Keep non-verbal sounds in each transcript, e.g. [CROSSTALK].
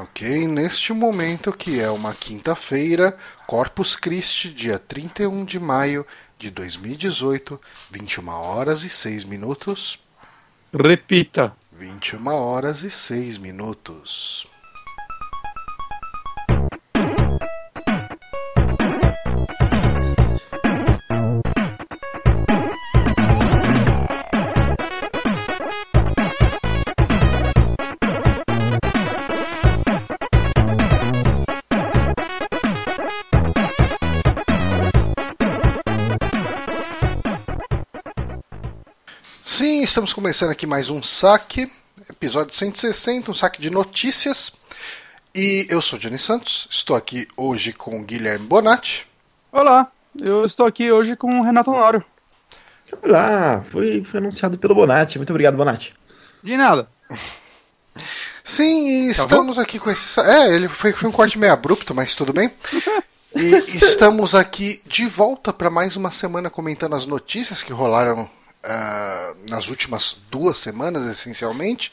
Ok, neste momento que é uma quinta-feira, Corpus Christi, dia 31 de maio de 2018, 21 horas e 6 minutos. Repita. 21 horas e 6 minutos. Estamos começando aqui mais um saque, episódio 160, um saque de notícias. E eu sou Johnny Santos, estou aqui hoje com o Guilherme Bonatti. Olá, eu estou aqui hoje com o Renato Honório. Olá, foi, foi anunciado pelo Bonatti. Muito obrigado, Bonatti. De nada. [LAUGHS] Sim, e estamos aqui com esse. É, ele foi, foi um corte meio abrupto, mas tudo bem. [LAUGHS] E estamos aqui de volta para mais uma semana comentando as notícias que rolaram ah, nas últimas duas semanas, essencialmente.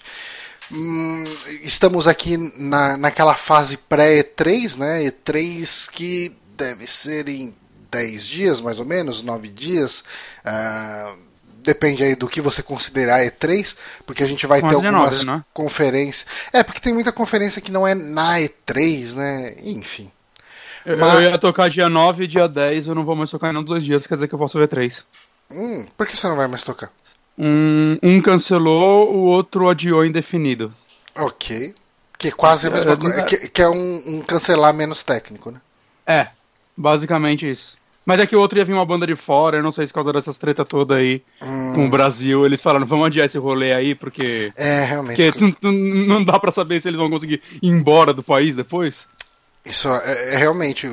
Hum, estamos aqui na, naquela fase pré-E3, né? E3 que deve ser em 10 dias, mais ou menos, 9 dias. Ah, depende aí do que você considerar E3, porque a gente vai Com ter as 19, algumas né? conferências. É, porque tem muita conferência que não é na E3, né? Enfim. Eu, Mas- eu ia tocar dia 9 e dia 10, eu não vou mais tocar em nenhum dos dois dias, quer dizer que eu posso ver três. Hum, por que você não vai mais tocar? Um, um cancelou, o outro adiou indefinido. Ok. Que é quase a mesma É, coisa. é- Que, que é um, um cancelar menos técnico, né? É, basicamente isso. Mas é que o outro ia vir uma banda de fora, eu não sei se por causa dessas treta toda aí com o Brasil, eles falaram, vamos adiar esse rolê aí, porque, É, realmente. porque não dá pra saber se eles vão conseguir ir embora do país depois. Isso é, é realmente.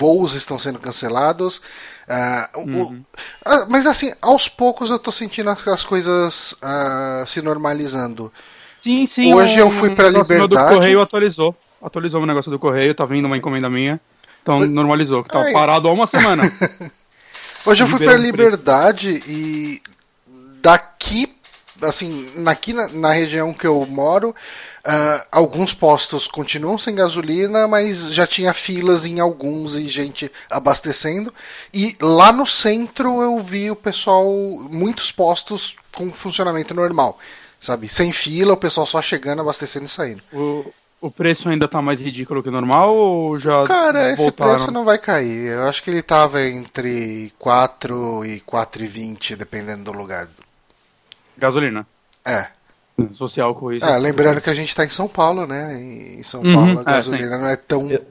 Voos estão sendo cancelados. ah, o- o- ah, mas assim, aos poucos eu tô sentindo as, as coisas ah, se normalizando. Sim, sim. Hoje eu fui pra meu Liberdade. do correio atualizou. Atualizou o negócio do correio, tá vindo uma encomenda minha. Então normalizou, que tava Ai. parado há uma semana. [LAUGHS] Hoje eu fui pra Liberdade e daqui, assim, aqui na, na região que eu moro, ah, alguns postos continuam sem gasolina, mas já tinha filas em alguns e gente abastecendo. E lá no centro eu vi o pessoal, muitos postos com funcionamento normal, sabe? Sem fila, o pessoal só chegando, abastecendo e saindo. o, o preço ainda tá mais ridículo que normal ou já Cara, esse voltaram? preço não vai cair. Eu acho que ele tava entre 4 e 4,20, dependendo do lugar. Gasolina. É. Social com isso. Ah, lembrando que a gente tá em São Paulo, né? Em São Uhum, Paulo a é, gasolina não é tão. Eu-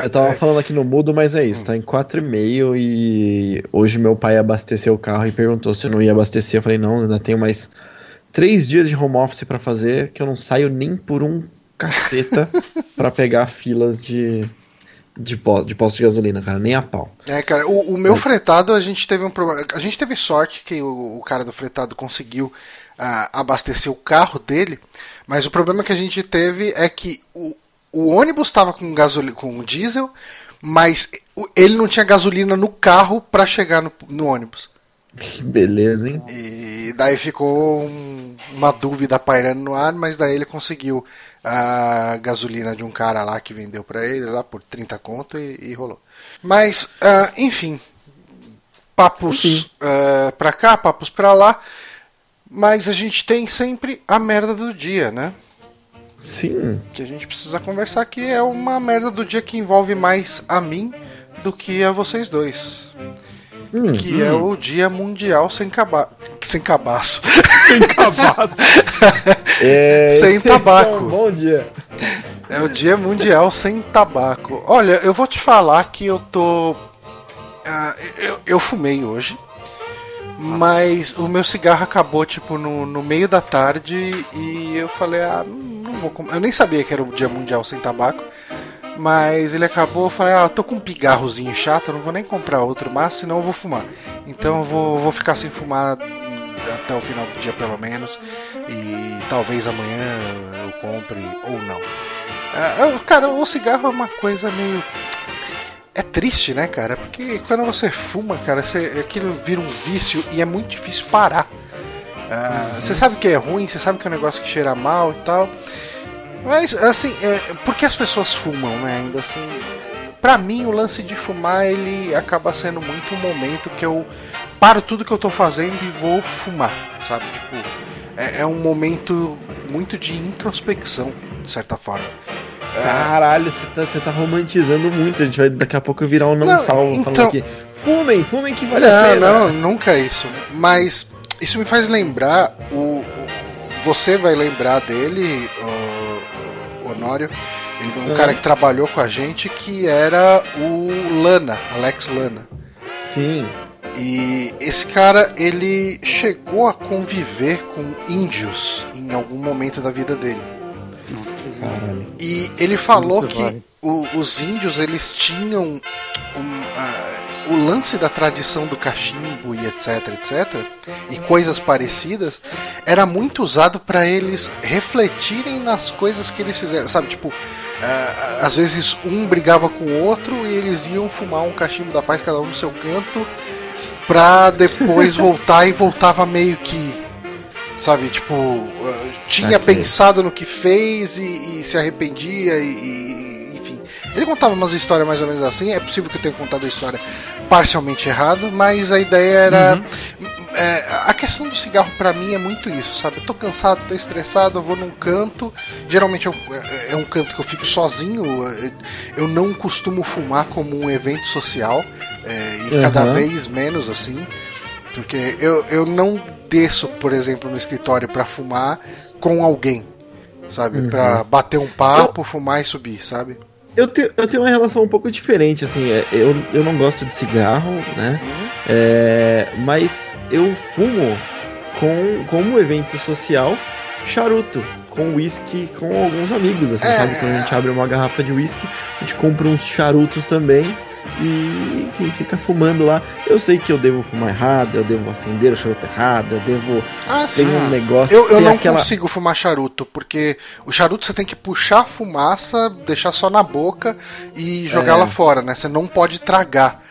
Eu tava É. falando aqui no mudo, mas é isso, tá em 4,5 e hoje meu pai abasteceu o carro e perguntou se eu não ia abastecer. Eu falei, não, ainda tenho mais três dias de home office pra fazer, que eu não saio nem por um caceta [LAUGHS] pra pegar filas de, de, posto, de posto de gasolina, cara, nem a pau. É, cara, o, o meu fretado a gente teve um problema. A gente teve sorte que o, o cara do fretado conseguiu ah, abastecer o carro dele, mas o problema que a gente teve é que o, o ônibus estava com gasolina, com diesel, mas ele não tinha gasolina no carro pra chegar no, no ônibus. Que beleza, hein? E daí ficou um- uma dúvida pairando no ar, mas daí ele conseguiu a gasolina de um cara lá que vendeu pra ele lá por 30 conto e, e rolou. Mas, ah, enfim, papos Enfim. ah, pra cá, papos pra lá, mas a gente tem sempre a merda do dia, né? Sim, Que a gente precisa conversar que é uma merda do dia que envolve mais a mim do que a vocês dois. Hum, Que é o Dia Mundial sem, caba... sem cabaço. Sem acabado. [LAUGHS] é... Sem [LAUGHS] tabaco. Bom dia. É o Dia Mundial sem tabaco. Olha, eu vou te falar que eu tô. ah, eu, eu fumei hoje, mas o meu cigarro acabou tipo no, no meio da tarde e eu falei, ah, não, não vou comer. Eu nem sabia que era o Dia Mundial sem tabaco, mas ele acabou. Eu falei, ah, tô com um pigarrozinho chato, eu não vou nem comprar outro maço, senão eu vou fumar. Então eu vou, vou ficar sem fumar até o final do dia pelo menos e talvez amanhã eu compre ou não. Ah, cara, o cigarro é uma coisa meio. É triste, né, cara? Porque quando você fuma, cara, você, aquilo vira um vício e é muito difícil parar. Ah, Você sabe que é ruim, você sabe que é um negócio que cheira mal e tal. Mas, assim, é, por que as pessoas fumam, né? Ainda assim, pra mim, o lance de fumar, ele acaba sendo muito um momento que eu paro tudo que eu tô fazendo e vou fumar, sabe? Tipo, é, é um momento muito de introspecção, de certa forma. Caralho, você tá, tá romantizando muito. A gente vai daqui a pouco virar um não, Não, salvo então- falando aqui. Fumem, fumem que vale a Não, pena. não, nunca é isso. Mas isso me faz lembrar o. o- você vai lembrar dele, o, o Honório, é um Uhum. cara que trabalhou com a gente que era o Lana, Alex Lana. Sim. E esse cara, ele chegou a conviver com índios em algum momento da vida dele. Caralho. E ele falou Isso que o- os índios eles tinham um, ah, o lance da tradição do cachimbo e etc, etc, e coisas parecidas, era muito usado para eles refletirem nas coisas que eles fizeram, sabe? Tipo, ah, às vezes um brigava com o outro e eles iam fumar um cachimbo da paz, cada um no seu canto, pra depois voltar e voltava meio que. Sabe, tipo, ah, tinha Saquei. pensado no que fez e, e se arrependia e, e- enfim. Ele contava umas histórias mais ou menos assim. É possível que eu tenha contado a história parcialmente errado, mas a ideia era é, a questão do cigarro pra mim é muito isso, sabe? Eu tô cansado, tô estressado, eu vou num canto. Geralmente eu- é, é um canto que eu fico sozinho. é, Eu não costumo fumar como um evento social é, e cada Aham. vez menos assim, porque eu, eu não desço, por exemplo, no escritório pra fumar com alguém, sabe? Uhum. Pra bater um papo, fumar e subir, sabe? Eu, te- eu tenho uma relação um pouco diferente, assim. é, Eu, eu não gosto de cigarro, né? É, mas eu fumo com, como evento social charuto, com whisky com alguns amigos, assim, É. sabe? Quando a gente abre uma garrafa de whisky, a gente compra uns charutos também e, enfim, fica fumando lá. Eu sei que eu devo fumar errado, eu devo acender o charuto errado, eu devo. Ah, Tem um negócio. Eu, eu não aquela... consigo fumar charuto, porque o charuto você tem que puxar a fumaça, deixar só na boca e jogar É. lá fora, né? Você não pode tragar.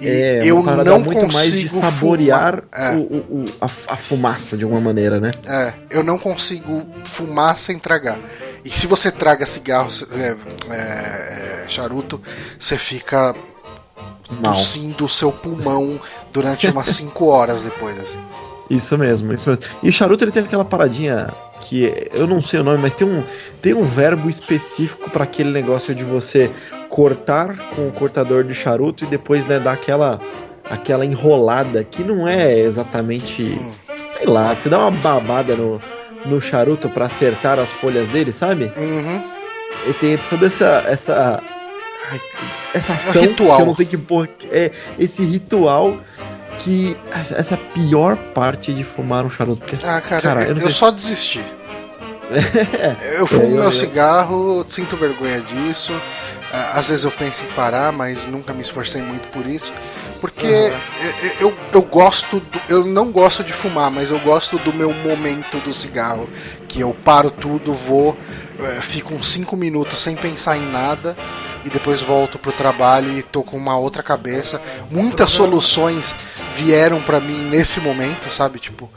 E É, eu uma parada não muito consigo mais de saborear fumar. É, o, o- a, a fumaça de alguma maneira, né? é, eu não consigo fumar sem tragar. E se você traga cigarro, é, é, é, charuto, você fica. Tossindo o seu pulmão durante umas [LAUGHS] 5 horas depois. Assim. Isso mesmo, isso mesmo. E o charuto ele tem aquela paradinha que eu não sei o nome, mas tem um, tem um verbo específico para aquele negócio de você cortar com o cortador de charuto e depois né, dar aquela, aquela enrolada que não é exatamente, Hum. sei lá, você dá uma babada no, no charuto para acertar as folhas dele, sabe? Uhum. E tem toda essa essa essa ação ritual. que eu não sei que porra que é esse ritual que essa- pior parte de fumar um charuto porque Ah, cara, Cara, eu eu, só desisti. [LAUGHS] eu fumo É, eu- meu eu- cigarro, sinto vergonha disso. Às vezes eu penso em parar, mas nunca me esforcei muito por isso. Porque Uhum. eu, eu, eu gosto, do- eu não gosto de fumar, mas eu gosto do meu momento do cigarro. Que eu paro tudo, vou, eh, fico uns 5 minutos sem pensar em nada e depois volto pro trabalho e tô com uma outra cabeça. Muitas soluções vieram pra mim nesse momento, sabe? Tipo.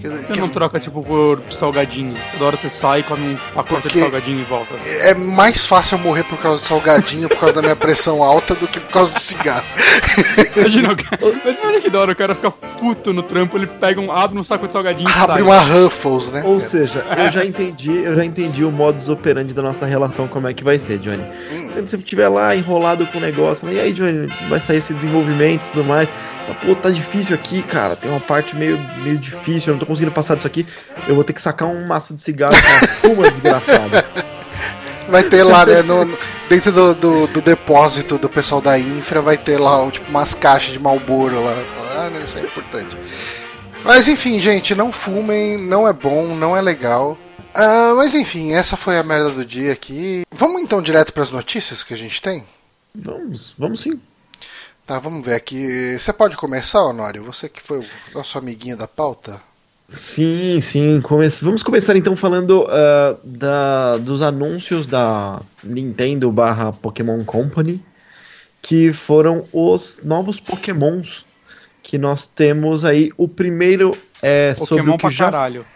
Que- Você que- não troca, tipo, por salgadinho. Toda hora você sai, come um pacote Porque- de salgadinho e volta. É mais fácil eu morrer por causa do salgadinho, por causa da minha pressão alta, do que por causa do cigarro. [LAUGHS] Imagina, o cara- mas imagina que da hora, o cara fica puto no trampo, ele pega um, abre um saco de salgadinho e Abre sai. uma Ruffles, né? Ou seja, eu já entendi, eu já entendi o modus operandi da nossa relação, como é que vai ser, Johnny. Hum. Se você estiver lá enrolado com o negócio, e aí, Johnny, vai sair esse desenvolvimento e tudo mais. Pô, tá difícil aqui, cara. Tem uma parte meio, meio difícil, eu não tô conseguindo passar disso aqui. Eu vou ter que sacar um maço de cigarro e fuma, desgraçado. [LAUGHS] Vai ter lá, né, no- dentro do, do, do depósito do pessoal da infra, vai ter lá tipo, umas caixas de Malboro lá. Ah, não, isso é importante. Mas enfim, gente, não fumem, não é bom, não é legal. Ah, mas enfim, essa foi a merda do dia aqui. Vamos então direto pras notícias que a gente tem? Vamos, vamos sim. Tá, vamos ver aqui. Você pode começar, Honório? Você que foi o nosso amiguinho da pauta? Sim, sim. Come- Vamos começar então falando ah, da, dos anúncios da Nintendo barra Pokémon Company, que foram os novos Pokémons que nós temos aí. O primeiro é sobre Pokémon o que pra já caralho.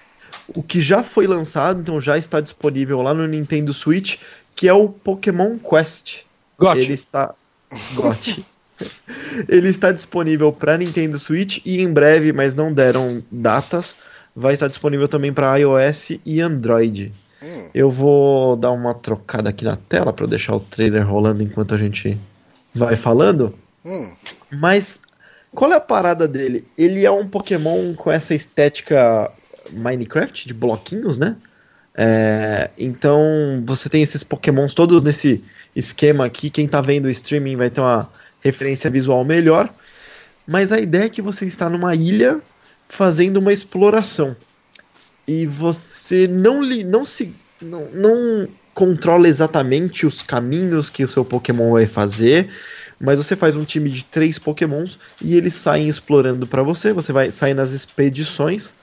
o que já foi lançado, então já está disponível lá no Nintendo Switch, que é o Pokémon Quest. Got. Ele está. [LAUGHS] Got. Ele está disponível para Nintendo Switch e em breve, mas não deram datas, vai estar disponível também para iOS e Android. Hum. Eu vou dar uma trocada aqui na tela para deixar o trailer rolando enquanto a gente vai falando. Hum. Mas qual é a parada dele? Ele é um Pokémon com essa estética Minecraft de bloquinhos, né? É, então você tem esses Pokémons todos nesse esquema aqui. Quem tá vendo o streaming vai ter uma referência visual melhor. Mas a ideia é que você está numa ilha fazendo uma exploração. E você não, li, não se. Não, não controla exatamente os caminhos que o seu Pokémon vai fazer. Mas você faz um time de três Pokémons e eles saem explorando para você. Você vai sair nas expedições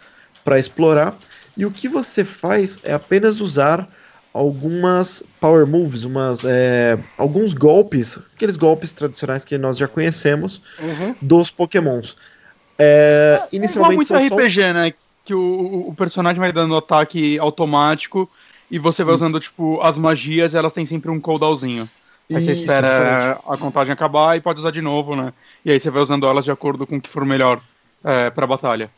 para explorar. E o que você faz é apenas usar algumas power moves, umas, é, alguns golpes, aqueles golpes tradicionais que nós já conhecemos Uhum. dos Pokémons. É, inicialmente muito são só RPG, né? Que o, o- personagem vai dando ataque automático e você vai Isso. usando, tipo, as magias e elas têm sempre um cooldownzinho. Aí você espera exatamente. a contagem acabar e pode usar de novo, né? E aí você vai usando elas de acordo com o que for melhor é, pra batalha.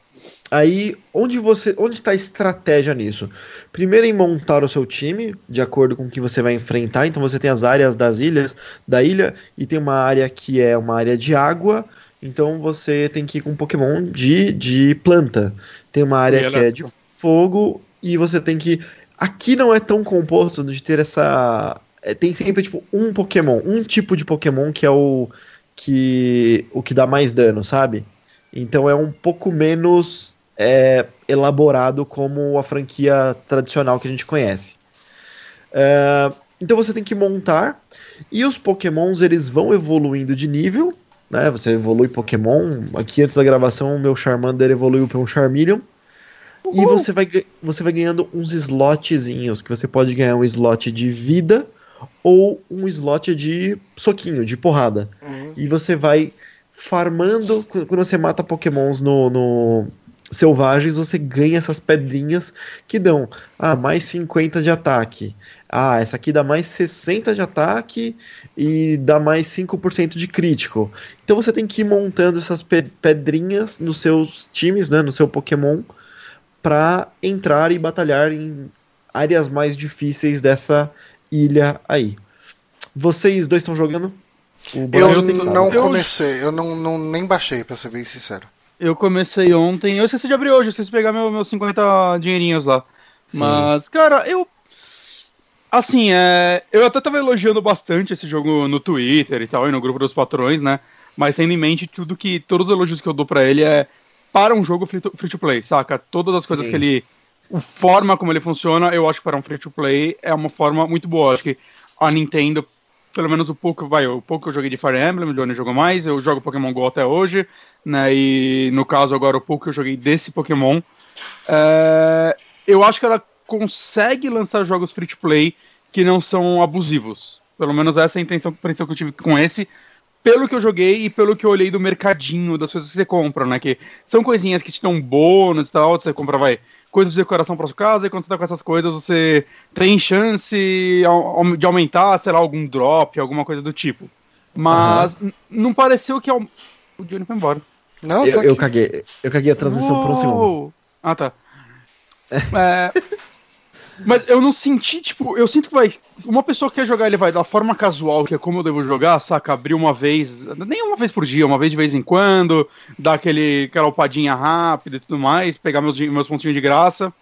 Aí, onde você, onde está a estratégia nisso? Primeiro em montar o seu time, de acordo com o que você vai enfrentar. Então você tem as áreas das ilhas, da ilha, e tem uma área que é uma área de água. Então você tem que ir com um Pokémon de, de planta. Tem uma área que é de fogo, e você tem que. Aqui não é tão composto de ter essa. é, tem sempre tipo um Pokémon, um tipo de Pokémon que é o que o que dá mais dano, sabe? Então é um pouco menos é, elaborado como a franquia tradicional que a gente conhece. É, então você tem que montar e os Pokémons eles vão evoluindo de nível, né? Você evolui Pokémon. Aqui antes da gravação o meu Charmander evoluiu para um Charmeleon. E você vai, você vai ganhando uns slotzinhos, que você pode ganhar um slot de vida ou um slot de soquinho, de porrada. Uhum. E você vai farmando. qu- Quando você mata pokémons no, no selvagens, você ganha essas pedrinhas que dão ah, mais 50 de ataque. Ah, essa aqui dá mais 60 de ataque e dá mais 5% de crítico. Então você tem que ir montando essas pe- pedrinhas nos seus times, né, no seu Pokémon, para entrar e batalhar em áreas mais difíceis dessa ilha aí. Vocês dois estão jogando? Eu não comecei, eu não, não nem baixei, pra ser bem sincero. Eu comecei ontem, eu esqueci de abrir hoje, eu esqueci de pegar meu, meus 50 dinheirinhos lá. Sim. Mas, cara, eu. Assim, é, eu até tava elogiando bastante esse jogo no Twitter e tal, e no grupo dos patrões, né? Mas tendo em mente tudo que. Todos os elogios que eu dou pra ele é para um jogo free to, free to play, saca? Todas as coisas Sim. que ele. A forma como ele funciona, eu acho que para um free to play é uma forma muito boa. Acho que a Nintendo, pelo menos o pouco, vai, o pouco que eu joguei de Fire Emblem, o Johnny jogou mais, eu jogo Pokémon GO até hoje, né? E no caso agora o pouco que eu joguei desse Pokémon, é, eu acho que ela consegue lançar jogos free to play que não são abusivos. Pelo menos essa é a intenção, a intenção que eu tive com esse. Pelo que eu joguei e pelo que eu olhei do mercadinho, das coisas que você compra, né? Que são coisinhas que te dão bônus e tal, você compra, vai, coisas de decoração para sua casa, e quando você tá com essas coisas, você tem chance de aumentar, sei lá, algum drop, alguma coisa do tipo. Mas n- não pareceu que. O Johnny foi embora. Não, Eu, tô eu caguei, eu caguei a transmissão por um segundo. Uou! Ah, tá. É, [LAUGHS] mas eu não senti, tipo, eu sinto que vai. Uma pessoa que quer jogar ele vai da forma casual, que é como eu devo jogar, saca? Abrir uma vez, nem uma vez por dia, uma vez de vez em quando, dar aquele, aquela rápida e tudo mais, pegar meus, meus pontinhos de graça.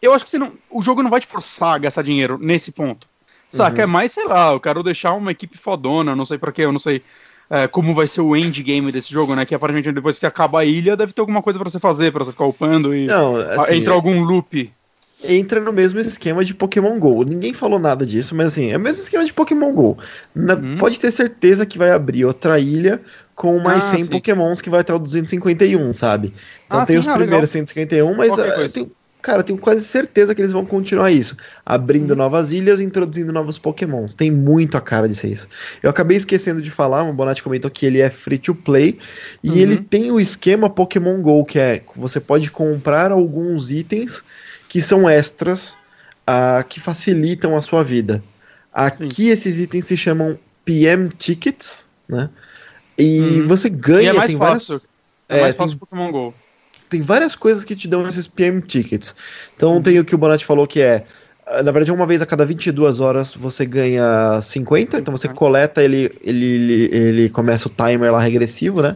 Eu acho que você não, o jogo não vai te forçar a gastar dinheiro nesse ponto. Saca? Uhum. É mais, sei lá, eu quero deixar uma equipe fodona, não sei pra quê, eu não sei é, como vai ser o endgame desse jogo, né? Que aparentemente depois que você acaba a ilha, deve ter alguma coisa pra você fazer, pra você ficar upando e Não, assim, entra algum loop. Entra no mesmo esquema de Pokémon GO. Ninguém falou nada disso, mas assim, é o mesmo esquema de Pokémon GO. Na- Uhum. Pode ter certeza que vai abrir outra ilha com mais Ah, 100 sim. Pokémons que vai até o 251, sabe? Então Ah, tem sim, os ah, primeiros 151, mas ah, coisa. tem- cara, eu tenho quase certeza que eles vão continuar isso. Abrindo uhum. novas ilhas, introduzindo novos pokémons. Tem muito a cara de ser isso. Eu acabei esquecendo de falar, o Bonatti comentou que ele é free to play. E uhum. ele tem o esquema Pokémon GO, que é você pode comprar alguns itens que são extras, uh, que facilitam a sua vida. Aqui Sim. esses itens se chamam PM Tickets, né? E uhum. você ganha, e é mais tem fácil. várias... É, é mais fácil tem... Pokémon GO tem várias coisas que te dão esses PM tickets. Então uhum. tem o que o Bonatti falou que é. Ah, na verdade, uma vez a cada 22 horas você ganha 50, então você coleta, ele, ele, ele, ele começa o timer lá regressivo, né?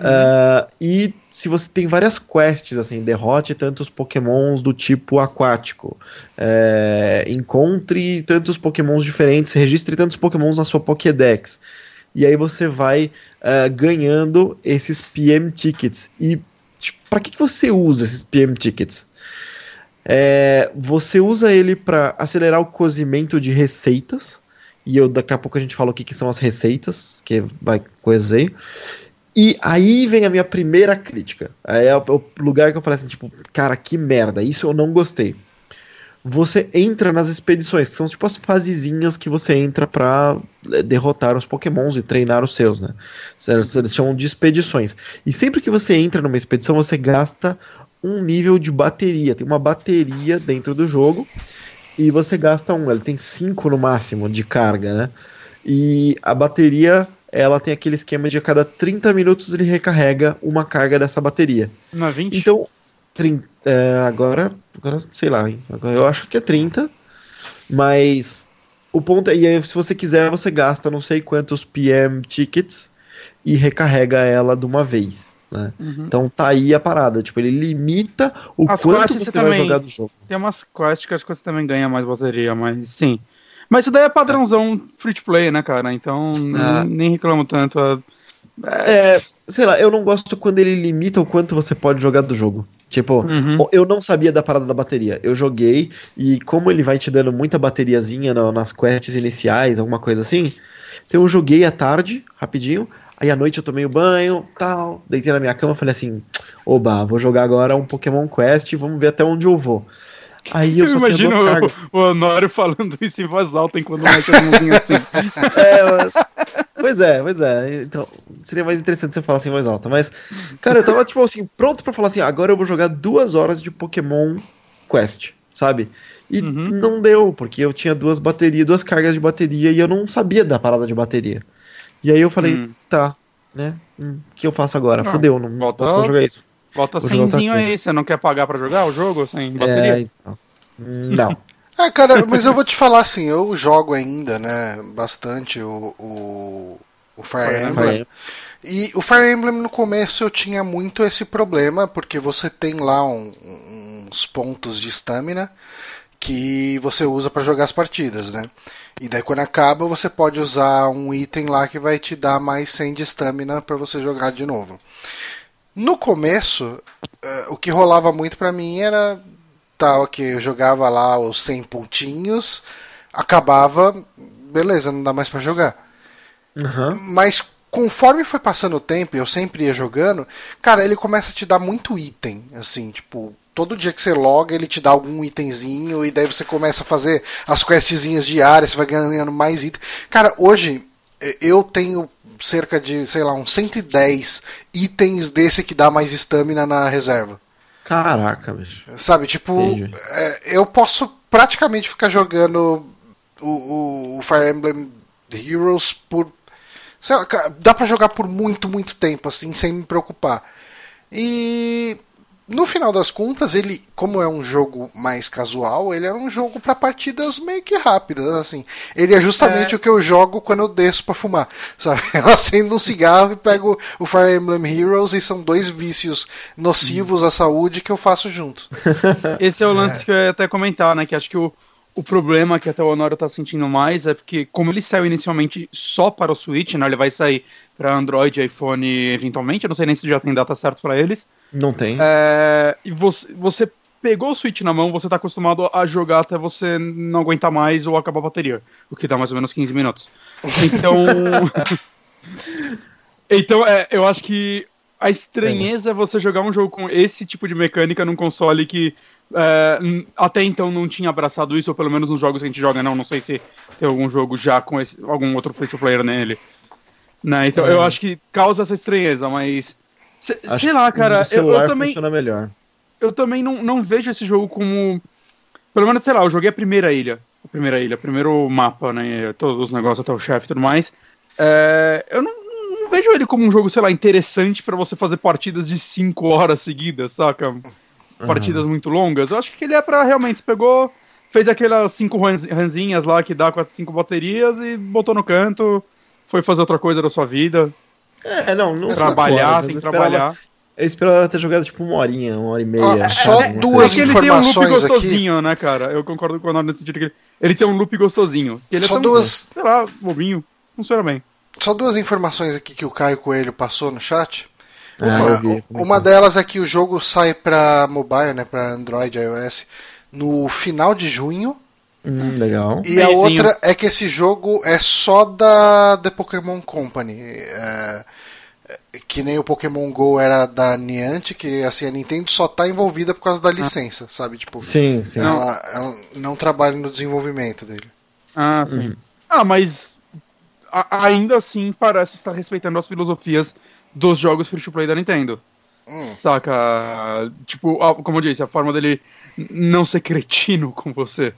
Uh, e se você tem várias quests, assim, derrote tantos pokémons do tipo aquático, é, encontre tantos pokémons diferentes, registre tantos pokémons na sua Pokédex. E aí você vai uh, ganhando esses PM tickets. E Tipo, para que, que você usa esses PM tickets? É, você usa ele para acelerar o cozimento de receitas. E eu daqui a pouco a gente fala o que, que são as receitas, que vai cozer. E aí vem a minha primeira crítica. Aí é o lugar que eu falei assim, tipo, cara, que merda, isso eu não gostei você entra nas expedições, que são tipo as fasezinhas que você entra para é, derrotar os pokémons e treinar os seus, né? Eles chamam de expedições. E sempre que você entra numa expedição, você gasta um nível de bateria. Tem uma bateria dentro do jogo e você gasta um. Ele tem cinco no máximo de carga, né? E a bateria, ela tem aquele esquema de a cada 30 minutos ele recarrega uma carga dessa bateria. Não é 20? Então, 30, é, agora, agora, sei lá, hein? Agora eu acho que é 30. Mas o ponto é, e aí, se você quiser, você gasta não sei quantos PM tickets e recarrega ela de uma vez. Né? Uhum. Então tá aí a parada. Tipo, ele limita o As quanto você, você vai jogar do jogo. Tem umas quests que acho que você também ganha mais bateria, mas sim. Mas isso daí é padrãozão free to play, né, cara? Então ah. nem reclamo tanto. É... é, sei lá, eu não gosto quando ele limita o quanto você pode jogar do jogo. Tipo, uhum. eu não sabia da parada da bateria. Eu joguei e como ele vai te dando muita bateriazinha no, nas quests iniciais, alguma coisa assim. Então eu joguei à tarde, rapidinho. Aí à noite eu tomei o banho, tal, deitei na minha cama, falei assim: "Oba, vou jogar agora um Pokémon Quest, vamos ver até onde eu vou". Aí eu, eu imagino o, o Honório falando isso em voz alta enquanto mete a mãozinha assim. [LAUGHS] é, pois é, pois é. Então, seria mais interessante você falar assim em voz alta. Mas, cara, eu tava, tipo assim, pronto pra falar assim, agora eu vou jogar duas horas de Pokémon Quest, sabe? E uhum. não deu, porque eu tinha duas baterias, duas cargas de bateria e eu não sabia da parada de bateria. E aí eu falei, hum. tá, né? Hum, o que eu faço agora? Não, Fudeu, não volta, posso jogar isso. Volta semzinho aí, você não quer pagar para jogar o jogo sem bateria? É, então. Não. [LAUGHS] É, cara, mas eu vou te falar assim, eu jogo ainda, né, bastante o, o, o Fire Emblem. E o Fire Emblem no começo eu tinha muito esse problema, porque você tem lá um, uns pontos de estamina que você usa para jogar as partidas, né? E daí quando acaba você pode usar um item lá que vai te dar mais 100 de estamina para você jogar de novo. No começo, uh, o que rolava muito para mim era tal que eu jogava lá os 100 pontinhos, acabava, beleza, não dá mais para jogar. Uhum. Mas conforme foi passando o tempo, eu sempre ia jogando, cara, ele começa a te dar muito item, assim, tipo, todo dia que você loga, ele te dá algum itemzinho e daí você começa a fazer as questzinhas diárias, você vai ganhando mais item. Cara, hoje eu tenho cerca de, sei lá, uns 110 itens desse que dá mais estamina na reserva. Caraca, bicho. Sabe, tipo, é, eu posso praticamente ficar jogando o, o, o, Fire Emblem Heroes por. Sei lá, dá pra jogar por muito, muito tempo, assim, sem me preocupar. E no final das contas, ele, como é um jogo mais casual, ele é um jogo para partidas meio que rápidas, assim. Ele é justamente é. o que eu jogo quando eu desço para fumar, [LAUGHS] sabe? Eu acendo um cigarro e pego o Fire Emblem Heroes e são dois vícios nocivos à saúde que eu faço junto. [LAUGHS] Esse é o lance é. que eu ia até comentar, né? Que acho que o, o problema que até o Honório tá sentindo mais é porque, como ele saiu inicialmente só para o Switch, né? Ele vai sair para Android e iPhone eventualmente, eu não sei nem se já tem data certa para eles. Não tem. É, e você, você pegou o Switch na mão, você tá acostumado a jogar até você não aguentar mais ou acabar a bateria, o que dá mais ou menos 15 minutos. Então. [LAUGHS] então, é, eu acho que a estranheza é. é você jogar um jogo com esse tipo de mecânica num console que é, até então não tinha abraçado isso, ou pelo menos nos jogos que a gente joga, não. Não sei se tem algum jogo já com esse, algum outro free to player nele. Né? Então é. eu acho que causa essa estranheza, mas. Se, sei lá, cara. Eu, eu, também. Melhor. Eu também não, não vejo esse jogo como. Pelo menos, sei lá, eu joguei a primeira ilha. A primeira ilha, primeiro mapa, né? Todos os negócios até o chefe e tudo mais. É, eu não, não, vejo ele como um jogo, sei lá, interessante para você fazer partidas de 5 horas seguidas, saca? Partidas uhum. muito longas. Eu acho que ele é para realmente. Você pegou, fez aquelas cinco ranzinhas lá que dá com as cinco baterias e botou no canto, foi fazer outra coisa da sua vida. É, não, não Trabalhar, tem que trabalhar. Eu esperava ter jogado tipo uma horinha, uma hora e meia. Ah, só é, duas é informações ele tem um loop gostosinho, aqui. né, cara? Eu concordo com o Leonardo nesse sentido que ele, ele tem um loop gostosinho. Que ele só é tão, duas... sei lá, bobinho. Funciona bem. Só duas informações aqui que o Caio Coelho passou no chat. Ah, uma, vi, uma delas é que o jogo sai para mobile, né, para Android e iOS, no final de junho. Hum, legal. E a outra é que esse jogo é só da The Pokémon Company. É, que nem o Pokémon Go era da Niantic, que assim, a Nintendo só tá envolvida por causa da licença, ah. sabe? Tipo, sim, sim. Ela, ela, não trabalha no desenvolvimento dele. Ah, sim. Uhum. Ah, mas a, ainda assim parece estar respeitando as filosofias dos jogos free to play da Nintendo. Hum. Saca? Tipo, a, como eu disse, a forma dele não ser cretino [LAUGHS] com você.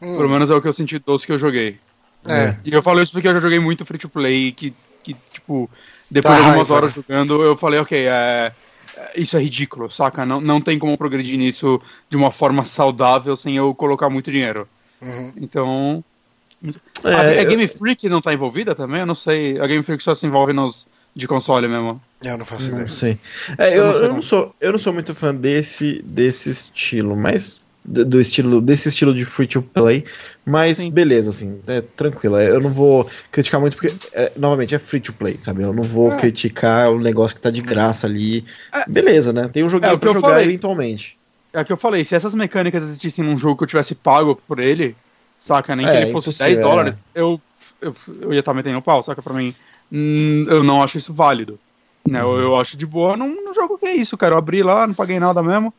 Hum. Pelo menos é o que eu senti dos que eu joguei. É. E eu falo isso porque eu já joguei muito free to play que, que tipo, depois de algumas horas jogando, eu falei, ok, é, é, isso é ridículo, saca? Não, não tem como progredir nisso de uma forma saudável sem eu colocar muito dinheiro. Uhum. Então. É, a, a, Game Freak não tá envolvida também? Eu não sei. A Game Freak só se envolve nos de console mesmo. Eu não faço ideia. Não sei. É, eu, eu, não eu, não sou, eu não sou muito fã desse, desse estilo, mas do estilo desse estilo de free to play, mas Sim. beleza, assim, é tranquilo. É, eu não vou criticar muito porque, é, novamente, é free to play, sabe? Eu não vou é. criticar o negócio que tá de graça ali. É. Beleza, né? Tem um joguinho é, pra jogar falei. eventualmente. É o que eu falei, se essas mecânicas existissem num jogo que eu tivesse pago por ele, saca? Nem que ele fosse 10 dólares, eu, eu, eu ia estar tá metendo o pau, saca? Pra mim, hum, eu não acho isso válido. Né? Eu, eu acho de boa num, num jogo que é isso, cara. Eu abri lá, não paguei nada mesmo.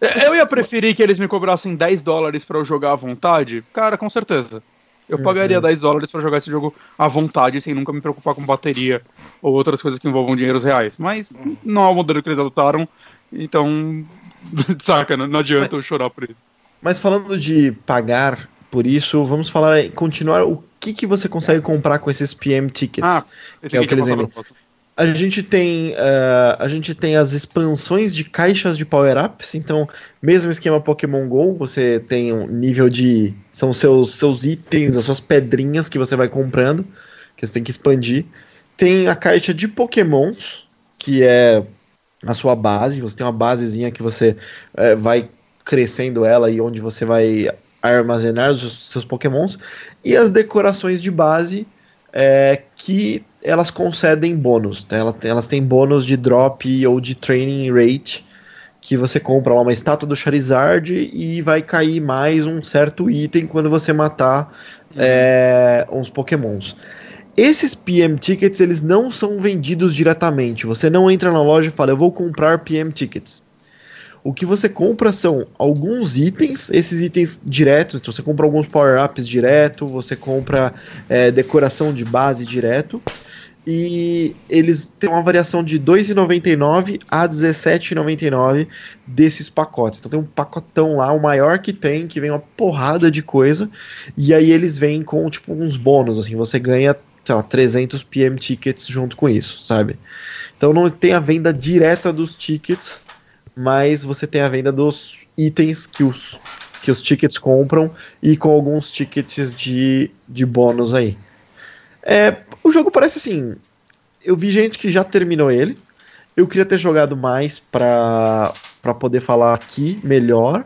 Eu ia preferir que eles me cobrassem 10 dólares para eu jogar à vontade? Cara, com certeza. Eu uhum. pagaria 10 dólares para jogar esse jogo à vontade, sem nunca me preocupar com bateria ou outras coisas que envolvam dinheiros reais. Mas não é o modelo que eles adotaram, então. [LAUGHS] saca, não, não adianta eu chorar por isso. Mas falando de pagar por isso, vamos falar, continuar o que, que você consegue comprar com esses PM tickets. Ah, que é o que eles vendem. A gente tem uh, a gente tem as expansões de caixas de power-ups, então mesmo esquema Pokémon Go, você tem um nível de são seus seus itens, as suas pedrinhas que você vai comprando, que você tem que expandir. Tem a caixa de Pokémons, que é a sua base, você tem uma basezinha que você uh, vai crescendo ela e onde você vai armazenar os seus Pokémons e as decorações de base é, que elas concedem bônus. Né? Elas têm bônus de drop ou de training rate que você compra lá uma estátua do Charizard e vai cair mais um certo item quando você matar uhum. é, uns pokémons. Esses PM Tickets eles não são vendidos diretamente. Você não entra na loja e fala, eu vou comprar PM Tickets. O que você compra são alguns itens, esses itens diretos, então você compra alguns power-ups direto, você compra é, decoração de base direto, e eles têm uma variação de R$ 2,99 a R$ 17,99 desses pacotes. Então tem um pacotão lá, o maior que tem, que vem uma porrada de coisa, e aí eles vêm com tipo uns bônus, assim, você ganha, sei lá, 300 PM tickets junto com isso, sabe? Então não tem a venda direta dos tickets, mas você tem a venda dos itens que os, que os tickets compram e com alguns tickets de, de bônus aí. É, o jogo parece assim. Eu vi gente que já terminou ele. Eu queria ter jogado mais pra poder falar aqui melhor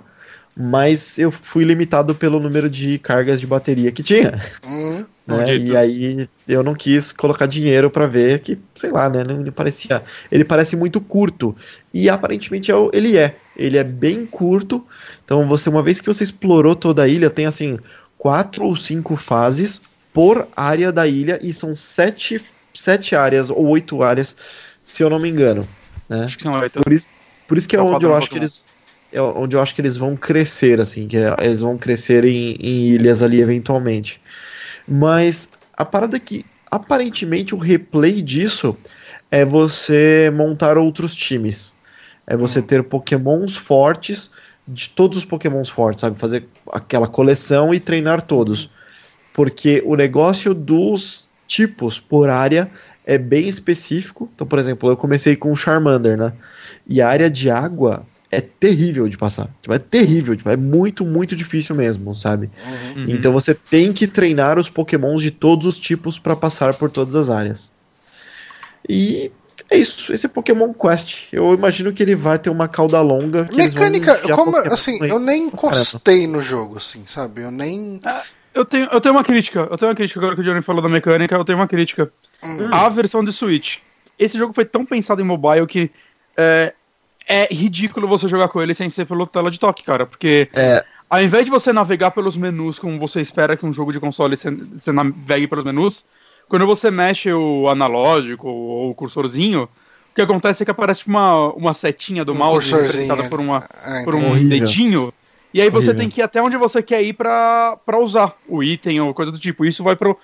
mas eu fui limitado pelo número de cargas de bateria que tinha. Hum, né? E aí eu não quis colocar dinheiro para ver que, sei lá, né? Ele parecia. Ele parece muito curto. E aparentemente é ele é. Ele é bem curto. Então você, uma vez que você explorou toda a ilha, tem assim quatro ou cinco fases por área da ilha e são sete, sete áreas ou oito áreas, se eu não me engano. né? Acho que são oito. Por isso, por isso que é onde eu um acho que Pokémon. eles é onde eu acho que eles vão crescer assim, que é- eles vão crescer em, em ilhas ali eventualmente. Mas a parada é que aparentemente o replay disso é você montar outros times. É você Uhum. ter pokémons fortes de todos os pokémons fortes, sabe? Fazer aquela coleção e treinar todos. Porque o negócio dos tipos por área é bem específico. Então, por exemplo, eu comecei com o Charmander, né? E a área de água é terrível de passar. Tipo, é terrível, tipo, é muito, muito difícil mesmo, sabe? Uhum. Uhum. Então você tem que treinar os pokémons de todos os tipos para passar por todas as áreas. E é isso, esse é Pokémon Quest. Eu imagino que ele vai ter uma cauda longa. Mecânica, como, Pokémon assim, aí. eu nem encostei no jogo, assim, sabe? Eu nem. Eu tenho, eu tenho uma crítica. Eu tenho uma crítica agora que o Johnny falou da mecânica. Eu tenho uma crítica. Hum. A versão de Switch. Esse jogo foi tão pensado em mobile que é, é ridículo você jogar com ele sem ser pelo tela de toque, cara. Porque É. ao invés de você navegar pelos menus como você espera que um jogo de console você, você navegue pelos menus, quando você mexe o analógico ou o cursorzinho, o que acontece é que aparece uma, uma setinha do Um mouse representada por uma Ah, por um Horrível. dedinho. E aí você Horrível. tem que ir até onde você quer ir pra, pra usar o item ou coisa do tipo. Isso vai pro,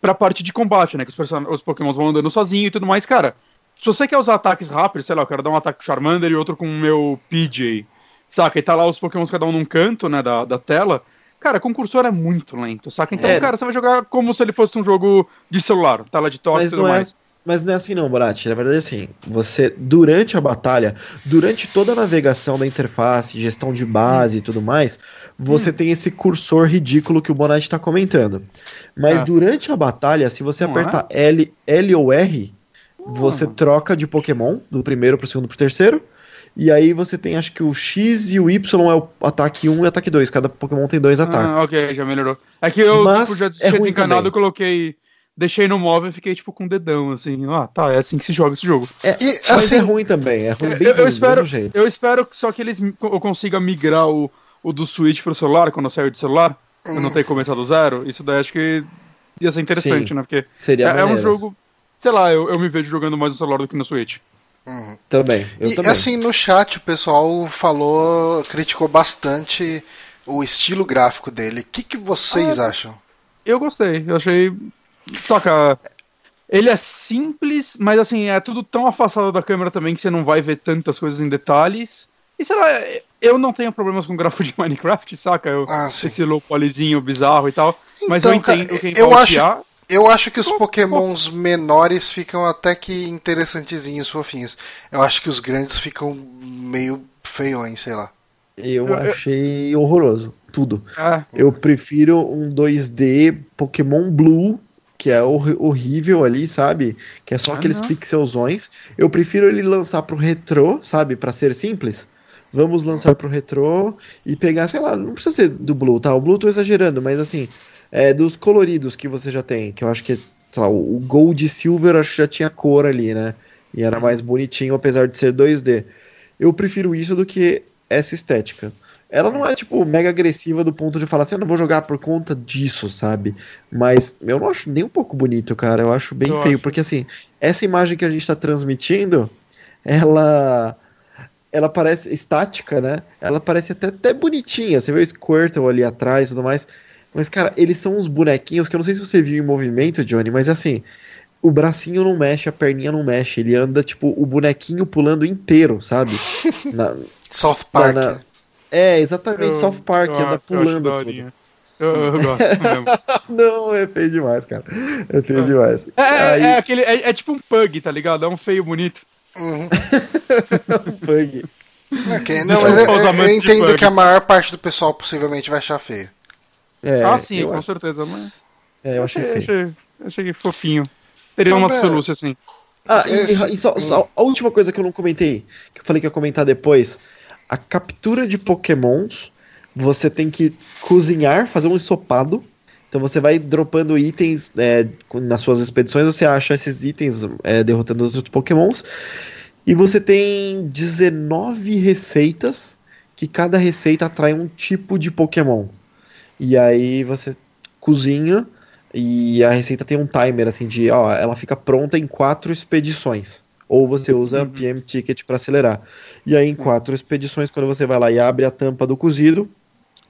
pra parte de combate, né? Que os, person- os pokémons vão andando sozinho e tudo mais. Cara, se você quer usar ataques rápidos, sei lá, eu quero dar um ataque com o Charmander e outro com o meu PJ, saca? E tá lá os pokémons cada um num canto, né, da, da tela. Cara, com cursor é muito lento, saca? Então, É. cara, você vai jogar como se ele fosse um jogo de celular, tela de toque e tudo é, mais. mas não é assim não, Borat. Na verdade, assim, você, durante a batalha, durante toda a navegação da interface, gestão de base e tudo mais, você Hum. tem esse cursor ridículo que o Bonatti tá comentando. Mas É. durante a batalha, se você Não apertar L, L ou R, você Ah. troca de Pokémon, do primeiro pro segundo pro terceiro. E aí você tem, acho que o X e o Y é o ataque 1 e o ataque 2. Cada Pokémon tem dois ataques. Ah, ok, já melhorou. É que eu Mas tipo, já é tinha desencanado, eu coloquei. Deixei no móvel e fiquei tipo com o dedão, assim. Ah, tá, é assim que se joga esse jogo. É, E, mas assim, é ruim também, é ruim bem Eu, eu espero, mesmo jeito. eu espero que só que eles eu consiga migrar o, o do Switch pro celular quando eu sair de celular. Eu não tenho que começar do zero. Isso daí acho que ia ser interessante, Sim, né? Porque Seria é, é um jogo. Sei lá, eu, eu me vejo jogando mais no celular do que no Switch. uhum. Também, eu E também. assim, no chat o pessoal falou, criticou bastante o estilo gráfico dele. O que, que vocês Ah, acham? Eu gostei, eu achei. Saca. Ele é simples, mas assim, é tudo tão afastado da câmera também que você não vai ver tantas coisas em detalhes. E sei lá, eu não tenho problemas com gráfico de [LAUGHS] Minecraft, saca? Eu, Ah, esse low polyzinho bizarro e tal. mas Então, eu entendo cara, quem eu pode acho-. Eu acho que os pokémons menores ficam até que interessantezinhos, fofinhos. Eu acho que os grandes ficam meio feiões, sei lá. Eu achei horroroso, tudo. É, Eu prefiro um 2D Pokémon Blue, que é hor- horrível ali, sabe? Que é só Ah, aqueles não. pixelzões. Eu prefiro ele lançar pro retrô, sabe? Pra ser simples. Vamos lançar pro retrô e pegar, sei lá, não precisa ser do Blue, tá? O Blue eu tô exagerando, mas assim, é dos coloridos que você já tem, que eu acho que, sei lá, o Gold e Silver eu acho que já tinha cor ali, né? E era mais bonitinho, apesar de ser 2D. Eu prefiro isso do que essa estética. Ela não é, tipo, mega agressiva do ponto de falar assim, eu não vou jogar por conta disso, sabe? Mas eu não acho nem um pouco bonito, cara. Eu acho bem Eu feio, acho. porque assim, essa imagem que a gente tá transmitindo, ela. Ela parece estática, né? Ela parece até, até bonitinha. Você vê o Squirtle ali atrás e tudo mais. Mas, cara, eles são uns bonequinhos que eu não sei se você viu em movimento, Johnny, mas assim, o bracinho não mexe, a perninha não mexe. Ele anda, tipo, o bonequinho pulando inteiro, sabe? [LAUGHS] Na- South Park. na- É, exatamente, eu- South Park, eu- anda eu pulando tudo. daorinha. Eu, eu gosto [LAUGHS] mesmo. Não, é feio demais, cara. É feio É. demais. É, é, Aí, é aquele, é, é tipo um pug, tá ligado? É um feio bonito. Uhum. [LAUGHS] bug. Ok, Não, Deixa mas eu eu, eu- eu entendo que a maior parte do pessoal possivelmente vai achar feio. É, ah, sim, com acho- certeza. Mas é, eu achei feio. achei, achei fofinho. Teria Mas umas é- pelúcias assim. Ah, e, e só, só a última coisa que eu não comentei, que eu falei que ia comentar depois. A captura de pokémons, você tem que cozinhar, fazer um ensopado. Então você vai dropando itens é, nas suas expedições, você acha esses itens é, derrotando os outros pokémons. E você tem 19 receitas, que cada receita atrai um tipo de pokémon. E aí você cozinha e a receita tem um timer assim de, ó, ela fica pronta em quatro expedições ou você usa uhum. PM Ticket para acelerar. E aí, em quatro expedições, quando você vai lá e abre a tampa do cozido,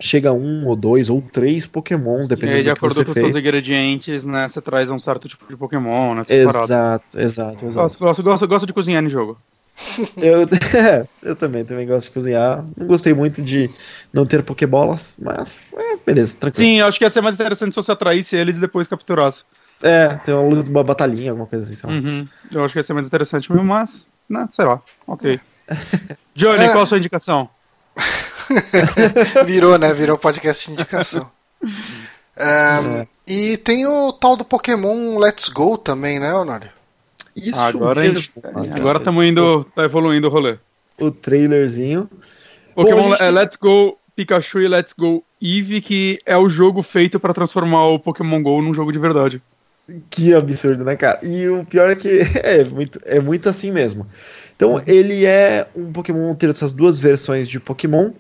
chega um ou dois ou três pokémons, dependendo e aí, de acordo que com os seus ingredientes, né, você traz um certo tipo de pokémon, né? Exato, exato, exato. Gosto, gosto, gosto, gosto de cozinhar no jogo. [LAUGHS] Eu, [LAUGHS] eu também, também gosto de cozinhar. Não gostei muito de não ter pokébolas, mas é, beleza, tranquilo. Sim, acho que ia ser mais interessante se você atraísse eles e depois capturasse. É, tem uma, uma batalhinha, alguma coisa assim. Uhum. Eu acho que ia ser mais interessante mesmo, mas, né, sei lá, ok. [LAUGHS] Johnny, é. qual a sua indicação? Virou, né? Virou podcast de indicação. é. E tem o tal do Pokémon Let's Go também, né, Honório? Isso agora mesmo. Gente, agora estamos indo, tá evoluindo o rolê. O trailerzinho. Pokémon Bom, é, tem... Let's Go Pikachu e Let's Go Eevee, que é o jogo feito para transformar o Pokémon GO num jogo de verdade. Que absurdo, né, cara? E o pior é que [LAUGHS] é muito, é muito assim mesmo. Então, ele é um Pokémon ter essas duas versões de Pokémon,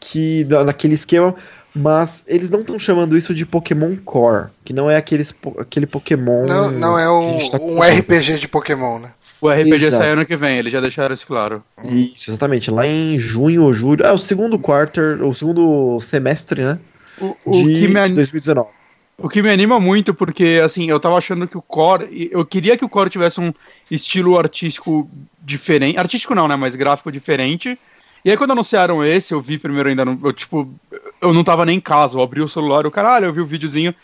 que naquele esquema, mas eles não estão chamando isso de Pokémon Core, que não é aqueles, aquele Pokémon. Não, não é um, tá um RPG de Pokémon, né? O RPG Exato. sai ano que vem, eles já deixaram isso claro. Isso, exatamente. Lá em junho ou julho. É o segundo quarter, o segundo semestre, né? O, o de me 2019. O que me anima muito, porque assim, eu tava achando que o Core. Eu queria que o Core tivesse um estilo artístico diferente. Artístico não, né? Mas gráfico diferente. E aí, quando anunciaram esse, eu vi primeiro ainda. eu, tipo, eu não tava nem em casa, eu abri o celular, o caralho, eu vi o videozinho.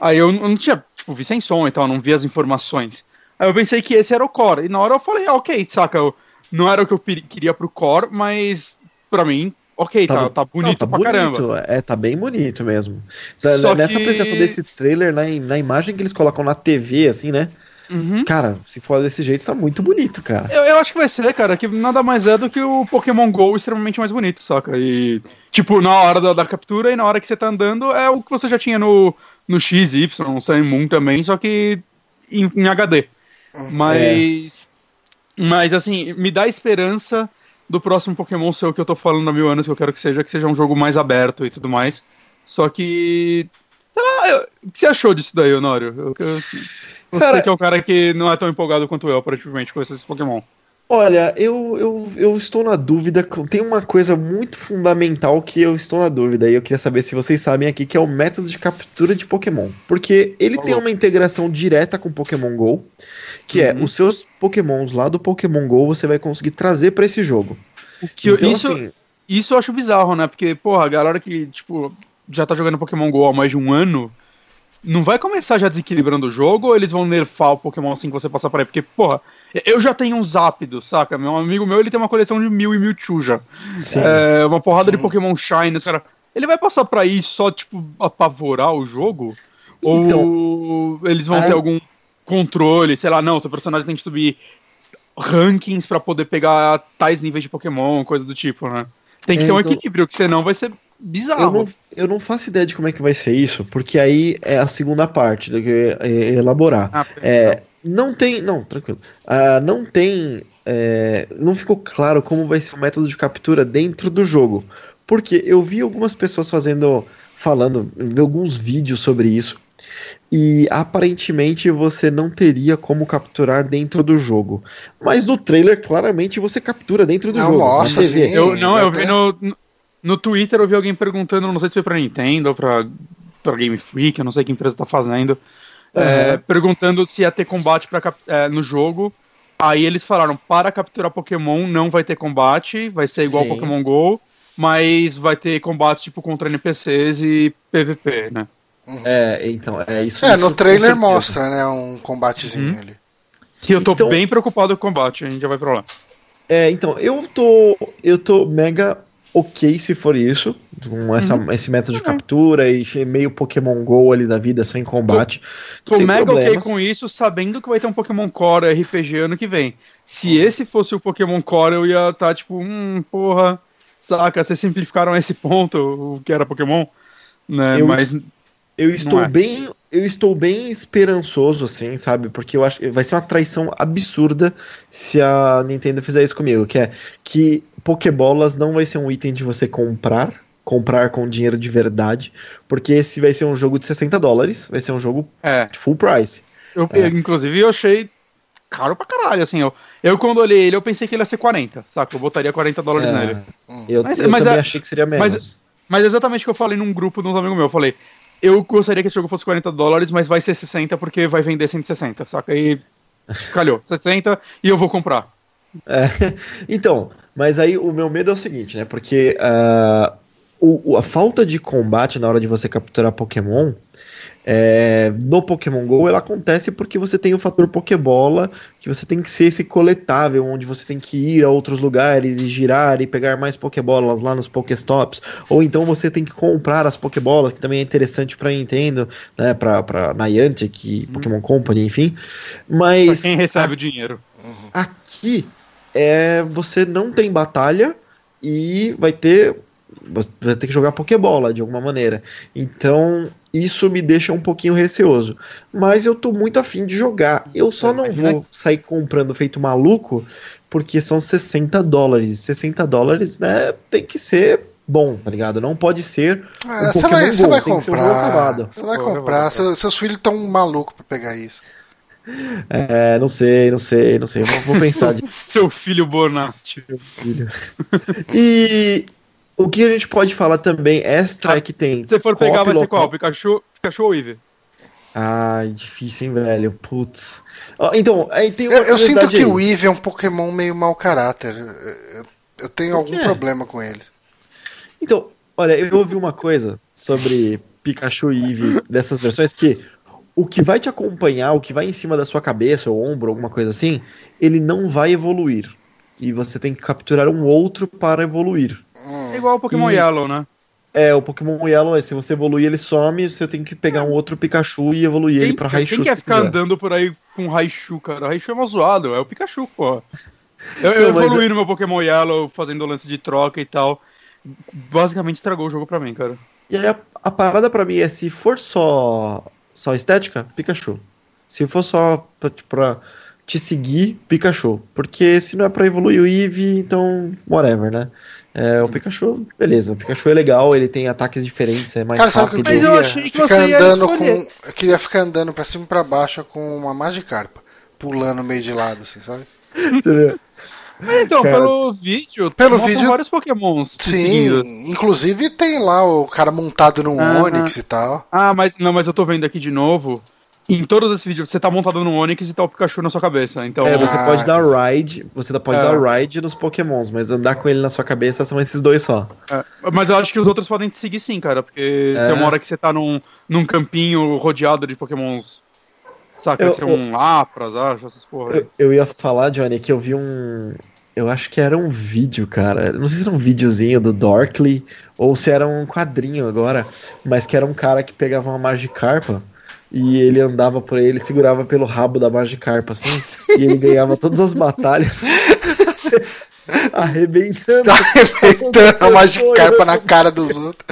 Aí eu, eu não tinha, tipo, vi sem som e tal, não vi as informações. Aí eu pensei que esse era o core. E na hora eu falei, ah, ok, saca, eu, não era o que eu queria pro core, mas pra mim, ok, tá, tá, tá bonito não, tá pra bonito, caramba. É, tá bem bonito mesmo. Só Nessa que... apresentação desse trailer, na, na imagem que eles colocam na TV, assim, né? Uhum. Cara, se for desse jeito, tá muito bonito, cara. Eu, eu, acho que vai ser, cara, que nada mais é do que o Pokémon GO extremamente mais bonito, saca? E, tipo, na hora da, da captura e na hora que você tá andando, é o que você já tinha no, no XY, no Sun Moon também, só que em, em HD. Uhum. Mas. É. Mas, assim, me dá esperança do próximo Pokémon ser o que eu tô falando há mil anos que eu quero que seja, que seja um jogo mais aberto e tudo mais. Só que. Sei lá, o que você achou disso daí, Honório? Eu, eu, você cara, que é um cara que não é tão empolgado quanto eu, aparentemente, com esses Pokémon. Olha, eu, eu, eu estou na dúvida. Tem uma coisa muito fundamental que eu estou na dúvida e eu queria saber se vocês sabem aqui, que é o método de captura de Pokémon. Porque ele tem uma integração direta com Pokémon GO, que é, uhum. é os seus Pokémons lá do Pokémon GO você vai conseguir trazer para esse jogo. O que então, isso, assim, isso eu acho bizarro, né? Porque, porra, a galera que, tipo, já tá jogando Pokémon GO há mais de um ano não vai começar já desequilibrando o jogo ou eles vão nerfar o Pokémon assim que você passar por aí? Porque, porra, eu já tenho uns ápidos, saca? Meu amigo meu, ele tem uma coleção de mil e Mewtwo já. Sim. É, uma porrada de Pokémon Shine, cara. Ele vai passar pra isso só, tipo, apavorar o jogo? Então, ou eles vão é... ter algum controle, sei lá, não, seu personagem tem que subir rankings para poder pegar tais níveis de Pokémon, coisa do tipo, né? Tem que é, ter um então... equilíbrio, que senão vai ser bizarro. Eu não, eu não, faço ideia de como é que vai ser isso, porque aí é a segunda parte do que elaborar. Ah, é, não tem. Não, tranquilo. Uh, não tem. É, não ficou claro como vai ser o método de captura dentro do jogo. Porque eu vi algumas pessoas fazendo. falando, vi alguns vídeos sobre isso. E aparentemente você não teria como capturar dentro do jogo. Mas no trailer, claramente, você captura dentro do não, jogo. Mostra, sim, eu, não, eu vi no, no Twitter eu vi alguém perguntando, não sei se foi pra Nintendo ou pra, pra Game Freak, eu não sei que empresa tá fazendo, uhum. é, perguntando se ia ter combate pra, é, no jogo. Aí eles falaram, para capturar Pokémon não vai ter combate, vai ser igual Sim. Pokémon GO, mas vai ter combate tipo contra NPCs e PVP, né? Uhum. É, então, é isso. É, no trailer mostra, né, um combatezinho uhum. ali. Que eu tô então, bem preocupado com o combate, a gente já vai pra lá. É, então, eu tô. Eu tô mega ok se for isso, com essa, uhum. esse método de uhum. captura e meio Pokémon GO ali da vida sem combate. Tô, tô mega problemas. ok com isso, sabendo que vai ter um Pokémon Core RPG ano que vem. Se uhum. esse fosse o Pokémon Core, eu ia estar tá, tipo, hum, porra, saca, vocês simplificaram esse ponto, o que era Pokémon, né? Eu, Mas. Eu estou é. bem eu estou bem esperançoso, assim, sabe? Porque eu acho que vai ser uma traição absurda se a Nintendo fizer isso comigo, que é que Pokébolas não vai ser um item de você comprar, comprar com dinheiro de verdade, porque esse vai ser um jogo de 60 dólares, vai ser um jogo é. de full price. Eu, é. Inclusive, eu achei caro pra caralho, assim. Eu, eu quando olhei ele, eu pensei que ele ia ser 40, saca? Eu botaria 40 dólares É, nele. Eu, Mas- eu mas também é- achei que seria menos. mas- Mas exatamente o que eu falei num grupo de uns amigos meus. Eu falei, eu gostaria que esse jogo fosse 40 dólares, mas vai ser 60 porque vai vender 160, saca? E [LAUGHS] calhou, 60 e eu vou comprar. É, [LAUGHS] então, mas aí o meu medo é o seguinte, né? Porque o- o- a falta de combate na hora de você capturar Pokémon é, no Pokémon GO ela acontece porque você tem o fator Pokébola, que você tem que ser esse coletável, onde você tem que ir a outros lugares e girar e pegar mais Pokébolas lá nos Pokéstops. Ou então você tem que comprar as Pokébolas, que também é interessante pra Nintendo, né? Pra, pra Niantic, Pokémon Company, enfim. Pra Mas quem recebe o dinheiro. Aqui é você não tem batalha e vai ter você vai ter que jogar Pokébola de alguma maneira. Então, isso me deixa um pouquinho receoso. Mas eu tô muito afim de jogar. Eu só É, não vou sair comprando feito maluco, porque são 60 dólares. 60 dólares, né, tem que ser bom, tá ligado? Não pode ser Ah, um você Pokémon vai, você Go, vai tem que ser um jogo comprar. acabado. Você vai comprar. comprar. Seu- seus filhos estão malucos pra pegar isso. É, não sei, não sei, não sei. Vou, vou pensar [LAUGHS] de Seu filho Bonatti. meu filho. E o que a gente pode falar também extra é que tem. Se for pegar, vai ser qual? Pikachu, Pikachu ou Eevee? Ai, difícil, hein, velho? Putz. Então, aí tem uma Eu, eu sinto que aí. o Eevee é um Pokémon meio mau caráter. Eu, eu tenho algum problema com ele. Então, olha, eu ouvi uma coisa sobre Pikachu e Eevee dessas versões que o que vai te acompanhar, o que vai em cima da sua cabeça ou ombro, alguma coisa assim, ele não vai evoluir. E você tem que capturar um outro para evoluir. É igual o Pokémon E- Yellow, né? É, o Pokémon Yellow, é, se você evoluir, ele some, você tem que pegar um outro Pikachu e evoluir ele pra Raichu. quem quer ficar quiser. andando por aí com Raichu, cara? Raichu é uma zoado, é o Pikachu, pô. Eu, eu Não, evoluí no meu Pokémon Yellow fazendo lance de troca e tal. Basicamente estragou o jogo pra mim, cara. E aí a, a parada pra mim é se for só só estética, Pikachu. Se for só pra, tipo, pra te seguir, Pikachu. Porque se não é pra evoluir o Eevee, então whatever, né? É, o Pikachu, beleza. O Pikachu é legal, ele tem ataques diferentes, é mais Cara, sabe o que eu rápido. Mas eu queria? achei que Ficar andando escolher. com. Eu queria ficar andando pra cima e pra baixo com uma Magikarpa. Pulando meio de lado, assim, sabe? [LAUGHS] Mas então, Cara. pelo vídeo, Pelo vídeo- vários Pokémons. Sim, seguindo. inclusive tem lá o cara montado num Aham. Onix e tal. Ah, mas não, mas eu tô vendo aqui de novo. Em todos esses vídeos, você tá montado no Onix e tá o Pikachu na sua cabeça. Então, É, você Ah, pode dar ride, você pode É. dar ride nos Pokémons, mas andar com ele na sua cabeça são esses dois só. É, mas eu acho que os outros podem te seguir sim, cara, porque É. tem uma hora que você tá num, num campinho rodeado de pokémons, saca? Eu- Tem um Lapras, acho, essas porra. Eu, eu ia falar, Johnny, que eu vi um. Eu acho que era um vídeo, cara. Não sei se era um videozinho do Dorkly ou se era um quadrinho agora, mas que era um cara que pegava uma Magikarpa e ele andava por aí, ele segurava pelo rabo da Magikarpa, assim, e ele ganhava todas as batalhas. [LAUGHS] arrebentando. Tá [LAUGHS] arrebentando a Magikarpa na cara dos outros.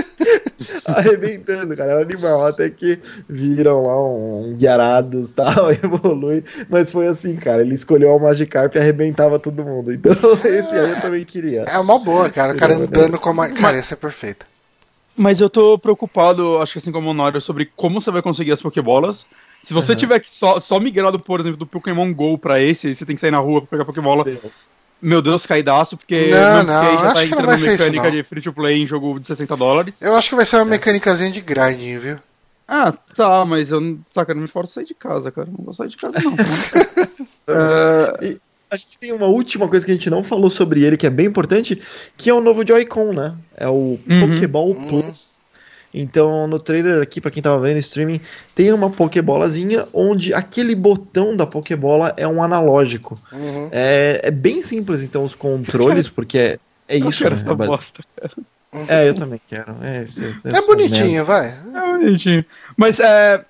[LAUGHS] arrebentando, cara. É um animal. Até que viram lá um, um Gyarados e tal, evolui. Mas foi assim, cara. Ele escolheu a Magikarp e arrebentava todo mundo. Então, esse aí eu também queria. É uma boa, cara. O cara andando com a. Ma... Cara, esse é perfeito. Mas eu tô preocupado, acho que assim como o Nório, sobre como você vai conseguir as Pokébolas. Se você Aham. tiver que só, só migrado, por exemplo, do Pokémon GO pra esse, você tem que sair na rua pra pegar Pokébola. Meu Deus, caidaço, porque Não, não, já acho tá que não entrando vai ser isso, mecânica não. de free to play em jogo de 60 dólares. Eu acho que vai ser uma mecânicazinha de grinding, viu? Ah, tá, mas eu não. Saca, não me forço a sair de casa, cara. Não vou sair de casa, não. [LAUGHS] É, Acho que tem uma última coisa que a gente não falou sobre ele, que é bem importante, que é o novo Joy-Con, né? É o Uhum. Pokéball Uhum. Plus. Então, no trailer aqui, pra quem tava vendo o streaming, tem uma Pokébolazinha onde aquele botão da Pokébola é um analógico. Uhum. É, é bem simples, então, os controles, [LAUGHS] porque é, é eu isso, quero né? essa É bosta. É, eu também quero. É, isso- É isso merda. bonitinho, vai. É bonitinho. Mas é.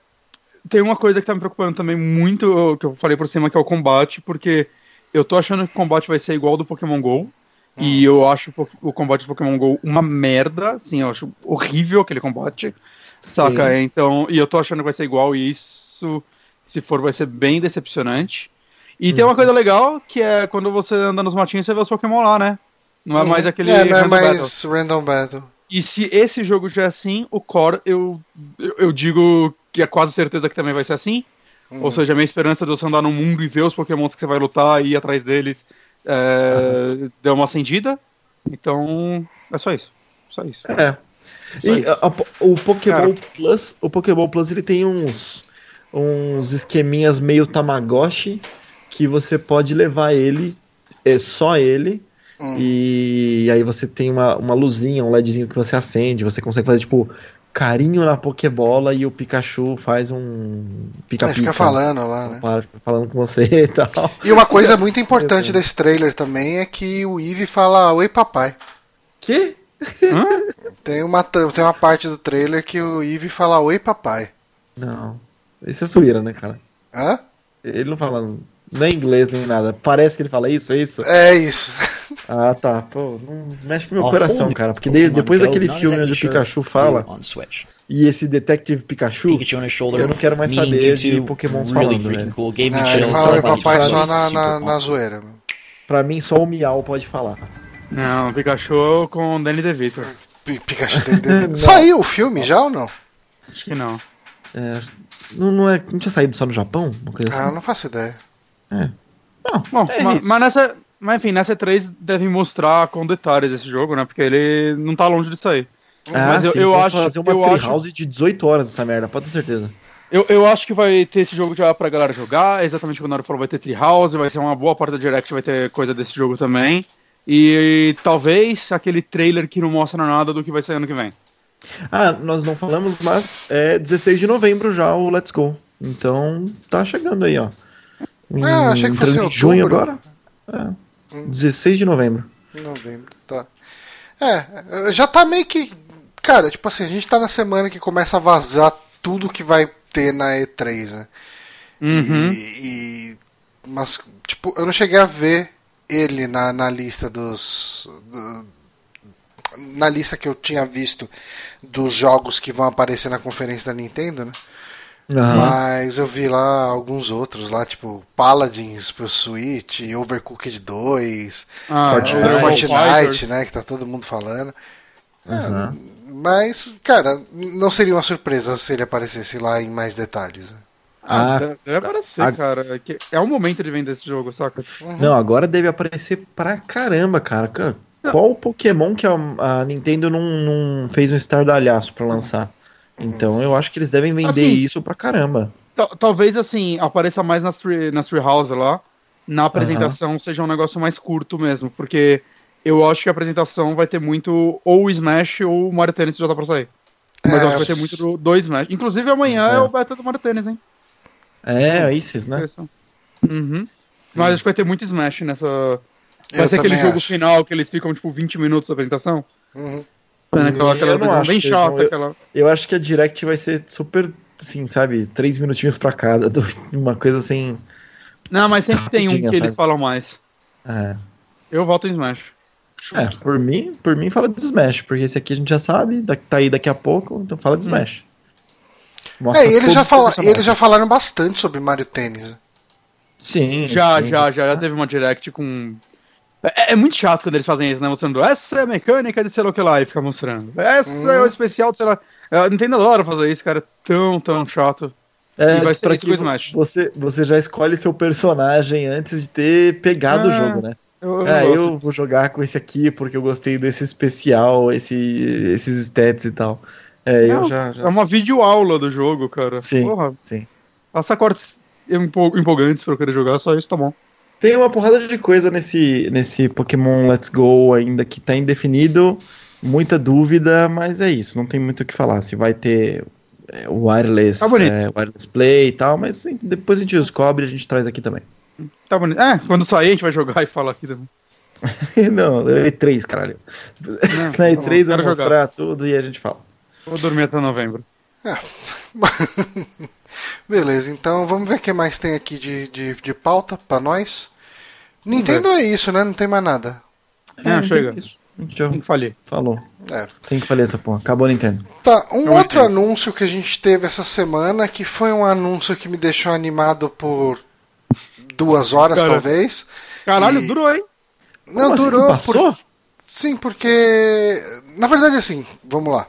Tem uma coisa que tá me preocupando também muito, que eu falei por cima, que é o combate, porque eu tô achando que o combate vai ser igual ao do Pokémon GO. E eu acho o combate do Pokémon GO uma merda, assim, eu acho horrível aquele combate. Saca? Sim. Então, e eu tô achando que vai ser igual, e isso, se for, vai ser bem decepcionante. E tem Uhum. uma coisa legal, que é quando você anda nos matinhos, você vê os Pokémon lá, né? Não é mais aquele. É, não é random battle. mais Random Battle. E se esse jogo já é assim, o Core, eu, eu, eu digo que é quase certeza que também vai ser assim. Ou seja, a minha esperança de você andar no mundo e ver os pokémons que você vai lutar e ir atrás deles é, deu uma acendida. Então, é só isso. Só isso. É. Só E isso. a- a- o Pokéball Cara. Plus, o Pokéball Plus ele tem uns uns esqueminhas meio Tamagotchi que você pode levar ele, é só ele, Hum. e aí você tem uma, uma luzinha, um LEDzinho que você acende, você consegue fazer tipo carinho na Pokébola e o Pikachu faz um É, pica-pica. fica falando lá, né? fala- Falando com você e tal. E uma coisa [LAUGHS] muito importante desse trailer também é que o Eevee fala Oi papai. Que? Hã? Tem uma, tem uma parte do trailer que o Eevee fala Oi papai. Não. Isso é zoeira, né, cara? Hã? Ele não fala nem inglês nem nada. Parece que ele fala isso, é isso? É isso. [LAUGHS] Ah, tá. Pô, não mexe com o meu coração, cara. Porque depois daquele filme onde o Pikachu fala e esse Detective Pikachu, Pikachu on his shoulder. eu não quero mais saber de really falando, velho. cool. Gave me Não, ele fala papai só na, na, na zoeira. pra mim só o Miau pode falar. Não, Pikachu com Danny DeVito. Pi- Pikachu tem devido. [LAUGHS] Saiu o filme já ou não? Acho que não. É, não, não, é, não tinha saído só no Japão? Uma coisa Ah, eu assim? não faço ideia. Não, Bom, é ma- isso. mas nessa. Mas enfim, nessa 3 devem mostrar com detalhes esse jogo, né? Porque ele não tá longe de sair. Ah, mas eu- sim, eu vou acho- fazer uma eu Treehouse de 18 horas essa merda, pode ter certeza. Eu, eu acho que vai ter esse jogo já pra galera jogar. Exatamente como o Naro falou, vai ter Treehouse, vai ser uma boa parte da Direct, vai ter coisa desse jogo também. E, talvez aquele trailer que não mostra nada do que vai sair ano que vem. Ah, nós não falamos, mas é 16 de novembro já o Let's Go. Então tá chegando aí, ó. Em- Ah, achei que fosse em em junho outubro. agora. É. 16 de novembro. Em novembro, tá. É, já tá meio que. Cara, tipo assim, a gente tá na semana que começa a vazar tudo que vai ter na E3, né? Uhum. E, e- Mas, tipo, eu não cheguei a ver ele na, na lista dos. do- na lista que eu tinha visto dos jogos que vão aparecer na conferência da Nintendo, né? Aham. Mas eu vi lá alguns outros lá, tipo Paladins pro Switch, Overcooked 2, Ah, Fortnite. é, Fortnite, Fighters. né? Que tá todo mundo falando. Aham. Mas, cara, não seria uma surpresa se ele aparecesse lá em mais detalhes. né? Ah, Ah, deve- aparecer, a- cara. É que É o momento de vender esse jogo, saca? Não, agora deve aparecer pra caramba, cara. Cara, Qual Pokémon que a, a Nintendo não, não fez um estardalhaço pra lançar? Então eu acho que eles devem vender Assim, isso pra caramba. Tal- Talvez, assim, apareça mais nas, tree, nas Treehouse lá. Na apresentação seja um negócio mais curto mesmo. Porque eu acho que a apresentação vai ter muito ou o Smash ou o Mario Tennis já tá pra sair. Mas É, eu acho que vai ter muito do, do Smash. Inclusive amanhã é, É. o beta do Mario Tennis, hein? É, Aces, né? Isso. Uhum. Mas acho que vai ter muito Smash nessa. Vai Eu ser aquele jogo acho. final que eles ficam, tipo, 20 minutos da apresentação. Uhum. Né, Aquela, aquela Eu não bem chata. vão- eu- Aquela... Eu acho que a Direct vai ser super, assim, sabe? Três minutinhos pra cada. [LAUGHS] do- Uma coisa assim. Não, mas sempre tem um que Rapidinha, eles sabe? falam mais. É. Eu voto em Smash. É, por mim, por mim fala de Smash, porque esse aqui a gente já sabe, tá aí daqui a pouco, então fala de Smash. Mostra É, eles já, fala, eles já falaram bastante sobre Mario Tênis. Sim. Já, sim. já, já, já teve uma direct com. É, é muito chato quando eles fazem isso, né? Mostrando essa é a mecânica de sei lá o que lá e fica mostrando. Essa é o especial de sei lá. Eu não entendo hora fazer isso, cara. É tão, tão chato. É, E vai ser pra isso que com o Smash. Você, você já escolhe seu personagem antes de ter pegado o Ah, jogo, né? Eu, eu É, eu vou jogar com esse aqui porque eu gostei desse especial, esse, esses stats e tal. É, eu Não, já. É já... uma videoaula do jogo, cara. Sim, Porra, sim. passa cortes empol- empolgantes pra eu querer jogar, só isso tá bom. Tem uma porrada de coisa nesse, nesse Pokémon Let's Go ainda que tá indefinido, muita dúvida, mas é isso, não tem muito o que falar. Se vai ter é, o wireless, Tá é, wireless play e tal, mas sim, depois a gente descobre e a gente traz aqui também. Tá bonito. É, quando sair a gente vai jogar e falar aqui também. [LAUGHS] não, é E3, caralho. Não, Na tá bom, E3 vai quero mostrar jogar. tudo e a gente fala. Vou dormir até novembro. [LAUGHS] Beleza, então vamos ver o que mais tem aqui de, de, de pauta pra nós. Nintendo é isso, né? Não tem mais nada. É, chega. Isso, a gente já Tem que falhar. falou. É. Tem que falar essa porra. Acabou a Nintendo. Tá, um Eu outro entendo. anúncio que a gente teve essa semana, que foi um anúncio que me deixou animado por duas horas, Cara, talvez. Caralho, E- durou, hein? Não, Como assim, durou. Passou? por- Sim, porque. Na verdade, assim, vamos lá.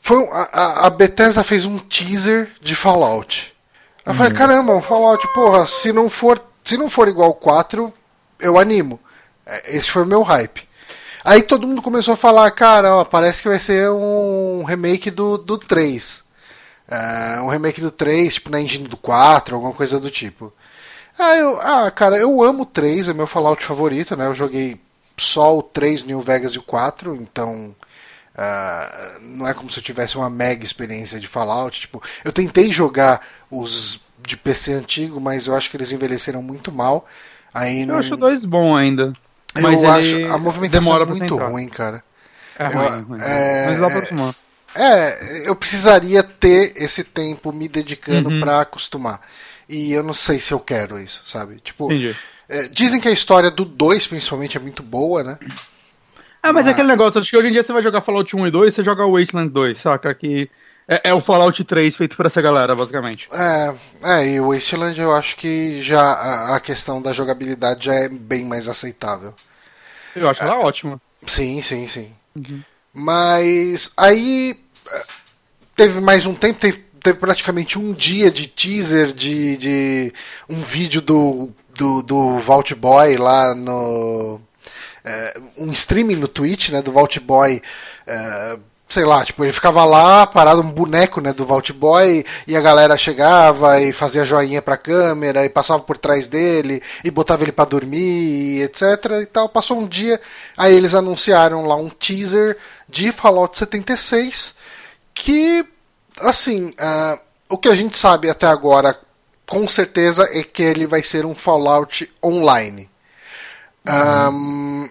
Foi um- a, a- Bethesda fez um teaser de Fallout. Eu uhum. falei, caramba, um Fallout, porra, se não for, se não for igual 4, eu animo. É, esse foi o meu hype. Aí todo mundo começou a falar, cara, ó, parece que vai ser um remake do, do 3. É, um remake do 3, tipo na engine do 4, alguma coisa do tipo. Ah, eu, ah, cara, eu amo o 3, é meu Fallout favorito, né? Eu joguei só o 3, New Vegas e o 4, então uh, não é como se eu tivesse uma mega experiência de Fallout. Tipo, eu tentei jogar os de PC antigo, mas eu acho que eles envelheceram muito mal. Aí eu não... acho dois bom ainda. Mas eu acho a movimentação é muito ruim, cara. É ruim, eu, ruim, é, mas dá pra acostumar. É, eu precisaria ter esse tempo me dedicando uhum. para acostumar. E eu não sei se eu quero isso, sabe? Tipo, é, dizem que a história do 2, principalmente, é muito boa, né? Ah, mas, mas é aquele negócio, acho que hoje em dia você vai jogar Fallout 1 e 2, você joga Wasteland 2, saca? Que é, é, o Fallout 3 feito por essa galera, basicamente. É, é, e o Wasteland eu acho que já a, a questão da jogabilidade já é bem mais aceitável. Eu acho ela é, ótima. Sim, sim, sim. Uhum. Mas aí teve mais um tempo, teve, teve praticamente um dia de teaser de, de um vídeo do, do, do Vault Boy lá no. É, um streaming no Twitch, né, do Vault Boy. É, sei lá, tipo, ele ficava lá, parado um boneco, né, do Vault Boy, e a galera chegava e fazia joinha pra câmera, e passava por trás dele, e botava ele para dormir, etc e tal. Passou um dia, aí eles anunciaram lá um teaser de Fallout 76, que, assim, uh, o que a gente sabe até agora, com certeza, é que ele vai ser um Fallout online. Uhum. Um,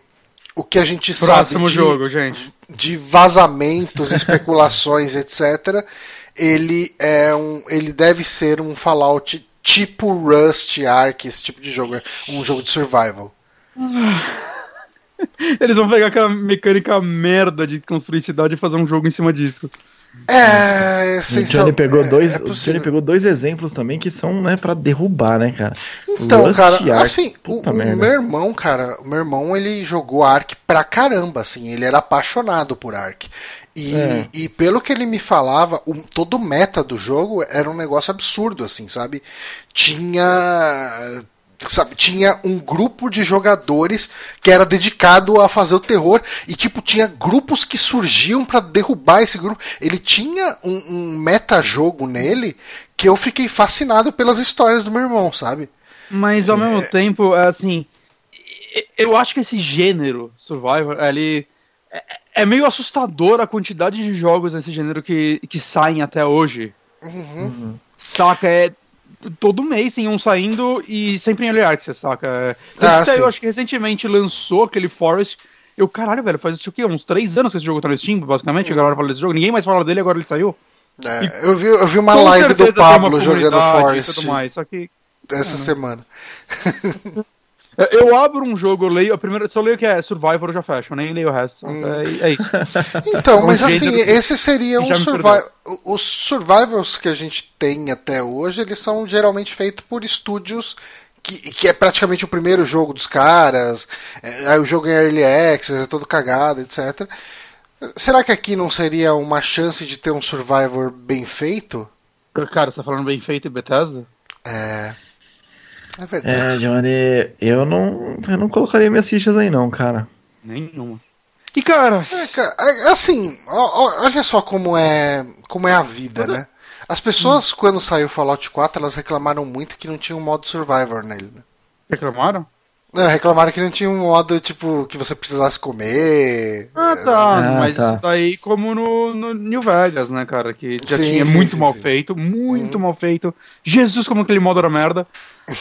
o que a gente Próximo sabe de, jogo, gente. De vazamentos, [LAUGHS] especulações, etc. Ele é um, ele deve ser um Fallout tipo Rust, Ark, esse tipo de jogo, um jogo de survival. [LAUGHS] Eles vão pegar aquela mecânica merda de construir cidade e fazer um jogo em cima disso. É, o Johnny pegou é, dois, é o Johnny pegou dois exemplos também que são, né, para derrubar, né, cara. Então, Rust cara, Ark, assim, o, o meu irmão, cara, o meu irmão ele jogou Ark pra caramba, assim, ele era apaixonado por Ark. E, é. e pelo que ele me falava, o, todo o meta do jogo era um negócio absurdo, assim, sabe? Tinha sabe, tinha um grupo de jogadores que era dedicado a fazer o terror e tipo tinha grupos que surgiam para derrubar esse grupo. Ele tinha um, um meta-jogo nele que eu fiquei fascinado pelas histórias do meu irmão, sabe? Mas ao é... mesmo tempo, assim, eu acho que esse gênero Survivor, ele é, é meio assustador a quantidade de jogos nesse gênero que, que saem até hoje. Uhum. Saca? É, todo mês tem um saindo e sempre em Early Access, saca? Ah, eu acho que recentemente lançou aquele Forest. Eu, caralho, velho, faz isso aqui, uns três anos que esse jogo tá no Steam, basicamente, hum. a galera fala desse jogo, ninguém mais fala dele, agora ele saiu. É, e, eu, vi, eu vi uma live do Pablo jogando Forest. Mais, só que, essa é. semana. [LAUGHS] Eu abro um jogo, eu leio, a primeira, só leio que é Survivor, eu já fecho, nem leio o resto. Hum. É, é, isso. [LAUGHS] Então, é mas assim, esse seria um survival. Os survivals que a gente tem até hoje, eles são geralmente feitos por estúdios que, que é praticamente o primeiro jogo dos caras, é, aí o jogo é early access, é todo cagado, etc. Será que aqui não seria uma chance de ter um Survivor bem feito? Cara, você tá falando bem feito em Bethesda? É. É verdade. É, Johnny, eu não, eu não colocaria minhas fichas aí não, cara. Nenhuma. E cara, é, cara é, assim, olha só como é, como é a vida, né? As pessoas hum. quando saiu Fallout 4, elas reclamaram muito que não tinha um modo Survivor nele. Né? Reclamaram? Não, reclamaram que não tinha um modo, tipo, que você precisasse comer. Ah, tá. Ah, mas tá. daí como no, no, New Vegas, né, cara? Que já sim, tinha sim, muito sim, mal feito, muito hum. mal feito. Jesus, como aquele modo era merda.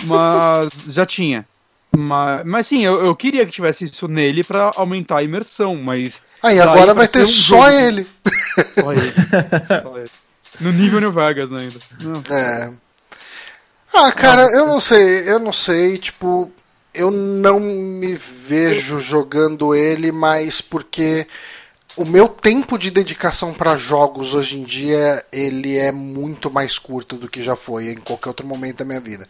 Mas [LAUGHS] já tinha. Mas, mas sim, eu, eu queria que tivesse isso nele para aumentar a imersão, mas. Aí agora vai ter um só ele. Só ele. Só ele. No nível New Vegas né, ainda. Não. É. Ah, cara, eu não sei, eu não sei, tipo, eu não me vejo jogando ele mais porque o meu tempo de dedicação para jogos hoje em dia ele é muito mais curto do que já foi em qualquer outro momento da minha vida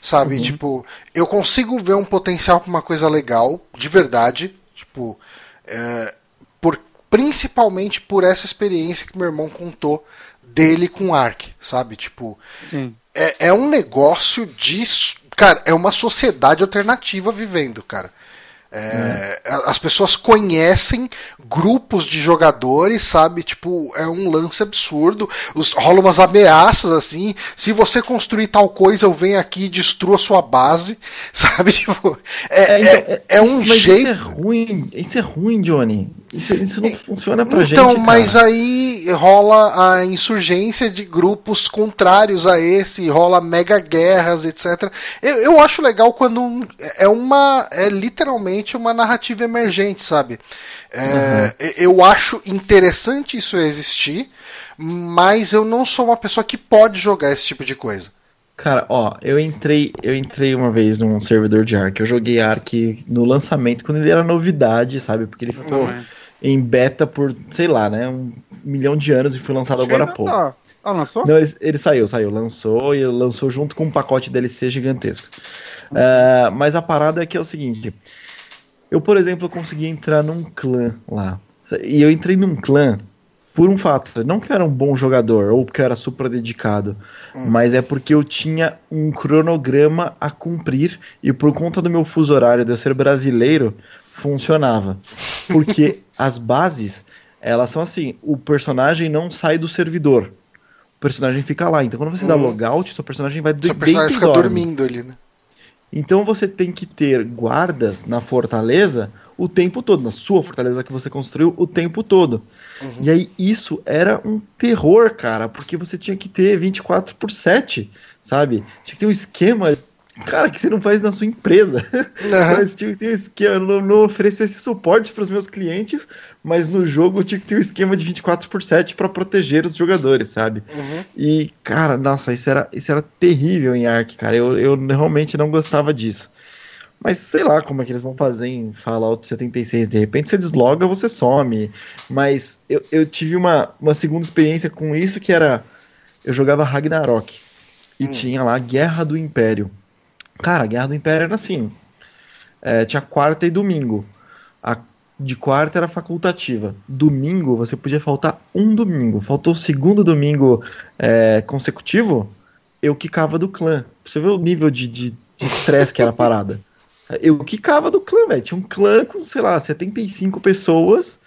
sabe uhum. tipo eu consigo ver um potencial para uma coisa legal de verdade tipo é, por principalmente por essa experiência que meu irmão contou dele com Ark sabe tipo Sim. é, é um negócio de. Cara, é uma sociedade alternativa vivendo, cara. É, As pessoas conhecem grupos de jogadores, sabe? Tipo, é um lance absurdo. Os, rola umas ameaças assim. Se você construir tal coisa, eu venho aqui e destruo a sua base, [LAUGHS] sabe? Tipo, é, então, é, é um mas jeito. Isso é ruim, isso é ruim, Johnny. Isso, isso não funciona pra gente. Então, cara. mas aí rola a insurgência de grupos contrários a esse, rola mega guerras, etc. Eu, eu acho legal quando um- é uma. É literalmente uma narrativa emergente, sabe? É, Eu acho interessante isso existir, mas eu não sou uma pessoa que pode jogar esse tipo de coisa. Cara, ó, eu entrei, eu entrei uma vez num servidor de Ark. Eu joguei Ark no lançamento, quando ele era novidade, sabe? Porque ele ficou Também. Em beta por, sei lá, né? Um milhão de anos e foi lançado agora há pouco. tá. Ah, lançou? Não, ele, ele saiu, saiu, lançou e lançou junto com um pacote DLC gigantesco. É, mas a parada é que é o seguinte: eu, por exemplo, consegui entrar num clã lá. E eu entrei num clã por um fato. Não que eu era um bom jogador ou porque eu era super dedicado, mas é porque eu tinha um cronograma a cumprir e por conta do meu fuso horário de eu ser brasileiro, funcionava. Porque as bases, elas são assim: o personagem não sai do servidor. O personagem fica lá. Então, quando você dá Uhum. logout, seu personagem vai Seu personagem fica dorme. dormindo ali, né? Então você tem que ter guardas na fortaleza o tempo todo, na sua fortaleza que você construiu o tempo todo. E aí isso era um terror, cara, porque você tinha que ter 24 por 7, sabe? Tinha que ter um esquema, cara, que você não faz na sua empresa. Aham. [LAUGHS] Mas tinha que ter um esquema, eu não, não ofereço esse suporte para os meus clientes, mas no jogo eu tinha que ter um esquema de 24 por 7 para proteger os jogadores, sabe? Uhum. E, cara, nossa, isso era, isso era terrível em Ark, cara. Eu, eu realmente não gostava disso. Mas sei lá como é que eles vão fazer em Fallout 76. De repente você desloga, você some. Mas eu, eu tive uma, uma segunda experiência com isso que era. Eu jogava Ragnarok. E Hum. tinha lá Guerra do Império. Cara, a Guerra do Império era assim. é, tinha quarta e domingo. A de quarta era facultativa. Domingo, você podia faltar um domingo. Faltou o segundo domingo é, consecutivo, eu quicava do clã. Você ver o nível de estresse que era a parada. [LAUGHS] Eu quicava do clã, velho. Tinha um clã com, sei lá, 75 pessoas,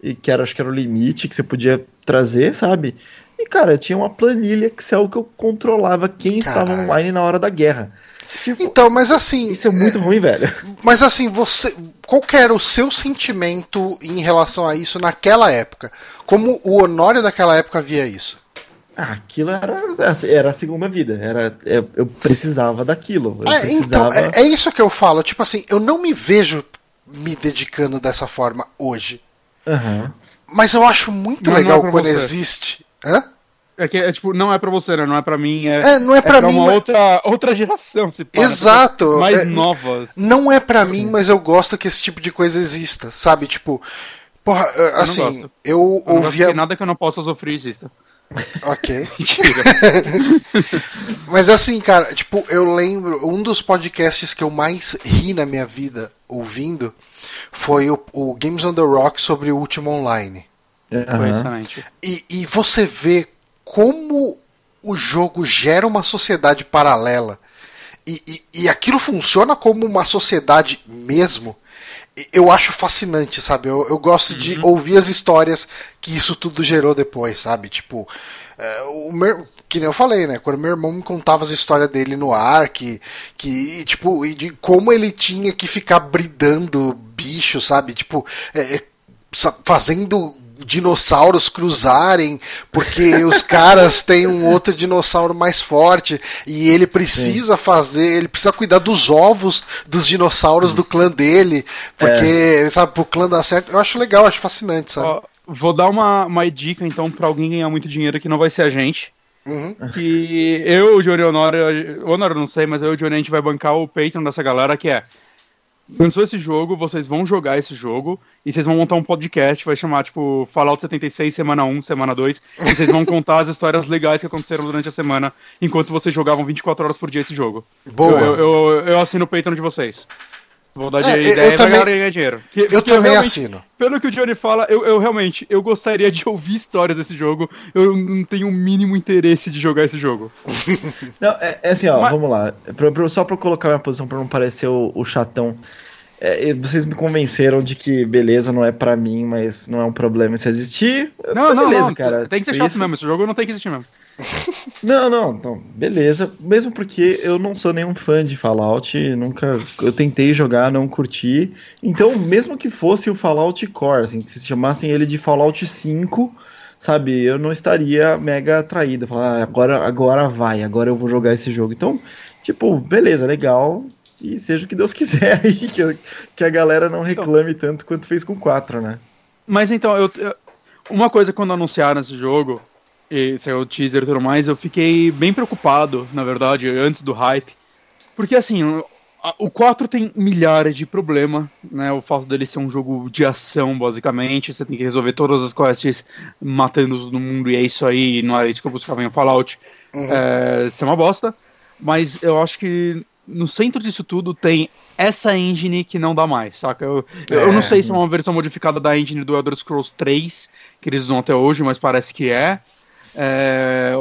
e que era, acho que era o limite que você podia trazer, sabe? E, cara, tinha uma planilha Excel que eu controlava quem estava Caralho. online na hora da guerra. Tipo, Então, mas assim. isso é muito ruim, velho. Mas assim, você. Qual que era o seu sentimento em relação a isso naquela época? Como o Honório daquela época via isso? Ah, aquilo era, era a segunda vida. Era, eu, eu precisava daquilo. Eu É, então, precisava. é, é isso que eu falo. Tipo assim, eu não me vejo me dedicando dessa forma hoje. Aham. Mas eu acho muito Não, não legal é pra quando você. existe. Hã? É que, é, tipo, não é pra você, né? Não é pra mim. É, É, não é pra mim, uma mas- outra, outra geração, se né? Exato, Mais é- novas. Não é pra mim, mas eu gosto que esse tipo de coisa exista, sabe? Tipo, porra, é, assim, eu Eu não gosto ouvia. nada que eu não possa sofrer exista. Ok. [LAUGHS] Mentira. [LAUGHS] Mas assim, cara, tipo, eu lembro, um dos podcasts que eu mais ri na minha vida ouvindo foi o, o Games on the Rock sobre o último online. Excelente. E, e você vê como o jogo gera uma sociedade paralela e, e, e aquilo funciona como uma sociedade mesmo. Eu acho fascinante, sabe? Eu, eu gosto de ouvir as histórias que isso tudo gerou depois, sabe? Tipo, é, o meu, que nem eu falei, né? Quando meu irmão me contava as histórias dele no ar, que, que tipo, e de como ele tinha que ficar bridando bicho, sabe? Tipo, é, é, fazendo dinossauros cruzarem porque os caras têm um outro dinossauro mais forte e ele precisa fazer, ele precisa cuidar dos ovos dos dinossauros do clã dele, porque, sabe, pro clã dar certo. Eu acho legal, acho fascinante, sabe? Ó, vou dar uma, uma dica, então, pra alguém ganhar muito dinheiro que não vai ser a gente. Uhum. Que eu, o Johnny e Honório eu não sei, mas eu e o Johnny a gente vai bancar o Patreon dessa galera, que é Lançou esse jogo, vocês vão jogar esse jogo e vocês vão montar um podcast, vai chamar tipo Fallout 76, semana 1, semana 2, e vocês vão contar as histórias legais que aconteceram durante a semana enquanto vocês jogavam 24 horas por dia esse jogo. Boa. Eu, eu, eu, eu assino o Patreon de vocês. Vou dar é, ideia eu também, ganhar dinheiro. Que, eu também eu assino. Pelo que o Johnny fala, eu, eu, realmente, eu gostaria de ouvir histórias desse jogo. Eu não tenho o mínimo interesse de jogar esse jogo. [LAUGHS] não, é, é, assim, ó, Mas... vamos lá. Pra, pra, só pra colocar minha posição pra não parecer o, o chatão. É, vocês me convenceram de que beleza não é para mim, mas não é um problema se existir. Não, tá não, beleza, não, cara. Tem que ser tipo chato isso... mesmo, esse jogo não tem que existir mesmo. Não, não, não, beleza. Mesmo porque eu não sou nenhum fã de Fallout, nunca. Eu tentei jogar, não curti. Então, mesmo que fosse o Fallout Core, assim, que se chamassem ele de Fallout 5, sabe, eu não estaria mega atraído. Falar, ah, agora, agora vai, agora eu vou jogar esse jogo. Então, tipo, beleza, legal. E seja o que Deus [LAUGHS] quiser aí, que, que a galera não reclame tanto quanto fez com o 4, né? Mas então, eu, uma coisa quando anunciaram esse jogo e saiu o teaser e tudo mais, eu fiquei bem preocupado, na verdade, antes do hype. Porque assim, o 4 tem milhares de problemas, né? O fato dele ser um jogo de ação, basicamente. Você tem que resolver todas as quests matando todo mundo, e é isso aí, não é isso que eu buscava em Fallout. Uhum. É, isso é uma bosta. Mas eu acho que no centro disso tudo tem essa engine que não dá mais, saca? Eu, é. eu não sei se é uma versão modificada da engine do Elder Scrolls 3, que eles usam até hoje, mas parece que é. É,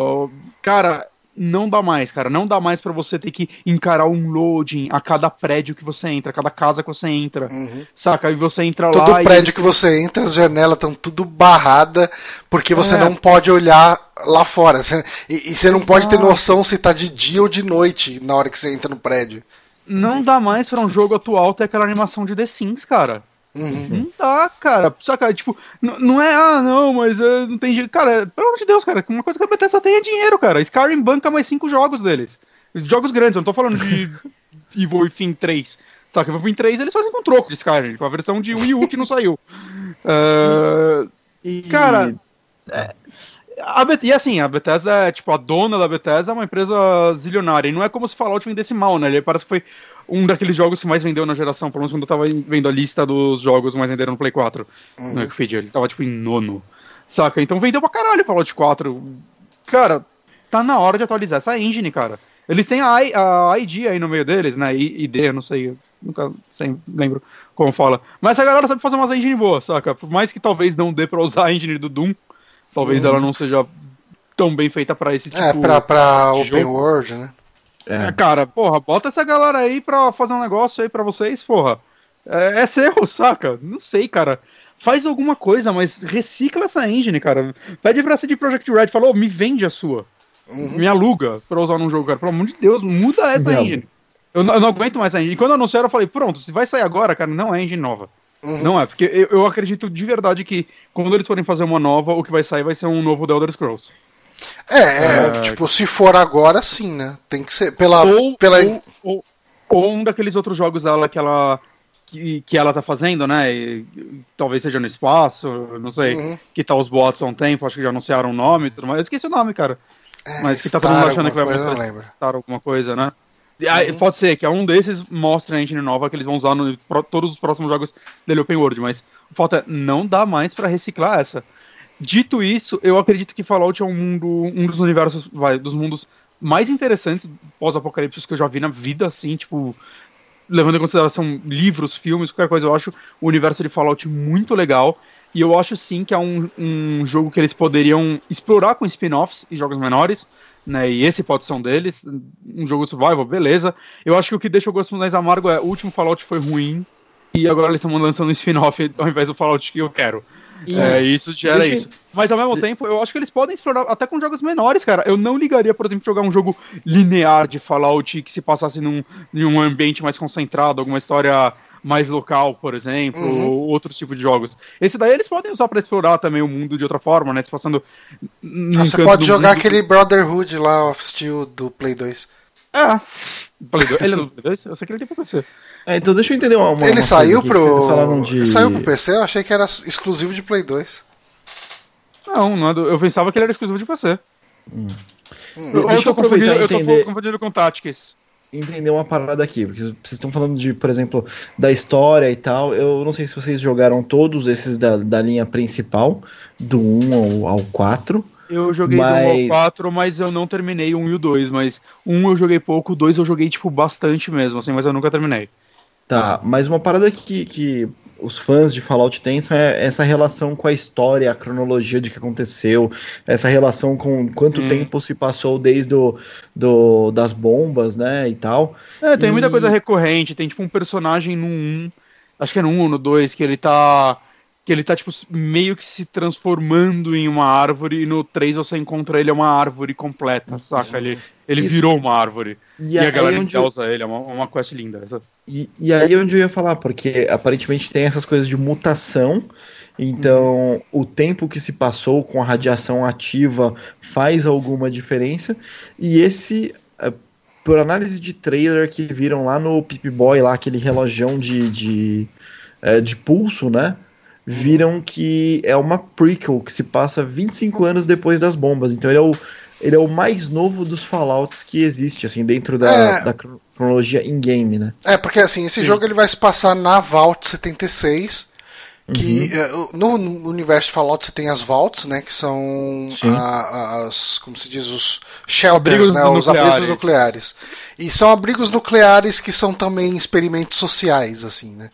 cara, não dá mais, cara. Não dá mais para você ter que encarar um loading a cada prédio que você entra, a cada casa que você entra. Uhum. Saca? E você entra Todo lá. Todo prédio e... que você entra, as janelas estão tudo barrada porque você é. não pode olhar lá fora. E, e, você não pode ter noção se tá de dia ou de noite na hora que você entra no prédio. Não dá mais para um jogo atual ter aquela animação de The Sims, cara. Uhum. Não dá, cara. Saca, tipo, não é, ah, não, mas uh, não tem jeito. Cara, pelo amor de Deus, cara, uma coisa que a Bethesda tem é dinheiro, cara. Skyrim banca mais cinco jogos deles. Jogos grandes, eu não tô falando de [LAUGHS] Evil Within 3. Saca, Evil Within 3 eles fazem com troco de Skyrim, com a versão de Wii U que não saiu. Uh, [LAUGHS] e, cara, é, a Bet e assim, a Bethesda é, tipo, a dona da Bethesda é uma empresa zilionária. E não é como se Fallout vendesse mal, né? Ele parece que foi um daqueles jogos que mais vendeu na geração, pelo menos quando eu tava vendo a lista dos jogos mais venderam no Play 4 uhum. no Wikipedia. Ele tava tipo em nono. Saca? Então vendeu pra caralho Fallout 4. Cara, tá na hora de atualizar essa engine, cara. Eles têm a, I, a ID aí no meio deles, né? ID, não sei, nunca sei, lembro como fala. Mas a galera sabe fazer umas engine boas, saca? Por mais que talvez não dê pra usar a engine do Doom, talvez uhum. ela não seja tão bem feita para esse é, tipo É, pra, pra open jogo. world, né? É. é. Cara, porra, bota essa galera aí pra fazer um negócio aí pra vocês, porra. É, é seu, [LAUGHS] saca? Não sei, cara. Faz alguma coisa, mas recicla essa engine, cara. Pede pra CD Project Red, falou, oh, me vende a sua. Uhum. Me aluga pra usar num jogo, cara. Pelo amor de Deus, muda essa não. engine. Eu não, eu não, aguento mais essa engine. E quando anunciaram, eu falei, pronto, se vai sair agora, cara, não é engine nova. Uhum. Não é, porque eu, eu, acredito de verdade que quando eles forem fazer uma nova, o que vai sair vai ser um novo The Elder Scrolls. É, é, é, tipo, se for agora, sim, né? Tem que ser. Pela. Ou, pela... ou, ou, ou um daqueles outros jogos dela que ela. Que, que ela tá fazendo, né? E, talvez seja no espaço, não sei. Uhum. Que tá os bots há um tempo, acho que já anunciaram o nome e tudo mais. Eu esqueci o nome, cara. É, Mas que tá todo mundo achando que vai mostrar alguma coisa, né? Uhum. Pode ser que um desses mostre a engine nova que eles vão usar no todos os próximos jogos dele Open World, mas o fato é, não dá mais para reciclar essa. Dito isso, eu acredito que Fallout é um mundo, um dos universos, vai, dos mundos mais interessantes pós-apocalipse que eu já vi na vida, assim, tipo, levando em consideração livros, filmes, qualquer coisa, eu acho o universo de Fallout muito legal. E eu acho sim que é um, um jogo que eles poderiam explorar com spin-offs e jogos menores, né? E esse pode ser um deles. Um jogo survival, beleza. Eu acho que o que deixa o gosto mais amargo é o último Fallout foi ruim. E agora eles estão lançando um spin-off ao invés do Fallout que eu quero. E é, isso gera deixa... isso. Mas ao mesmo tempo, eu acho que eles podem explorar até com jogos menores, cara. Eu não ligaria, por exemplo, jogar um jogo linear de Fallout que se passasse num, num ambiente mais concentrado, alguma história mais local, por exemplo, uhum. ou outros tipos de jogos. Esse daí eles podem usar para explorar também o mundo de outra forma, né? Se passando. Ah, você pode jogar mundo. aquele Brotherhood lá, of Steel do Play 2. É. Play 2. Ele é do Play 2? Eu sei que ele tem pra PC. É, então deixa eu entender uma, uma Ele uma saiu pro. De... Saiu pro PC? Eu achei que era exclusivo de Play 2. Não, não é do... eu pensava que ele era exclusivo de PC. Hum. Hum. Eu, eu, tô confundindo, eu tô confundindo com Tactics entender uma parada aqui, porque vocês estão falando de, por exemplo, da história e tal. Eu não sei se vocês jogaram todos esses da, da linha principal, do 1 ao, ao 4. Eu joguei mas... do 1 ao 4, mas eu não terminei o 1 e o 2. Mas um eu joguei pouco, o 2 eu joguei, tipo, bastante mesmo, assim, mas eu nunca terminei. Tá, mas uma parada que, que os fãs de Fallout têm é essa relação com a história, a cronologia de que aconteceu, essa relação com quanto hum. tempo se passou desde do, do, das bombas, né, e tal. É, tem e... muita coisa recorrente, tem tipo um personagem no 1, acho que é no 1 ou no 2, que ele tá que ele tá, tipo, meio que se transformando em uma árvore, e no 3 você encontra ele é uma árvore completa, saca? Ele, ele virou uma árvore. E, e a galera onde usa ele, é uma, uma quest linda. Essa. E, e aí é onde eu ia falar, porque aparentemente tem essas coisas de mutação, então, uhum. o tempo que se passou com a radiação ativa faz alguma diferença. E esse, é, por análise de trailer que viram lá no Pip Boy, lá aquele relojão de, de, é, de pulso, né? Viram que é uma prequel que se passa 25 anos depois das bombas. Então ele é o, ele é o mais novo dos Fallouts que existe, assim, dentro da, é... da cronologia in-game, né? É, porque assim, esse Sim. jogo ele vai se passar na Vault 76. Que uhum. Eh, no universo de Fallout você tem as vaults, né? Que são a, as, como se diz, os shelters, né, os abrigos nucleares. E são abrigos nucleares que são também experimentos sociais, assim, né?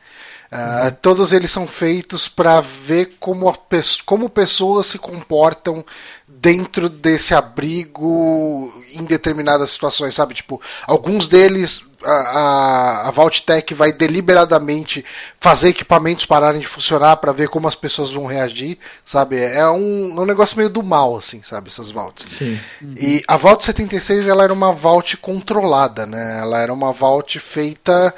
Uh, todos eles são feitos para ver como, como pessoas se comportam dentro desse abrigo em determinadas situações, sabe? Tipo, alguns deles a, a, a Vaultec vai deliberadamente fazer equipamentos pararem de funcionar para ver como as pessoas vão reagir, sabe? É um, é um negócio meio do mal, assim, sabe? Essas Vaults. Sim. E a Vault 76 ela era uma Vault controlada, né? Ela era uma Vault feita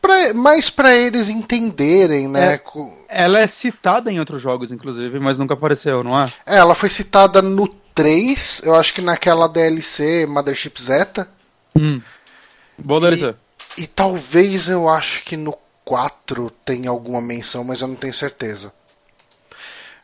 pra, mais para eles entenderem, né? É, ela é citada em outros jogos, inclusive, mas nunca apareceu, não é? É, ela foi citada no 3, eu acho que naquela DLC Mothership Zeta. Hum. Boa DLC. E, e talvez eu acho que no 4 tem alguma menção, mas eu não tenho certeza.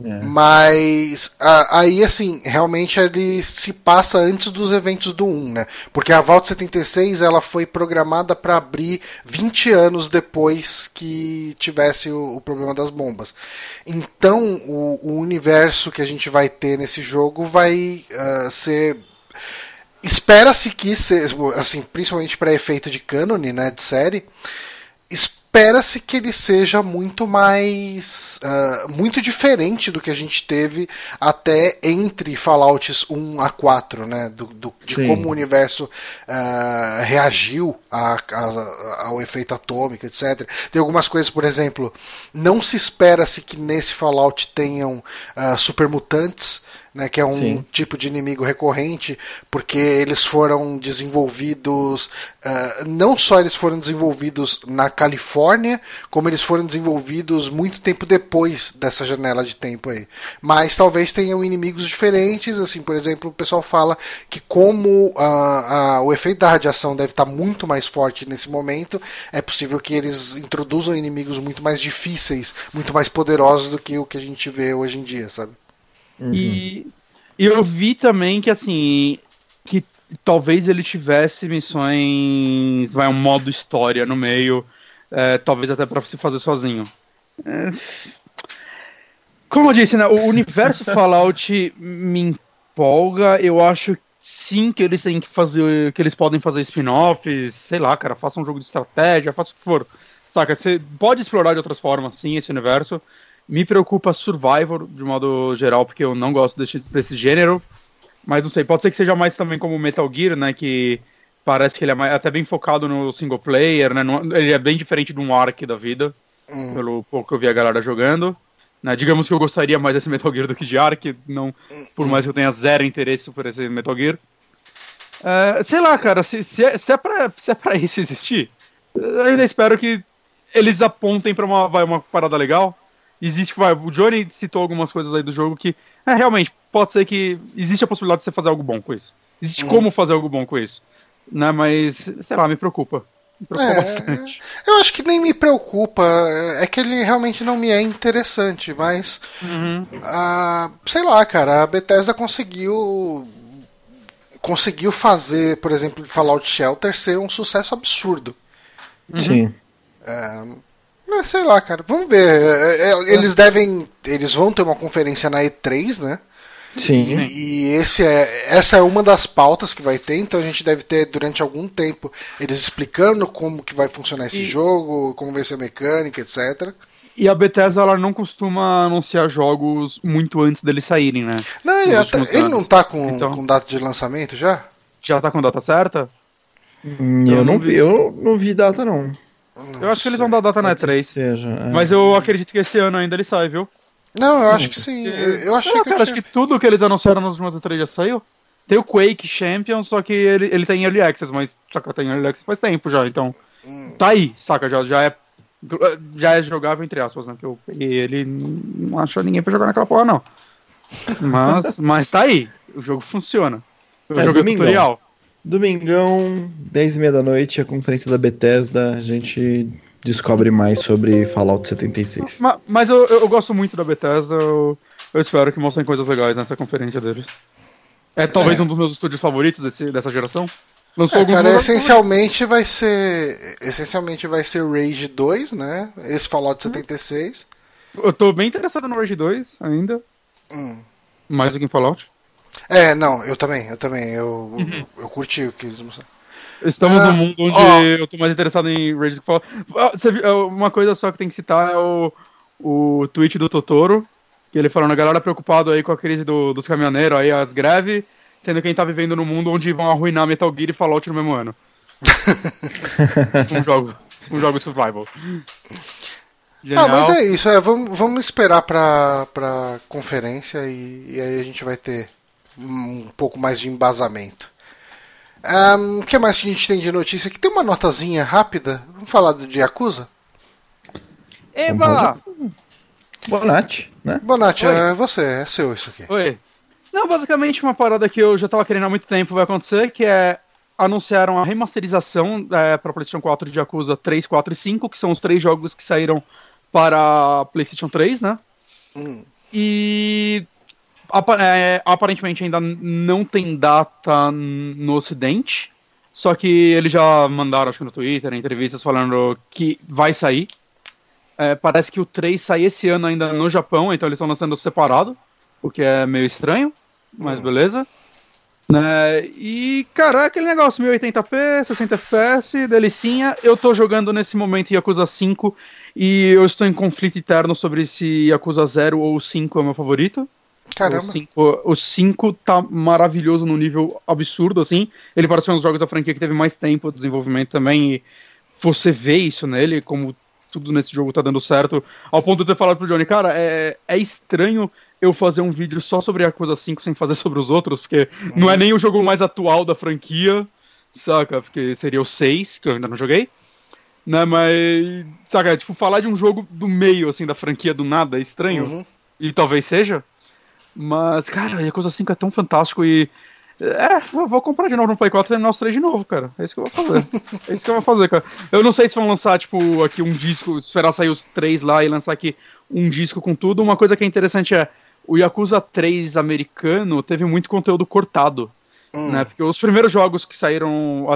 É. Mas aí, assim, realmente ele se passa antes dos eventos do 1, né? Porque a Vault 76 ela foi programada para abrir 20 anos depois que tivesse o, o problema das bombas. Então, o, o, universo que a gente vai ter nesse jogo vai uh, ser espera-se que seja, assim, principalmente para efeito de canon, né, de série, espera-se que ele seja muito mais. Uh, muito diferente do que a gente teve até entre Fallouts 1 a 4, né? Do, do de como o universo uh, reagiu a, a, ao efeito atômico, etc. Tem algumas coisas, por exemplo, não se espera-se que nesse Fallout tenham uh, supermutantes né, que é um Sim. tipo de inimigo recorrente, porque eles foram desenvolvidos, uh, não só eles foram desenvolvidos na Califórnia, como eles foram desenvolvidos muito tempo depois dessa janela de tempo aí. Mas talvez tenham inimigos diferentes, assim, por exemplo, o pessoal fala que como uh, uh, o efeito da radiação deve estar muito mais forte nesse momento, é possível que eles introduzam inimigos muito mais difíceis, muito mais poderosos do que o que a gente vê hoje em dia, sabe? Uhum. E, e eu vi também que, assim, que talvez ele tivesse missões, vai, um modo história no meio, é, talvez até para se fazer sozinho. É... Como eu disse, né, o universo [LAUGHS] Fallout me empolga, eu acho sim que eles têm que fazer, que eles podem fazer spin-offs, sei lá, cara, faça um jogo de estratégia, faça o que for. Saca, você pode explorar de outras formas, sim, esse universo. Me preocupa Survivor, de modo geral, porque eu não gosto desse, desse gênero. Mas não sei, pode ser que seja mais também como Metal Gear, né? Que parece que ele é mais, até bem focado no single player, né? ele é bem diferente de um Ark da vida, hum. pelo pouco que eu vi a galera jogando. Né? Digamos que eu gostaria mais desse Metal Gear do que de Ark, não, por mais que eu tenha zero interesse por esse Metal Gear. É, sei lá, cara, se, se, é, se, é pra, se é pra isso existir, eu ainda espero que eles apontem pra uma, vai, uma parada legal existe, vai, o Johnny citou algumas coisas aí do jogo que, é, realmente, pode ser que existe a possibilidade de você fazer algo bom com isso. Existe hum. como fazer algo bom com isso. Né, mas, sei lá, me preocupa. Me preocupa é, bastante. Eu acho que nem me preocupa. É que ele realmente não me é interessante, mas. Uhum. Uh, sei lá, cara, a Bethesda conseguiu. Conseguiu fazer, por exemplo, Fallout Shelter ser um sucesso absurdo. Uhum. Sim. Mas sei lá, cara. Vamos ver. É, é, eles devem. Eles vão ter uma conferência na E3, né? Sim. E, e esse é, essa é uma das pautas que vai ter, então a gente deve ter durante algum tempo eles explicando como que vai funcionar esse E- jogo, como vai ser a mecânica, etc. E a Bethesda ela não costuma anunciar jogos muito antes deles saírem, né? Não, ele, ele não tá com, Então. com data de lançamento já? Já tá com data certa? Hum, Eu, Eu não não vi, vi. eu não vi data, não. Eu acho que eles vão dar data na que E3. Seja, é. Mas eu acredito que esse ano ainda ele sai, viu? Não, eu acho que sim. Eu, eu achei Ah, que eu cara, tinha... acho que tudo que eles anunciaram nos últimos E3 já saiu. Tem o Quake Champion, só que ele, ele tem Early Access, mas saca, tem Early Access faz tempo já, então. Hum. Tá aí, saca, já, já é. Já é jogável, entre aspas, né? Porque eu peguei ele não achou ninguém pra jogar naquela porra, não. Mas, mas tá aí. O jogo funciona. O É, jogo é domingão. tutorial. Domingão, 10 e meia da noite, a conferência da Bethesda, a gente descobre mais sobre Fallout 76. Ma- Mas eu, eu gosto muito da Bethesda, eu, eu espero que mostrem coisas legais nessa conferência deles. É talvez É. um dos meus estúdios favoritos desse- dessa geração. Lançou É, cara, essencialmente vai ser. Essencialmente vai ser Rage 2, né? Esse Fallout 76. Eu tô bem interessado no Rage 2 ainda, Hum. mais do que em Fallout. É, não, eu também, eu também. Eu, eu curti o que eles mostraram. Estamos Ah, num mundo onde ó. eu tô mais interessado em Rage Fallout. Ah, ah, uma coisa só que tem que citar é o, o tweet do Totoro, que ele falando, a galera preocupado aí com a crise do- dos caminhoneiros, aí as greves, sendo quem tá vivendo num mundo onde vão arruinar Metal Gear e Fallout no mesmo ano. [LAUGHS] um jogo, um jogo survival. Ah, mas Genial. é isso, é, vamos, vamos esperar pra, pra conferência e, e aí a gente vai ter um pouco mais de embasamento. O que mais que a gente tem de notícia aqui? Tem uma notazinha rápida. Vamos falar do de Yakuza? Eba! Bonatti, né? Bonatti, Oi. é você, é seu isso aqui. Oi. Não, basicamente uma parada que eu já tava querendo há muito tempo vai acontecer, que é anunciaram a remasterização é, para PlayStation 4 de Yakuza 3, 4 e 5, que são os três jogos que saíram para PlayStation 3, né? Hum. E apa- é, aparentemente ainda não tem data no Ocidente, só que eles já mandaram, acho que no Twitter, em entrevistas, falando que vai sair. É, parece que o 3 sai esse ano ainda no Japão, então eles estão lançando separado, o que é meio estranho, mas Hum. beleza. Né? E, cara, é aquele negócio, 1080p, 60 FPS, delicinha. Eu tô jogando nesse momento Yakuza 5 e eu estou em conflito eterno sobre se Yakuza 0 ou 5 é o meu favorito. Caramba. O 5, o 5 tá maravilhoso num nível absurdo, assim. Ele parece um dos jogos da franquia que teve mais tempo de desenvolvimento também. E você vê isso nele, como tudo nesse jogo tá dando certo. Ao ponto de eu ter falado pro Johnny, cara, é, é estranho eu fazer um vídeo só sobre Yakuza 5 sem fazer sobre os outros, porque não é nem o jogo mais atual da franquia, saca? Porque seria o 6, que eu ainda não joguei. Né, mas, saca, tipo, falar de um jogo do meio, assim, da franquia do nada é estranho. Uhum. E talvez seja. Mas, cara, Yakuza 5 é tão fantástico e. É, vou comprar de novo no Play 4 e terminar os três de novo, cara. É isso que eu vou fazer. É isso que eu vou fazer, cara. Eu não sei se vão lançar, tipo, aqui um disco, esperar sair os três lá e lançar aqui um disco com tudo. Uma coisa que é interessante é. O Yakuza 3 americano teve muito conteúdo cortado. Hum. Né? Porque os primeiros jogos que saíram.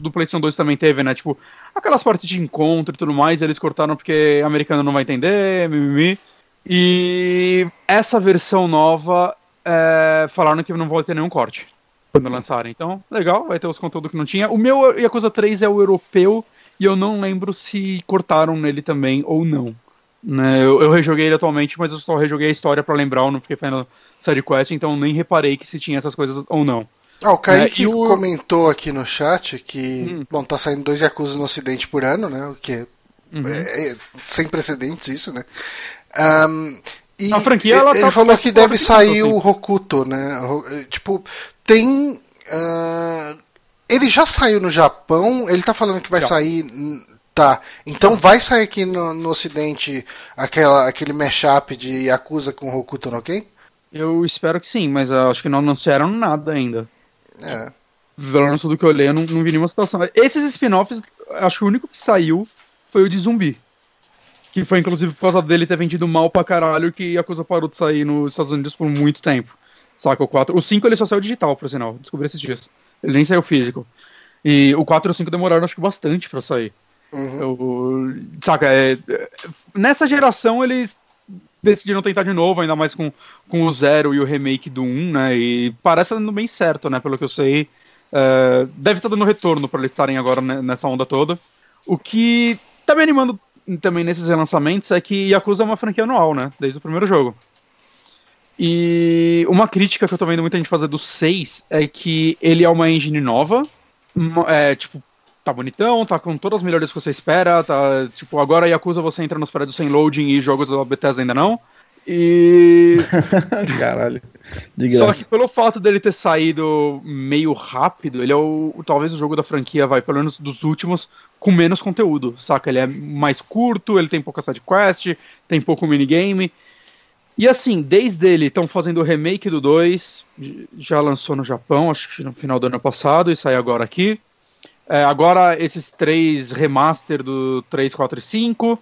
Do PlayStation 2 também teve, né? Tipo, aquelas partes de encontro e tudo mais, eles cortaram porque americano não vai entender, mimimi. E essa versão nova é, falaram que não vai ter nenhum corte quando lançarem. Então, legal, vai ter os conteúdos que não tinha. O meu Yakuza 3 é o europeu e eu não lembro se cortaram nele também ou não. Né, eu, eu rejoguei ele atualmente, mas eu só rejoguei a história pra lembrar, eu não fiquei fazendo sidequest, então nem reparei que se tinha essas coisas ou não. Ah, o Kaique É, o- comentou aqui no chat que, Hum. bom, tá saindo dois Yakuza no ocidente por ano, né? O que é, Uhum. é- é sem precedentes isso, né? Ahm, e A franquia, ele, tá falou que deve sair isso, assim. o Hokuto, né? Eh, Tipo, tem... ah, ele já saiu no Japão, ele tá falando que vai Já. sair... hum, Tá, então vai sair aqui no, no ocidente aquela, aquele mashup de Yakuza com Hokuto no Ken? Eu espero que sim, mas eu acho que não anunciaram nada ainda. É. Pelo menos tudo que eu olhei, eu não, não vi nenhuma situação. Esses spin-offs, acho que o único que saiu foi o de zumbi. Que foi inclusive por causa dele ter vendido mal pra caralho que a coisa parou de sair nos Estados Unidos por muito tempo. Saca, o 4. O 5 ele só saiu digital, por sinal. Descobri esses dias. Ele nem saiu físico. E o 4 e o 5 demoraram, acho que bastante pra sair. Uhum. Eu, saca, é, nessa geração eles decidiram tentar de novo, ainda mais com, com o Zero e o remake do 1, né? E parece dando bem certo, né? Pelo que eu sei. Uh, deve estar tá dando retorno para eles estarem agora nessa onda toda. O que tá me animando também nesses relançamentos é que Yakuza é uma franquia anual, né? Desde o primeiro jogo. E uma crítica que eu tô vendo muita gente fazer do 6 é que ele é uma engine nova. É, tipo, tá bonitão, tá com todas as melhorias que você espera, tá, tipo, agora Yakuza você entra nos prédios sem loading e jogos da Bethesda ainda não. E. [LAUGHS] Caralho. Só que pelo fato dele ter saído meio rápido, ele é o. Talvez o jogo da franquia, vai, pelo menos dos últimos, com menos conteúdo, saca? Ele é mais curto, ele tem pouca side quest, tem pouco minigame. E assim, desde ele estão fazendo o remake do 2, já lançou no Japão, acho que no final do ano passado, e sai agora aqui. É, agora esses três remaster do 3, 4 e 5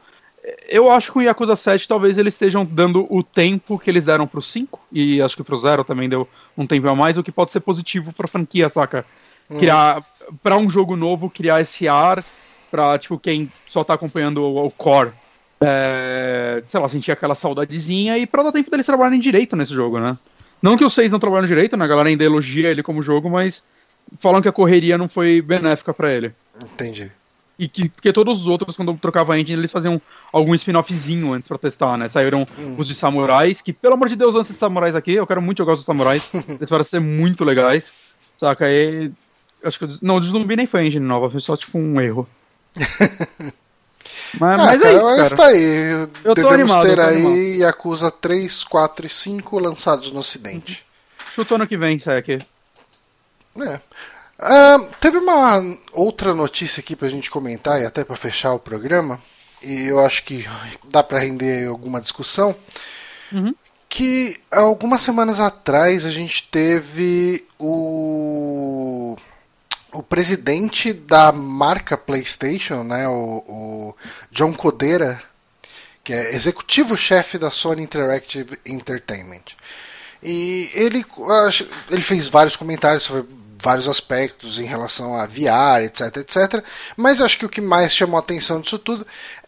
eu acho que o Yakuza 7 talvez eles estejam dando o tempo que eles deram pro 5, e acho que pro Zero também deu um tempo a mais, o que pode ser positivo pra franquia, saca? Hum. Criar, pra um jogo novo, criar esse ar pra, tipo, quem só tá acompanhando o, o core, é, sei lá, sentir aquela saudadezinha e pra dar tempo deles trabalharem direito nesse jogo, né? Não que os seis não trabalham direito, né? A galera ainda elogia ele como jogo, mas falam que a correria não foi benéfica para ele. Entendi. E que, porque todos os outros, quando trocava a engine, eles faziam algum spin-offzinho antes pra testar, né? Saíram hum. os de samurais, que pelo amor de Deus, lança esses samurais aqui. Eu quero muito jogar os samurais. [LAUGHS] eles parecem ser muito legais. Saca? E. Acho que. Não, o de zumbi nem foi engine nova, foi só tipo um erro. [LAUGHS] mas, ah, mas cara, é isso, cara. Tá aí. Eu Devemos animado, ter aí Yakuza 3, 4 e 5 lançados no ocidente. Chutou ano que vem, sai aqui. É. Uh, teve uma outra notícia aqui pra gente comentar e até para fechar o programa, e eu acho que dá para render alguma discussão. Uhum. Que algumas semanas atrás a gente teve o, o presidente da marca PlayStation, né, o, o John Codera, que é executivo-chefe da Sony Interactive Entertainment. E ele, ele fez vários comentários sobre vários aspectos em relação a VR, etc, etc. Mas eu acho que o que mais chamou a atenção disso tudo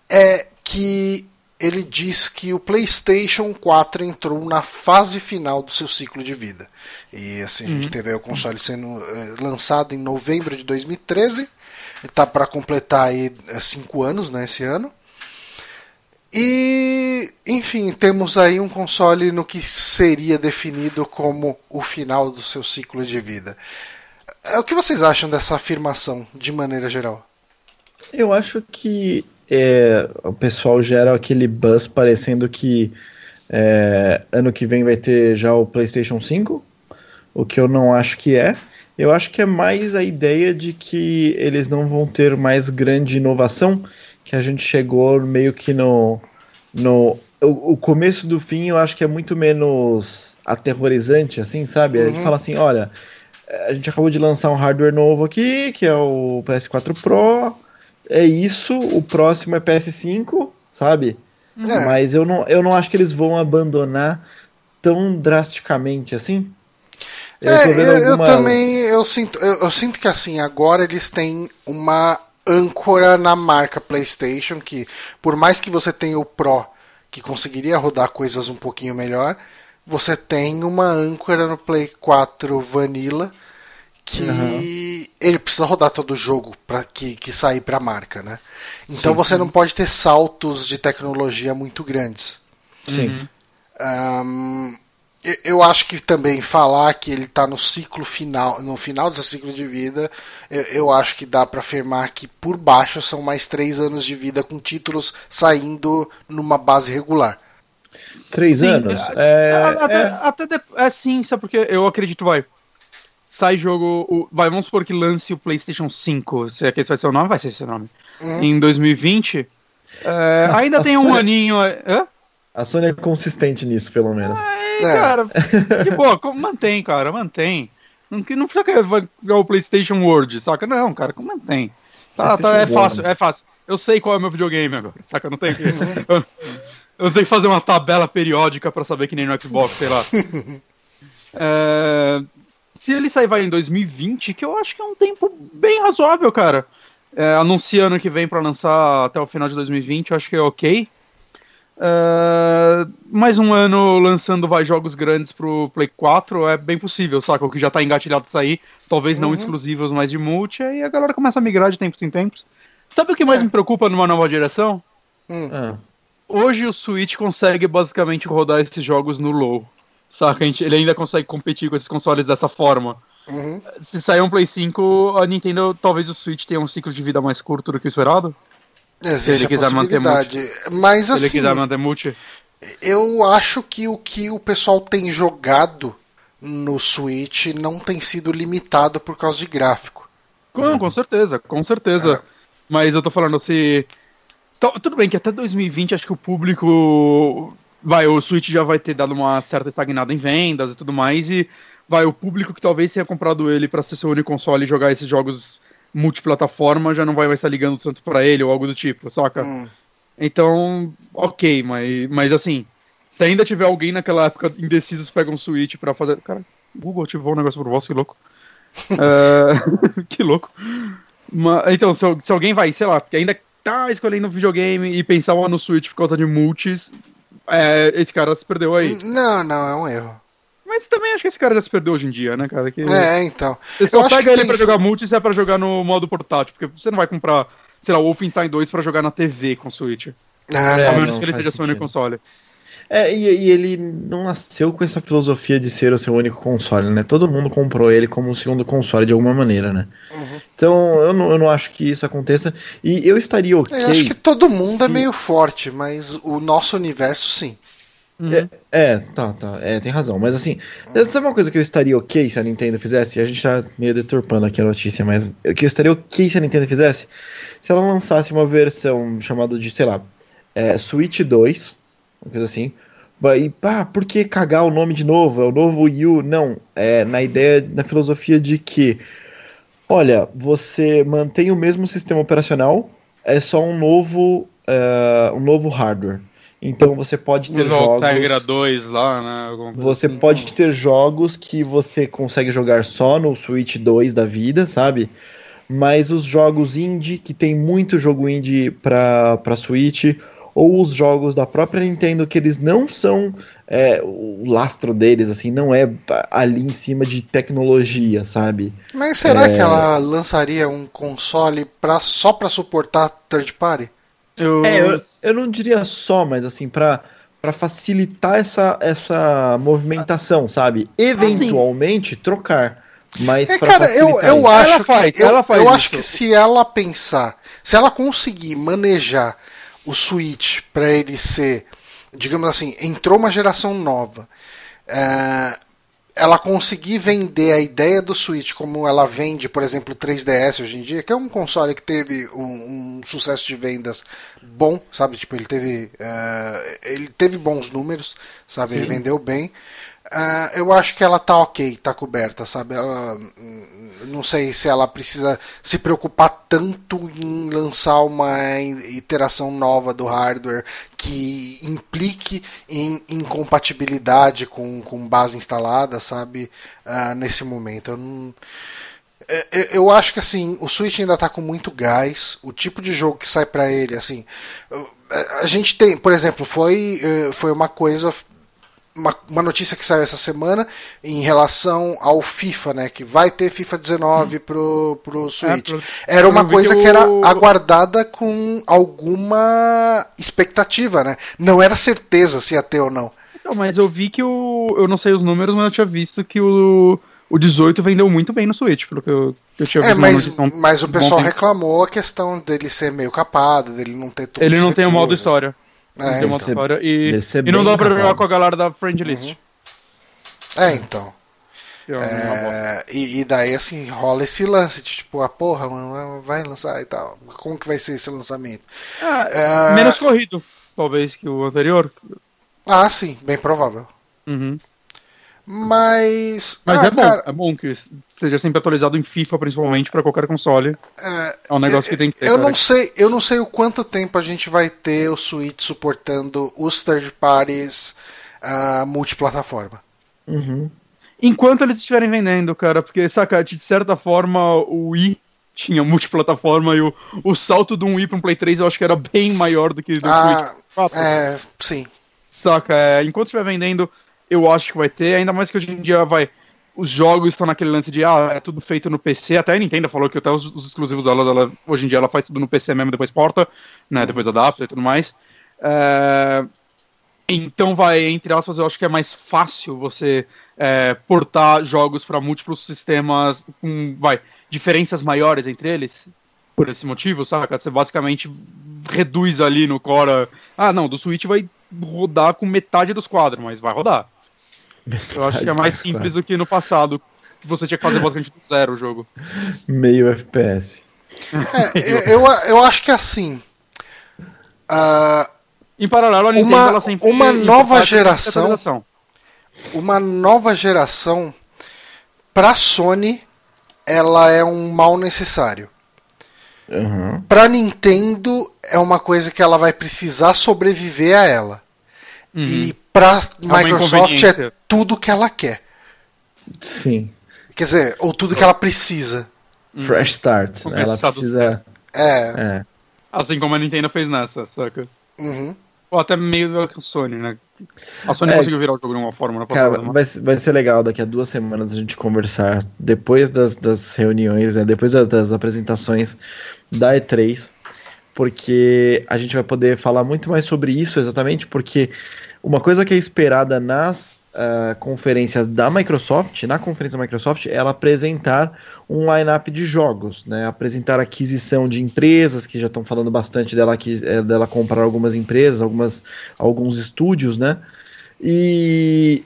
é que ele diz que o PlayStation 4 entrou na fase final do seu ciclo de vida. E assim, a gente uhum. teve o console sendo uh, lançado em novembro de 2013. Está para completar aí 5 uh, anos né, esse ano. E, enfim, temos aí um console no que seria definido como o final do seu ciclo de vida. É, o que vocês acham dessa afirmação, de maneira geral? Eu acho que é, o pessoal gera aquele buzz parecendo que é, ano que vem vai ter já o PlayStation 5, o que eu não acho que é. Eu acho que é mais a ideia de que eles não vão ter mais grande inovação, que a gente chegou meio que no. no o, o começo do fim eu acho que é muito menos aterrorizante, assim, sabe? Uhum. A gente fala assim: olha, a gente acabou de lançar um hardware novo aqui, que é o PS4 Pro. É isso, o próximo é PS5, sabe? É. Mas eu não, eu não acho que eles vão abandonar tão drasticamente assim. Eu, é, eu, algumas... eu também eu sinto, eu, eu, sinto que assim, agora eles têm uma âncora na marca PlayStation, que por mais que você tenha o Pro, que conseguiria rodar coisas um pouquinho melhor, você tem uma âncora no Play 4 Vanilla que uhum. ele precisa rodar todo o jogo para que, que sair para a marca, né? Então sim, você sim. não pode ter saltos de tecnologia muito grandes. Sim. Um, eu acho que também falar que ele está no ciclo final, no final do seu ciclo de vida, eu, eu acho que dá para afirmar que por baixo são mais três anos de vida com títulos saindo numa base regular. Três sim, anos? É, é, até, é... até de, é sim, sabe porque eu acredito, vai. Sai jogo. O, vai, vamos supor que lance o PlayStation 5. Se é que esse vai ser o nome, vai ser esse nome. Hum. Em 2020. É, ainda tem Sony, um aninho. Hã? A Sony é consistente nisso, pelo menos. É, cara, [LAUGHS] de boa, mantém, cara, mantém. Não, não precisa que o PlayStation World, saca? Não, cara, mantém. Tá, tá, é fácil, é fácil. Eu sei qual é o meu videogame agora, saca? Eu não tenho que. [LAUGHS] eu, tenho que fazer uma tabela periódica para saber que nem no Xbox, sei lá. [LAUGHS] é, se ele sair vai em 2020, que eu acho que é um tempo bem razoável, cara. É, anunciando que vem para lançar até o final de 2020, eu acho que é ok. Uh, mais um ano lançando vai jogos grandes pro Play 4 é bem possível, saca? O que já tá engatilhado sair, talvez não Uhum. exclusivos, mas de multi, aí a galera começa a migrar de tempos em tempos. Sabe o que mais É. me preocupa numa nova geração? Hum. Ah, Hoje o Switch consegue basicamente rodar esses jogos no low. Saca? A gente, ele ainda consegue competir com esses consoles dessa forma. Uhum. Se sair um Play 5, a Nintendo, talvez o Switch tenha um ciclo de vida mais curto do que o esperado. Existe ele a quiser manter possibilidade. Mas Se ele assim, quiser manter multi. eu acho que o que o pessoal tem jogado no Switch não tem sido limitado por causa de gráfico. Com, com certeza, com certeza. Mas eu tô falando, se. Tó- Tudo bem que até 2020 acho que o público. Vai, o Switch já vai ter dado uma certa estagnada em vendas e tudo mais. E vai, o público que talvez tenha comprado ele pra ser seu único console e jogar esses jogos multiplataforma já não vai mais estar ligando tanto pra ele ou algo do tipo, saca? Hum. Então, ok, mas, mas assim, se ainda tiver alguém naquela época indeciso pega um Switch pra fazer. Cara, Google ativou um negócio por voz, que louco. É, [LAUGHS] [LAUGHS] que louco. Ma- então, se, se alguém vai, sei lá, que ainda tá escolhendo um videogame e pensar no Switch por causa de multis, é, esse cara se perdeu aí. Não, não, é um erro. Mas também acho que esse cara já se perdeu hoje em dia, né, cara? Que É, então. você eu só acho pega que ele tem pra jogar multi se é pra jogar no modo portátil, porque você não vai comprar, sei lá, o Wolfenstein 2 pra jogar na TV com Switch. Ah, É, a não. menos não que ele seja seu único sentido. console. É, e, e ele não nasceu com essa filosofia de ser o seu único console, né? Todo mundo comprou ele como o segundo console de alguma maneira, né? Uhum. Então eu não, eu não acho que isso aconteça. E eu estaria ok. Eu acho que todo mundo é se- meio forte, mas o nosso universo sim. Uhum. É, tá, tá. É, tem razão. Mas assim, sabe uma coisa que eu estaria ok se a Nintendo fizesse? A gente tá meio deturpando aqui a notícia, mas o que eu estaria ok se a Nintendo fizesse? Se ela lançasse uma versão chamada de, sei lá, é, Switch 2, uma coisa assim. Vai, pá, por que cagar o nome de novo? É o novo Wii U? Não, é na ideia, na filosofia de que, olha, você mantém o mesmo sistema operacional, é só um novo, é, um novo hardware. Então você pode ter Usar o jogos. Tegra 2 lá, né? Você assim. pode ter jogos que você consegue jogar só no Switch 2 da vida, sabe? Mas os jogos indie, que tem muito jogo indie pra, pra Switch, ou os jogos da própria Nintendo, que eles não são. é, o lastro deles, assim, não é ali em cima de tecnologia, sabe? Mas será É. que ela lançaria um console pra, só pra suportar third party? Eu... É, eu, eu não diria só, mas assim, pra, pra facilitar essa, essa movimentação, sabe? Eventualmente trocar. Mas É, cara, eu, eu isso. acho Ela faz, que, eu, ela faz eu isso. acho que se ela pensar, se ela conseguir manejar o Switch pra ele ser, digamos assim, entrou uma geração nova, é, ela conseguir vender a ideia do Switch como ela vende, por exemplo, o 3DS hoje em dia, que é um console que teve um, um sucesso de vendas bom, sabe? Tipo, ele teve, é, ele teve bons números, sabe? Ele vendeu bem. Ah, eu acho que ela tá ok, tá coberta, sabe? Ela, hum, não sei se ela precisa se preocupar tanto em lançar uma iteração nova do hardware que implique em incompatibilidade com, com base instalada, sabe? Ah, nesse momento. Eu não. É, é, Eu acho que assim, o Switch ainda tá com muito gás. O tipo de jogo que sai pra ele, assim. eu- a- A gente tem, por exemplo, foi, eh, foi uma coisa. Uma, uma notícia que saiu essa semana em relação ao FIFA, né? Que vai ter FIFA 19 pro, pro Switch. pro- Era uma coisa que era aguardada com alguma expectativa, né? Não era certeza se ia ter ou não. Não, mas eu vi que o. Eu não sei os números, mas eu tinha visto que o, o 18 vendeu muito bem no Switch, pelo que eu, eu tinha É, visto. mas, notícia há um mas o pessoal reclamou a questão dele ser meio capado, dele não ter tudo. Ele não tem o modo história. É, não tem o modo ser- história. E, e não dá pra jogar com a galera da Friend List. É, então. é. É, e, e daí, assim, rola esse lance de tipo, a porra, mano, vai lançar e tal. Como que vai ser esse lançamento? Ah, É. Menos corrido, talvez, que o anterior. Ah, sim, bem provável. Uhum. Mas. Mas ah, é bom, cara, é bom que seja sempre atualizado em FIFA, principalmente, pra qualquer console. é, É um negócio que tem que ter. eu cara. não sei, eu não sei o quanto tempo a gente vai ter o Switch suportando os third parties ah, multiplataforma. Uhum. Enquanto eles estiverem vendendo, cara, porque, saca, de certa forma, o Wii tinha multiplataforma e o, o salto do 1i para um Play 3 eu acho que era bem maior do que do Ah, Switch 4. É, sim. Saca, é, enquanto estiver vendendo, eu acho que vai ter, ainda mais que hoje em dia vai. Os jogos estão naquele lance de, ah, é tudo feito no PC. Até a Nintendo falou que até os, os exclusivos dela, ela, hoje em dia, ela faz tudo no PC mesmo, depois porta, né? Depois adapta e tudo mais. É, então vai, entre aspas, eu acho que é mais fácil você é, portar jogos para múltiplos sistemas com, vai, diferenças maiores entre eles. Por esse motivo, saca? Você basicamente reduz ali no Core. Ah, não, do Switch vai rodar com metade dos quadros, mas vai rodar. Eu acho que é mais simples do que no passado, que você tinha que fazer basicamente do zero o jogo. Meio FPS. É, eu, eu, eu acho que assim. ah, Em paralelo, a Nintendo Uma- ela sempre uma nova geração- uma nova geração pra Sony ela é um mal necessário. Aham. Pra Nintendo é uma coisa que ela vai precisar sobreviver a ela. Uhum. E pra uma Microsoft é tudo que ela quer. Sim. Quer dizer, ou tudo que ela precisa. Fresh start. Começar Ela do precisa. É. É. Assim como a Nintendo fez nessa, saca? uhum. Ou até meio a Sony, né? A Sony É. conseguiu virar o jogo de uma forma na passada. Cara, né? vai, vai ser legal daqui a duas semanas a gente conversar depois das, das reuniões, né, depois das, das apresentações da E3, porque a gente vai poder falar muito mais sobre isso exatamente, porque uma coisa que é esperada nas ah, conferências da Microsoft, na conferência da Microsoft, é ela apresentar um line-up de jogos, né? Apresentar aquisição de empresas, que já estão falando bastante dela, eh, dela comprar algumas empresas, algumas, alguns estúdios, né? E,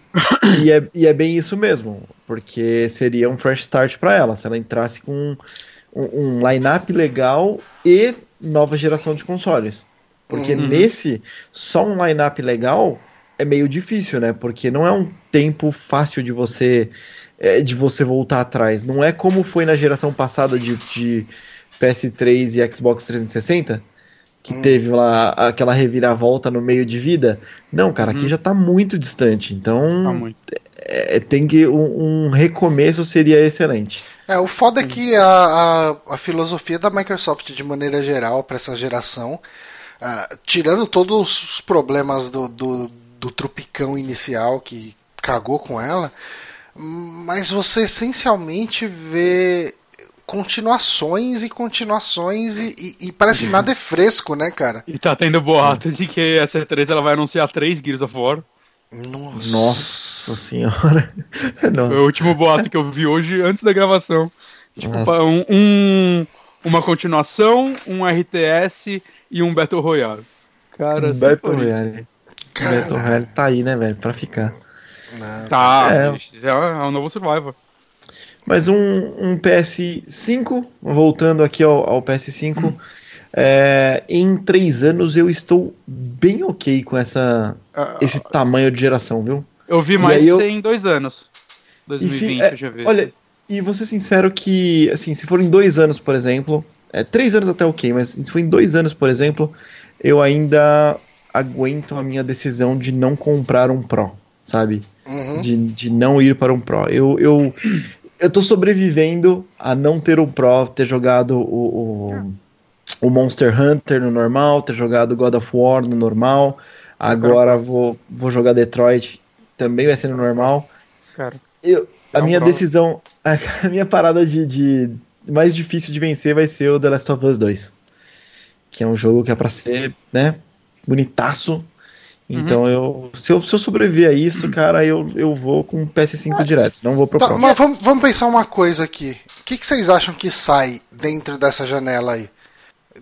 e, é, e é bem isso mesmo, porque seria um fresh start para ela, se ela entrasse com um, um line-up legal e nova geração de consoles. Porque Uhum. nesse, só um line-up legal é meio difícil, né? Porque não é um tempo fácil de você é, de você voltar atrás. Não é como foi na geração passada de, de PS3 e Xbox 360, que Hum. teve lá aquela reviravolta no meio de vida. Não, cara, aqui Uhum. já tá muito distante. Então, Tá muito. é, tem que um, um recomeço seria excelente. É, o foda é que a, a, a filosofia da Microsoft, de maneira geral, para essa geração, ah, tirando todos os problemas do, do, do trupicão inicial que cagou com ela, mas você essencialmente vê continuações e continuações e, e- e parece que nada é fresco, né, cara? E tá tendo boato de que a C3 ela vai anunciar três Gears of War. Nossa. Nossa senhora. [LAUGHS] Não. Foi o último boato que eu vi hoje antes da gravação. Tipo, um, um- uma continuação, um RTS e um Battle Royale. Cara, se Battle Royale. Cara. Battle Royale tá aí, né, velho? Pra ficar. Não. Tá, É. bicho, é, é um novo Survivor. Mas um, um PS5, voltando aqui ao, ao PS5, é, em três anos eu estou bem ok com essa, Ah, esse tamanho de geração, viu? Eu vi mais eu- tem dois anos. E se- 2020, é, eu já vi. Olha, e vou ser sincero que, assim, se for em dois anos, por exemplo, é, três anos até ok, mas se for em dois anos, por exemplo, eu ainda aguento a minha decisão de não comprar um Pro, sabe? Uhum. de, de não ir para um Pro. Eu, eu, eu tô sobrevivendo a não ter um Pro, ter jogado o, o, o Monster Hunter no normal, ter jogado God of War no normal. Agora vou, vou jogar Detroit, também vai ser no normal. Cara, Eu, a É um minha Pro. decisão, [LAUGHS] a, minha parada de, de mais difícil de vencer vai ser o The Last of Us 2. Que é um jogo que é pra ser, né, bonitaço. Então eu se, eu. se eu sobreviver a isso, cara, eu, eu vou com o PS5 direto. Não vou pro Tá, mas vamos, vamos pensar uma coisa aqui. O que, que vocês acham que sai dentro dessa janela aí?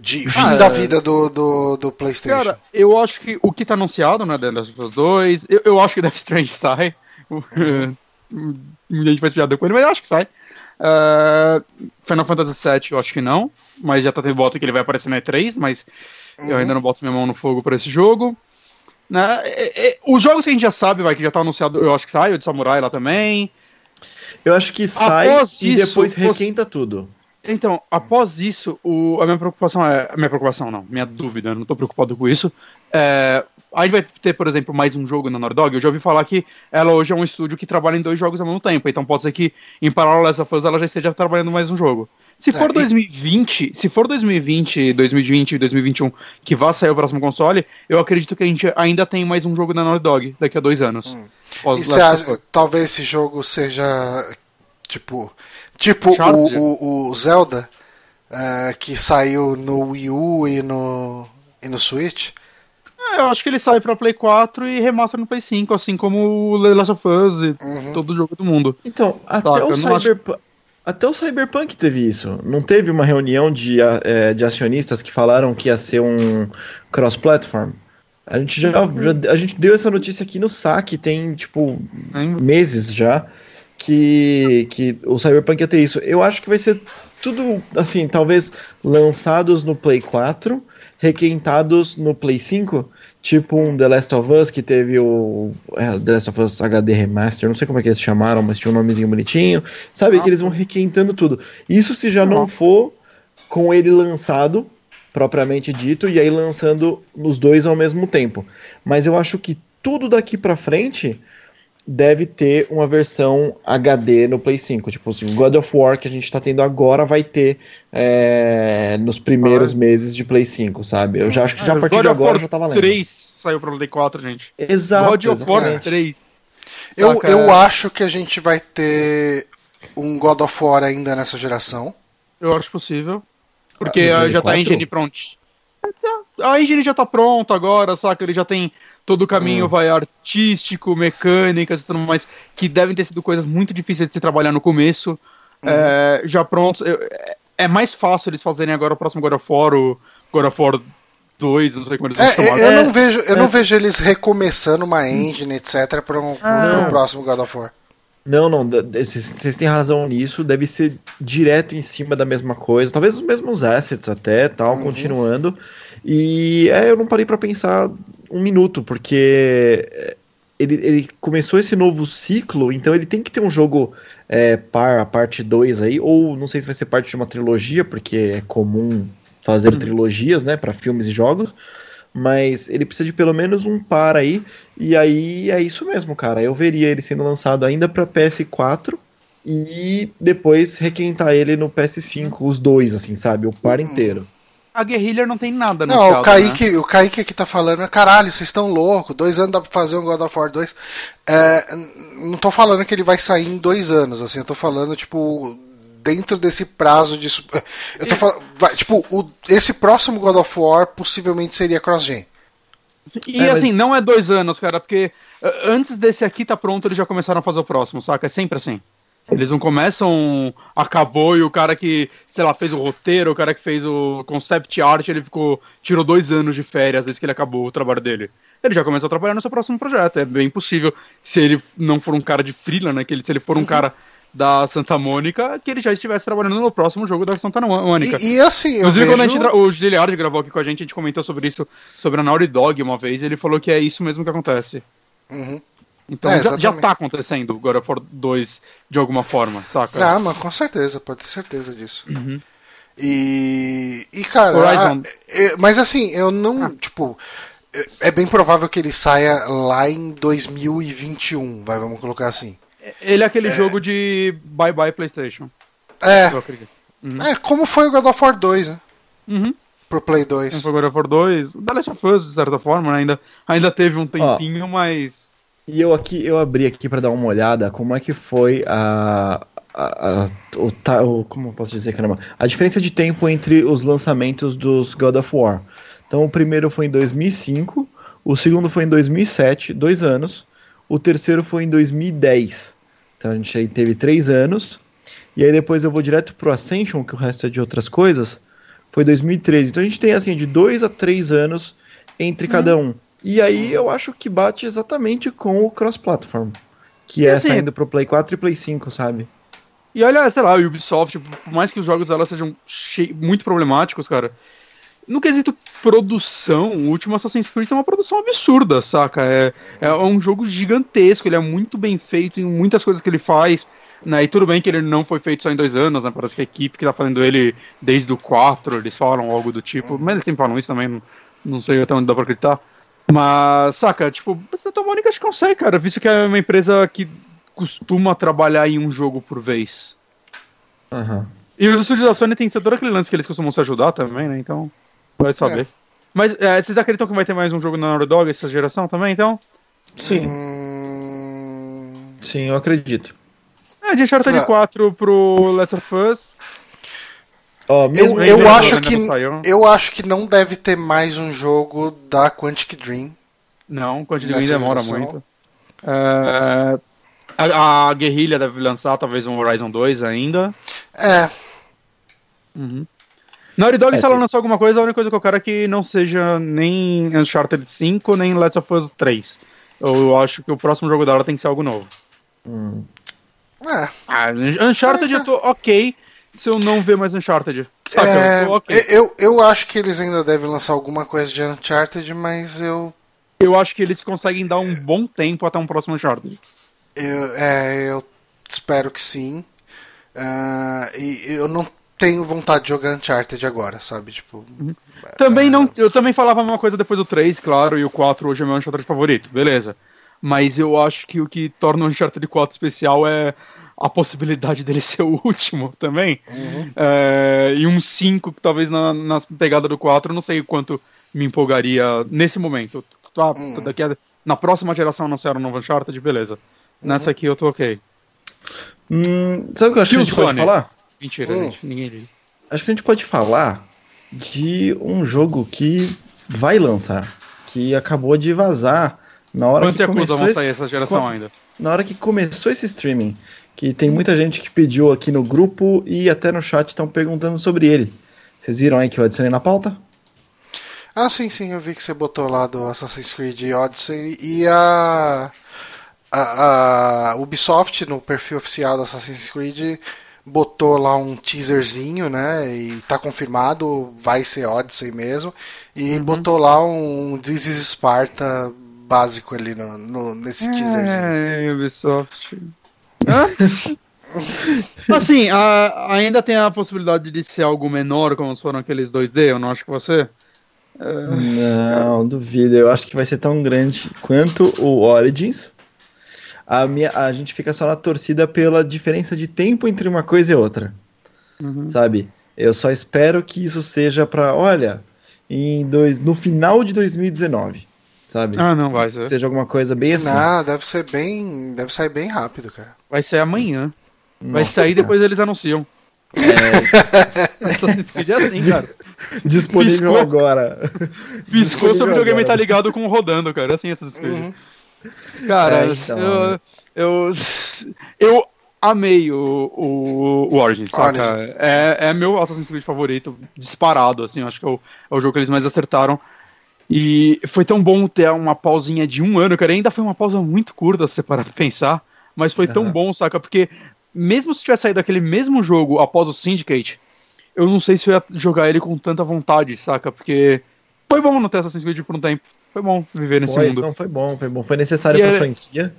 De fim Ah, da vida do, do, do PlayStation? Cara, eu acho que o que tá anunciado, né, The Last of Us 2, eu, eu acho que Death Strange [LAUGHS] sai. Muita gente faz piada com ele, mas eu acho que sai. Ah, Final Fantasy VII eu acho que não, mas já tá tendo bota que ele vai aparecer na E3, mas eu ainda não boto minha mão no fogo pra esse jogo. Né? é- é- os jogos que a gente já sabe, vai, que já tá anunciado, eu acho que sai, o de Samurai lá também. Eu acho que sai Após e isso, depois você- requenta tudo. Então, após isso, o- a minha preocupação é. A minha preocupação não, minha dúvida, eu não tô preocupado com isso. É, a gente vai ter, por exemplo, mais um jogo na Naughty Dog. Eu já ouvi falar que ela hoje é um estúdio que trabalha em dois jogos ao mesmo tempo. Então pode ser que em paralelo a essa fase ela já esteja trabalhando mais um jogo. Se for é, 2020, e... se for 2020, 2020 e 2021 que vá sair o próximo console, eu acredito que a gente ainda tem mais um jogo da Naughty Dog daqui a dois anos. Hum. E você acha, talvez esse jogo seja tipo tipo o, o, o, Zelda uh, que saiu no Wii U e no e no Switch? É, eu acho que ele sai pra Play 4 e remostra no Play 5, assim como o The Last of Us e uhum. todo jogo do mundo. Então, até o Cyberpunk. Acho... Até o Cyberpunk teve isso. Não teve uma reunião de, é, de acionistas que falaram que ia ser um cross-platform? A gente já, já, a gente deu essa notícia aqui no saque, tem tipo meses já que, que o Cyberpunk ia ter isso. Eu acho que vai ser tudo assim, talvez lançados no Play 4, requentados no Play 5, Tipo um The Last of Us que teve o é, The Last of Us HD Remaster, não sei como é que eles chamaram, mas tinha um nomezinho bonitinho. Sabe ah, que eles vão requentando tudo. Isso se já não for com ele lançado, propriamente dito, e aí lançando os dois ao mesmo tempo. Mas eu acho que tudo daqui para frente deve ter uma versão HD no Play 5. Tipo assim, God of War que a gente tá tendo agora vai ter é, nos primeiros ah. meses de Play 5, sabe? Eu já acho que já a partir God de agora já tava lendo. 3 saiu pro Play 4, gente. Exato. God of War 3. Eu, eu acho que a gente vai ter um God of War ainda nessa geração. Eu acho possível. Porque ah, já tá a engine pronta. A engine já tá pronta agora, saca? Ele já tem todo o caminho hum. vai artístico, mecânicas e tudo mais, que devem ter sido coisas muito difíceis de se trabalhar no começo. Uhum. É, já pronto. É, é mais fácil eles fazerem agora o próximo God of War, o God of War 2, não sei como eles vão é, chamar. Eu, não vejo, eu não é. vejo eles recomeçando uma engine, etc, para um, ah. próximo God of War. Não, não, vocês têm razão nisso, deve ser direto em cima da mesma coisa, talvez os mesmos assets até, tal, uhum. continuando. E é, eu não parei para pensar um minuto, porque ele, ele começou esse novo ciclo, então ele tem que ter um jogo é, par, a parte 2 aí, ou não sei se vai ser parte de uma trilogia, porque é comum fazer uhum. trilogias, né, para filmes e jogos, mas ele precisa de pelo menos um par aí, e aí é isso mesmo, cara. Eu veria ele sendo lançado ainda para PS4 e depois requentar ele no PS5, os dois, assim, sabe? O par uhum. inteiro a Guerrilla não tem nada no Não, caldo, o Kaique, né? o Kaique aqui tá falando, caralho, vocês estão loucos, dois anos dá pra fazer um God of War 2. É, não tô falando que ele vai sair em dois anos, assim, eu tô falando, tipo, dentro desse prazo de. Eu tô e... falando. Vai, tipo, o, esse próximo God of War possivelmente seria cross-gen. E é, assim, mas... não é dois anos, cara, porque antes desse aqui tá pronto, eles já começaram a fazer o próximo, saca? É sempre assim. Eles não começam, acabou e o cara que, sei lá, fez o roteiro, o cara que fez o concept art, ele ficou, tirou dois anos de férias desde que ele acabou o trabalho dele. Ele já começou a trabalhar no seu próximo projeto. É bem possível, se ele não for um cara de freela, né, que ele, se ele for um uhum. cara da Santa Mônica, que ele já estivesse trabalhando no próximo jogo da Santa Mônica. E, e assim, Inclusive, vejo... quando a gente, o Giliard gravou aqui com a gente, a gente comentou sobre isso, sobre a Naughty Dog uma vez, ele falou que é isso mesmo que acontece. Uhum. Então é, já, já tá acontecendo o God of War 2 de alguma forma, saca? Ah, mas com certeza, pode ter certeza disso. Uhum. E. E, cara. A, é, mas assim, eu não. Ah. Tipo. É, é bem provável que ele saia lá em 2021, vai, vamos colocar assim. Ele é aquele é... jogo de bye bye PlayStation. É. Uhum. É, como foi o God of War 2, né? Uhum. Pro Play 2. Como foi o God of War 2. O The Last of Us, de certa forma, né? ainda, ainda teve um tempinho, mas e eu aqui, eu abri aqui para dar uma olhada como é que foi a, a, a o, o, como posso dizer caramba, a diferença de tempo entre os lançamentos dos God of War. Então o primeiro foi em 2005, o segundo foi em 2007, dois anos, o terceiro foi em 2010. Então a gente aí teve três anos. E aí depois eu vou direto pro Ascension, que o resto é de outras coisas, foi 2013. Então a gente tem assim de dois a três anos entre cada uhum. um. E aí eu acho que bate exatamente com o cross-platform. Que e é assim, saindo pro Play 4 e Play 5, sabe? E olha, sei lá, o Ubisoft, por mais que os jogos dela sejam muito problemáticos, cara, no quesito produção, o último Assassin's Creed é uma produção absurda, saca? É, é um jogo gigantesco, ele é muito bem feito em muitas coisas que ele faz. Né? E tudo bem que ele não foi feito só em dois anos, né? Parece que a equipe que tá fazendo ele desde o 4, eles falam algo do tipo, mas eles sempre falam isso também, não, não sei até onde dá pra acreditar. Mas, saca, tipo, Santa Mônica acho que consegue, cara, visto que é uma empresa que costuma trabalhar em um jogo por vez. Aham. E os estúdios da Sony tem todo aquele lance que eles costumam se ajudar também, né? Então, vai saber. É. Mas é, vocês acreditam que vai ter mais um jogo na Naughty Dog essa geração também, então? Sim, Hum, sim, eu acredito. É, de Uncharted Ah. 4 pro Last of Us. Ó, Eu, eu acho que eu acho que não deve ter mais um jogo da Quantic Dream. Não, Quantic Dream demora geração. muito. É, a, a Guerrilha deve lançar talvez um Horizon 2 ainda. É, Uhum. Naughty Dog, É, se ela lançar alguma coisa, a única coisa que eu quero é que não seja nem Uncharted 5, nem Last of Us 3. Eu acho que o próximo jogo dela tem que ser algo novo. Hum, é. Ah, Uncharted eu tô ok se eu não ver mais Uncharted. Saca, É, eu tô ok. eu, eu acho que eles ainda devem lançar alguma coisa de Uncharted, mas eu, Eu acho que eles conseguem dar um bom tempo até um próximo Uncharted. eu, é, eu espero que sim. Ah, e eu não tenho vontade de jogar Uncharted agora, sabe? Tipo, Também não, eu também falava a mesma coisa depois do 3, claro, e o 4 hoje é meu Uncharted favorito, beleza. Mas eu acho que o que torna o Uncharted 4 especial é a possibilidade dele [LAUGHS] ser o último também. É, e um 5, que talvez na, na pegada do 4, eu não sei o quanto me empolgaria nesse momento. Tá, Uhum. daqui a- na próxima geração anunciaram um novo Uncharted, beleza. Nessa aqui eu tô ok. Hum, sabe o que eu acho que a gente pode falar? Mentira, Hum. gente, ninguém liga. Acho que a gente pode falar de um jogo que vai lançar, que acabou de vazar na hora Quantos que começou vão esse, sair essa geração Qu- ainda? na hora que começou esse streaming, que tem muita gente que pediu aqui no grupo e até no chat estão perguntando sobre ele. Vocês viram aí que eu adicionei na pauta? Ah, sim, sim, eu vi que você botou lá do Assassin's Creed Odyssey e a, a, a Ubisoft no perfil oficial do Assassin's Creed botou lá um teaserzinho, né? E tá confirmado, vai ser Odyssey mesmo. E botou lá um This is Sparta básico ali no, no- nesse teaserzinho. É, Ubisoft. Hã? [LAUGHS] assim, a- ainda tem a possibilidade de ser algo menor, como foram aqueles 2D, eu não acho que você. Não, duvido. Eu acho que vai ser tão grande quanto o Origins. A, minha, a gente fica só na torcida pela diferença de tempo entre uma coisa e outra. Uhum. Sabe? Eu só espero que isso seja pra, olha, em dois, no final de 2019. Sabe? Ah, não vai ser. Seja alguma coisa bem assim. Não, deve ser bem. Deve sair bem rápido, cara. Vai ser amanhã. Vai Nossa, sair cara. depois eles anunciam. É [LAUGHS] assim, cara. Disponível Piscou. agora. Piscou, seu videogame agora. tá ligado com o rodando, cara. É assim essas coisas. Uhum. Cara, É, então, eu, eu, eu amei o, o, o Origins, saca? Origins. É, é meu Assassin's Creed favorito, disparado, assim, acho que é o, é o jogo que eles mais acertaram. E foi tão bom ter uma pausinha de um ano, cara, ainda foi uma pausa muito curta, se você parar pra pensar, mas foi tão bom, saca? Porque mesmo se tivesse saído aquele mesmo jogo após o Syndicate, eu não sei se eu ia jogar ele com tanta vontade, saca? Porque foi bom não ter Assassin's Creed por um tempo. Foi bom viver nesse Foi, mundo. não, foi bom, foi bom. Foi necessário E pra é- franquia.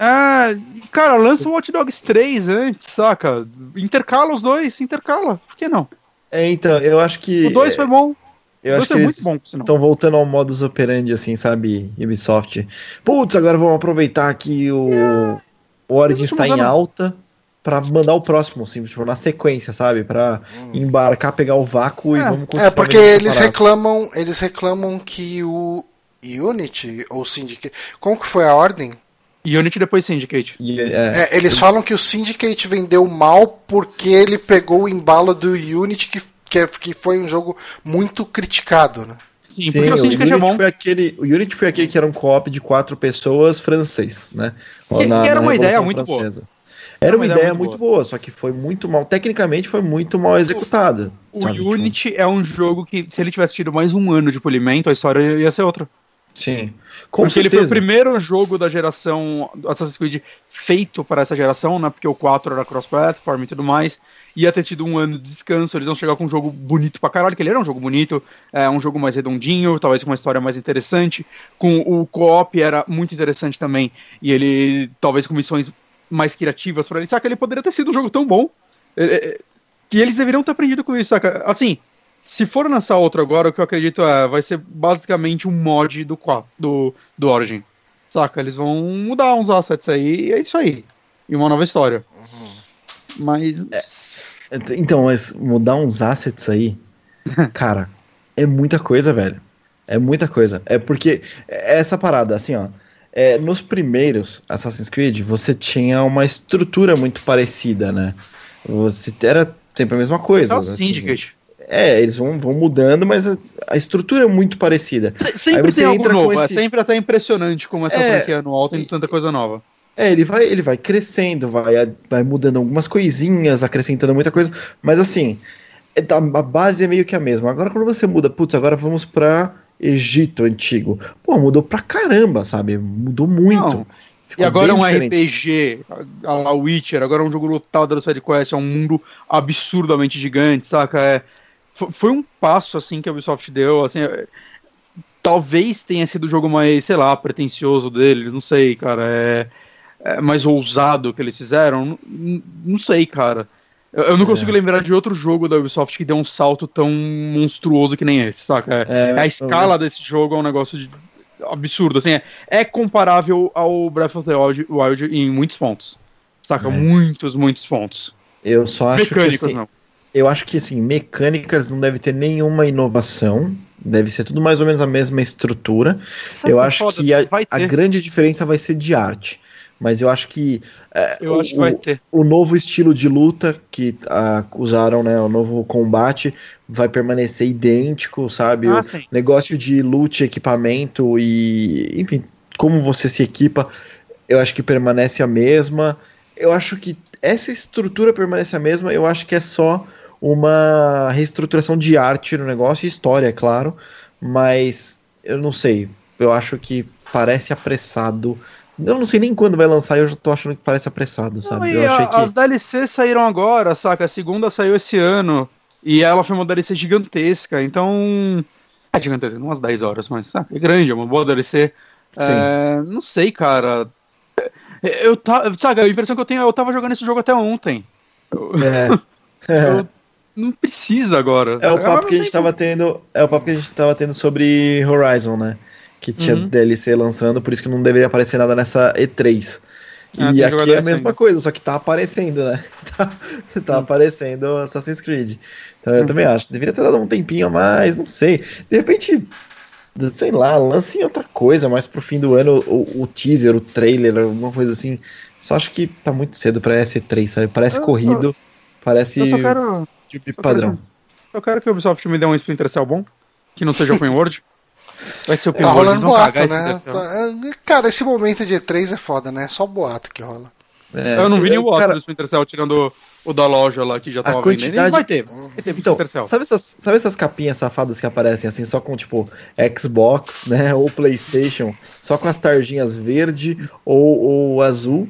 Ah, cara, lança o Watch Dogs 3 antes, saca? Intercala os dois, intercala. Por que não? É, então, eu acho que. O 2 foi bom. Eu o 2 acho que foi eles estão voltando ao modus operandi, assim, sabe, Ubisoft. Putz, agora vamos aproveitar que o, o Origins Eles tão está em alta pra mandar o próximo, assim, tipo, na sequência, sabe? Pra embarcar, pegar o vácuo e É, vamos continuar. É, porque eles reclamam, eles reclamam que o Unity ou Syndicate. Como que foi a ordem? Unity depois Syndicate. E, é, É, eles falam que o Syndicate vendeu mal porque ele pegou o embalo do Unity, que, que, é- que foi um jogo muito criticado, né? Sim, Sim, o é Unity, bom. foi aquele, o Unity foi aquele que era um co-op de quatro pessoas francês, né? Que- que era uma ideia muito boa. Francesa. Era uma ideia muito boa. boa, só que foi muito mal. Tecnicamente foi muito mal executada. O sabe? Tipo, Unity é um jogo que, se ele tivesse tido mais um ano de polimento, a história ia ser outra. Sim. Com porque ele foi o certeza. primeiro jogo da geração Assassin's Creed feito para essa geração, né? Porque o 4 era cross-platform e tudo mais. Ia ter tido um ano de descanso, eles vão chegar com um jogo bonito pra caralho, que ele era um jogo bonito, é um jogo mais redondinho, talvez com uma história mais interessante. Com o co-op era muito interessante também, e ele talvez com missões mais criativas pra ele. Saca, ele poderia ter sido um jogo tão bom. é, é, que eles deveriam ter aprendido com isso, saca? Assim, se for lançar outro agora, o que eu acredito é, vai ser basicamente um mod do, do, do Origin. Saca? Eles vão mudar uns assets aí e é isso aí. E uma nova história. Uhum. Mas. É, então, mas mudar uns assets aí, [LAUGHS] cara, é muita coisa, velho. É muita coisa. É porque é essa parada, assim, ó. É, nos primeiros Assassin's Creed, você tinha uma estrutura muito parecida, né? Você era sempre a mesma coisa. É o Syndicate. É, eles vão, vão mudando, mas a, a estrutura é muito parecida. Sempre tem algo novo, é esse... é sempre até impressionante como essa é, franquia anual tem tanta coisa nova. É, ele vai, ele vai crescendo, vai, vai mudando algumas coisinhas, acrescentando muita coisa, mas assim, é, a base é meio que a mesma. Agora quando você muda, putz, agora vamos pra Egito antigo. Pô, mudou pra caramba, sabe? Mudou muito. Não. e agora é um diferente. RPG, a, a Witcher, agora é um jogo lotado da sidequest, é um mundo absurdamente gigante, saca? É, foi um passo, assim, que a Ubisoft deu, assim, é, talvez tenha sido o jogo mais, sei lá, pretencioso deles, não sei, cara, é, é mais ousado que eles fizeram, não, não sei, cara. Eu, eu não consigo é. lembrar de outro jogo da Ubisoft que deu um salto tão monstruoso que nem esse, saca? É, é a escala desse jogo é um negócio de, absurdo, assim, é, comparável ao Breath of the Wild, em muitos pontos, saca? Muitos, muitos pontos. Eu só acho Mecânicos, que assim, não eu acho que assim, mecânicas não deve ter nenhuma inovação. Deve ser tudo mais ou menos a mesma estrutura. Sabe eu acho foda, que a, a, grande diferença vai ser de arte. Mas eu acho que, é, eu o, acho que vai ter. o novo estilo de luta que uh, usaram, né, o novo combate, vai permanecer idêntico, sabe? Ah, o negócio de loot, equipamento e, enfim, como você se equipa, eu acho que permanece a mesma. Eu acho que essa estrutura permanece a mesma. Eu acho que é só uma reestruturação de arte no negócio, história, é claro, mas eu não sei. Eu acho que parece apressado. Eu não sei nem quando vai lançar, eu já tô achando que parece apressado, sabe? Não, eu achei que... As DLCs saíram agora, saca? A segunda saiu esse ano. E ela foi uma DLC gigantesca, então. É gigantesca, umas 10 horas, mas ah, é grande, é uma boa DLC. É, não sei, cara. Eu tava. Sabe, a impressão que eu tenho é eu tava jogando esse jogo até ontem. É. [LAUGHS] eu, não precisa agora. É o papo que a gente tava tendo. É o papo que a gente tava tendo sobre Horizon, né? Que tinha uhum. DLC lançando, por isso que não deveria aparecer nada nessa E3. Ah, e aqui é a mesma ainda. coisa, só que tá aparecendo, né? [LAUGHS] Tá, tá uhum. aparecendo Assassin's Creed. Então eu uhum. também acho. Deveria ter dado um tempinho a mais, não sei. De repente, sei lá, lance outra coisa, mais pro fim do ano, o, o teaser, o trailer, alguma coisa assim. Só acho que tá muito cedo pra S3, sabe? Parece eu corrido, só, parece. Eu só quero tipo padrão. Eu quero que o Ubisoft me dê um Splinter Cell bom, que não seja open world. Vai ser o Tá rolando boato, né? Tá, é, cara, esse momento de E3 é foda, né? É só boato que rola. É, eu não vi nenhum boato cara... do Splinter Cell tirando o da loja lá que já tava quantidade... vendendo. Vai ter. Vai ter então, sabe essas, sabe essas capinhas safadas que aparecem assim, só com tipo Xbox, né? Ou PlayStation, só com as tarjinhas verde ou, ou azul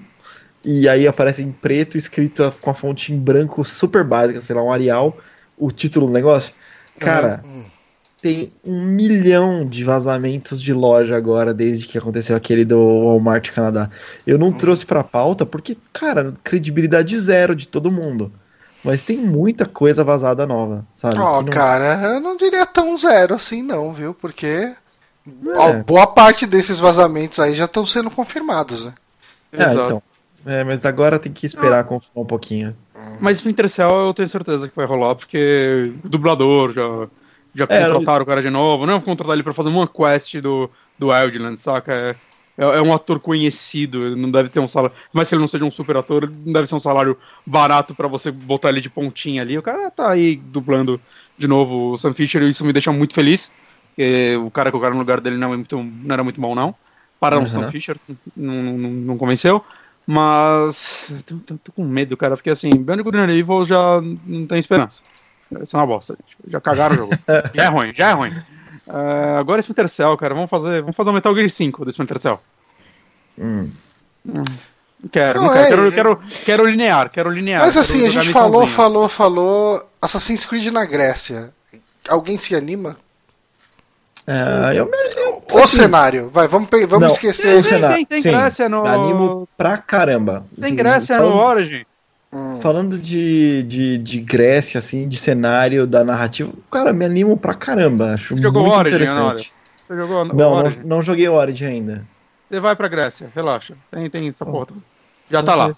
e aí aparece em preto, escrito com a fonte em branco super básica, sei lá, um Arial, o título do negócio. Cara, uhum. tem um milhão de vazamentos de loja agora, desde que aconteceu aquele do Walmart Canadá. Eu não uhum. trouxe pra pauta porque, cara, credibilidade zero de todo mundo. Mas tem muita coisa vazada nova, sabe? Ó, oh, não... cara, eu não diria tão zero assim, não, viu? Porque é. boa parte desses vazamentos aí já estão sendo confirmados, né? É, então. É, mas agora tem que esperar ah. confirmar um pouquinho. Mas Splinter Cell eu tenho certeza que vai rolar, porque o dublador já, já é, contrataram eu... o cara de novo. Não é contratar ele pra fazer uma quest do, do Wildlands, saca? É, é, é, um ator conhecido, não deve ter um salário. Mas se ele não seja um super ator, não deve ser um salário barato para você botar ele de pontinha ali. O cara tá aí dublando de novo o Sam Fisher e isso me deixa muito feliz. o cara que o cara no lugar dele não, é muito, não era muito bom, não. Para uhum. o Sam Fisher, não, não, não convenceu. Mas. Tô, tô, tô, com medo, cara, porque assim, Good and Evil já não tem esperança. Isso é uma bosta, gente. Já cagaram o jogo. [LAUGHS] já é ruim, já é ruim. Uh, agora Splinter Cell, cara, vamos fazer, vamos fazer um Metal Gear 5 do Splinter Cell. Hum. Hum. Quero, não, não quero, é, quero, quero, quero, linear, quero linear. Mas assim, a gente falou, falou, falou Assassin's Creed na Grécia. Alguém se anima? É, eu, eu, o assim, cenário, vai, vamos, vamos não, esquecer. Tem, tem, tem, tem Grécia no. Animo pra caramba. Tem Grécia no Origin. Hum. Falando de, de, de Grécia, assim, de cenário, da narrativa, cara, me animo pra caramba. Acho Jogou muito Origin, interessante. Você jogou não, Origin? não, não joguei Origin ainda. Você vai pra Grécia, relaxa. Tem, tem essa porra. Já então, tá lá.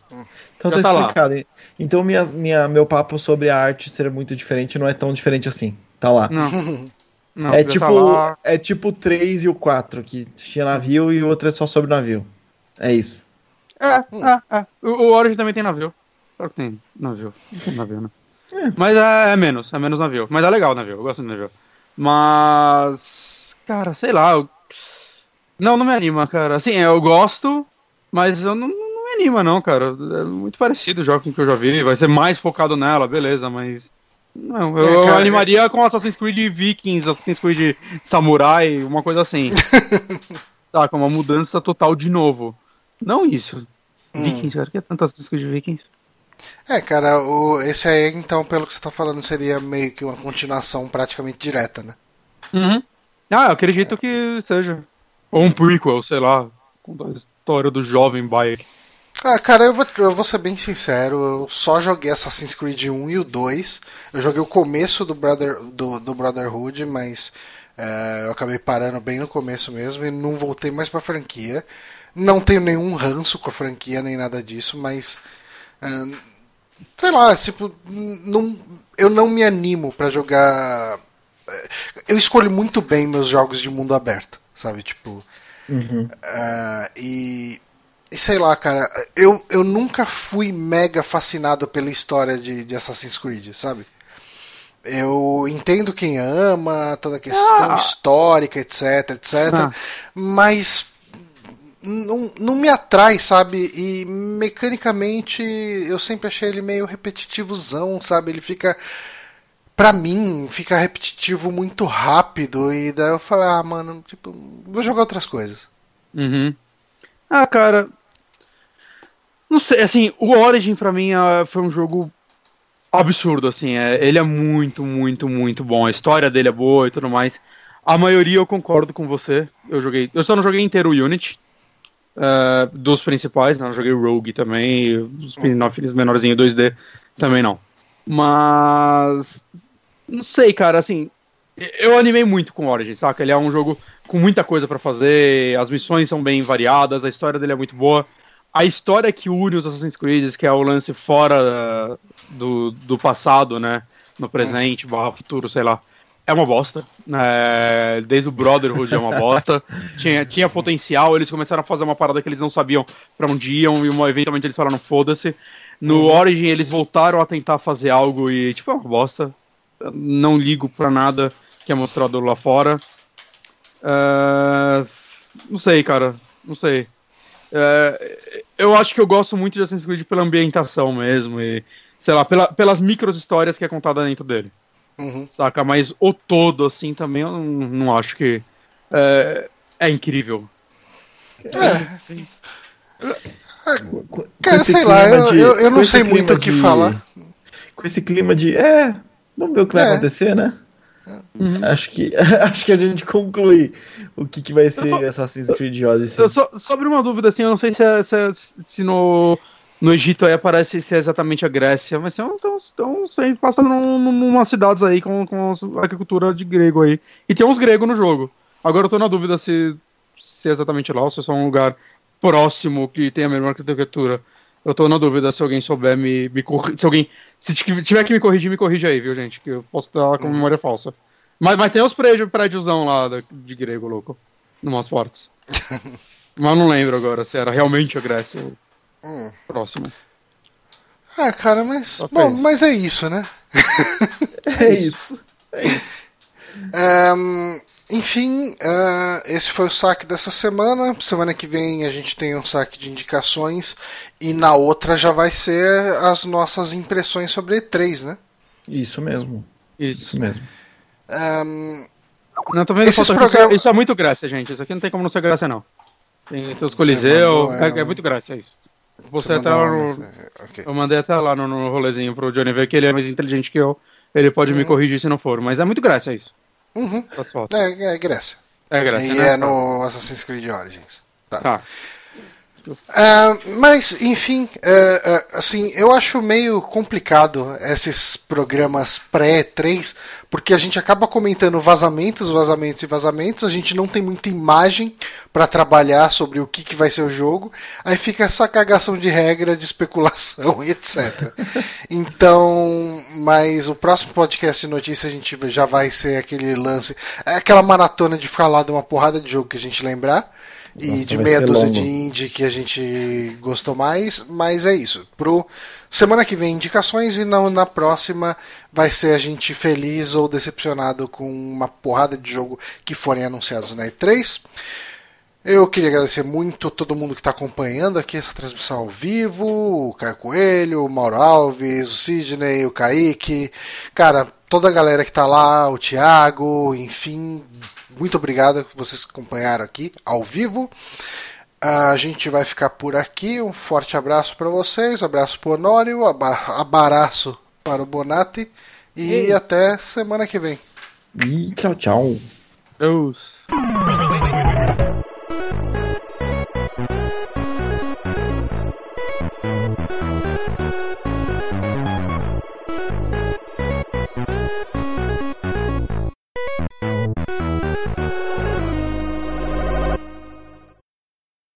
Então Já tá, tá explicado. Lá. Então minha, minha, meu papo sobre a arte ser muito diferente não é tão diferente assim. Tá lá. Não. [LAUGHS] não é, tipo, tá é tipo o 3 e o 4, que tinha navio e o outro é só sobre navio. É isso. É, é, é. O, o Origin também tem navio. Claro que tem navio. Tem navio, né? É. Mas é, é, menos, é menos navio. Mas é legal o navio, eu gosto do navio. Mas. Cara, sei lá. Eu... Não, não me anima, cara. Assim, eu gosto, mas eu não, não me anima, não, cara. É muito parecido o jogo que eu já vi. Vai ser mais focado nela, beleza, mas. Não, eu, é, cara, animaria é... com Assassin's Creed Vikings, Assassin's Creed Samurai, uma coisa assim. [LAUGHS] tá, com uma mudança total de novo. Não isso. Hum. Vikings, cara, que é tanto Assassin's Creed Vikings? É, cara, o, esse aí, então, pelo que você tá falando, seria meio que uma continuação praticamente direta, né? Uhum. Ah, eu acredito é. que seja. Ou um prequel, sei lá. Contar a história do jovem Bayek. Ah, cara, eu vou, eu vou ser bem sincero, eu só joguei Assassin's Creed 1 e o 2. Eu joguei o começo do, Brother, do, do Brotherhood, mas é, eu acabei parando bem no começo mesmo e não voltei mais pra franquia. Não tenho nenhum ranço com a franquia, nem nada disso, mas sei lá, tipo, não, eu não me animo para jogar. Eh, eu escolho muito bem meus jogos de mundo aberto, sabe? Tipo. Uhum. Uh, e sei lá, cara, eu, eu nunca fui mega fascinado pela história de, de Assassin's Creed, sabe? Eu entendo quem ama, toda a questão ah. histórica, etc, etc. Ah. Mas não, não me atrai, sabe? E mecanicamente eu sempre achei ele meio repetitivozão, sabe? Ele fica. Pra mim, fica repetitivo muito rápido. E daí eu falei, ah, mano, tipo, vou jogar outras coisas. Uhum. Ah, cara. Não sei, assim, o Origin pra mim ah, foi um jogo absurdo, assim. É, ele é muito, muito, muito bom. A história dele é boa e tudo mais. A maioria eu concordo com você. Eu joguei. Eu só não joguei inteiro o Unity. Uh, dos principais, não joguei Rogue também, os spin-offs menorzinho 2D também não. Mas não sei, cara, assim, eu animei muito com Origin, saca? Ele é um jogo com muita coisa para fazer, as missões são bem variadas, a história dele é muito boa. A história que une os Assassin's Creed, que é o lance fora do, do passado, né? No presente, barra futuro, sei lá é uma bosta. É, desde o Brotherhood é uma bosta. [LAUGHS] tinha, tinha potencial, eles começaram a fazer uma parada que eles não sabiam para onde iam, e uma, eventualmente eles falaram, foda-se. No uhum. Origin eles voltaram a tentar fazer algo e, tipo, é uma bosta. não ligo pra nada que é mostrado lá fora. Uh, não sei, cara. Não sei. Uh, eu acho que eu gosto muito de Assassin's Creed pela ambientação mesmo e, sei lá, pela, pelas micros histórias que é contada dentro dele. Uhum. Saca? Mas o todo, assim, também eu não, não acho que é, é incrível. É. é. Cara, sei lá, eu, de, eu, eu não sei muito o que de, falar. Com esse clima de. É, vamos ver o que vai é. acontecer, né? Uhum. Acho, que, [LAUGHS] acho que a gente conclui o que, que vai ser só, Assassin's Creed Odyssey. Eu só, sobre uma dúvida, assim, eu não sei se, é, se, é, se no no Egito aí aparece ser exatamente a Grécia, mas estão sempre passando num, umas cidades aí com, com agricultura de grego aí. E tem uns gregos no jogo. Agora eu tô na dúvida se, se é exatamente lá ou se é só um lugar próximo que tem a mesma arquitetura. Eu tô na dúvida se alguém souber me, me corrigir. Se alguém. Se tiver que me corrigir, me corrija aí, viu, gente? Que eu posso estar com memória falsa. Mas, mas tem os prédios, prédiozão lá de grego, louco. Numas fortes. [LAUGHS] mas não lembro agora se era realmente a Grécia. Hum. Próximo. Ah, cara, mas. Okay. Bom, mas é isso, né? [LAUGHS] é isso. [LAUGHS] É isso. Um, enfim, uh, esse foi o saque dessa semana. Semana que vem a gente tem um saque de indicações. E na outra já vai ser as nossas impressões sobre E3, né? Isso mesmo. Isso, isso mesmo. Um, não, tô vendo esses programa... Isso é muito graça, gente. Isso aqui não tem como não ser graça, não. Tem os Coliseu. É, é, é muito graça, é isso. Você, até lá no, né? okay. Eu mandei até lá no, no rolezinho pro Johnny ver que ele é mais inteligente que eu. Ele pode uhum. me corrigir se não for, mas é muito Grécia isso. Uhum. É, é Grécia. É Grécia. E né? é no Assassin's Creed Origins. Tá. tá. Uh, mas, enfim, uh, uh, assim, eu acho meio complicado esses programas pré-3, porque a gente acaba comentando vazamentos, vazamentos e vazamentos, a gente não tem muita imagem para trabalhar sobre o que, que vai ser o jogo, aí fica essa cagação de regra, de especulação [LAUGHS] e etc. então, mas o próximo podcast de notícia a gente já vai ser aquele lance, aquela maratona de falar de uma porrada de jogo que a gente lembrar e Nossa, de meia dúzia de indie que a gente gostou mais, mas é isso. Pro semana que vem indicações e não na próxima vai ser a gente feliz ou decepcionado com uma porrada de jogo que forem anunciados na E3. Eu queria agradecer muito a todo mundo que está acompanhando aqui essa transmissão ao vivo, o Caio Coelho, o Mauro Alves, o Sidney, o Kaique, cara, toda a galera que está lá, o Thiago, enfim, muito obrigado que vocês acompanharam aqui ao vivo. A gente vai ficar por aqui. Um forte abraço para vocês, abraço para o Honório, abraço para o Bonatti e, e até semana que vem. E tchau, tchau. Deus.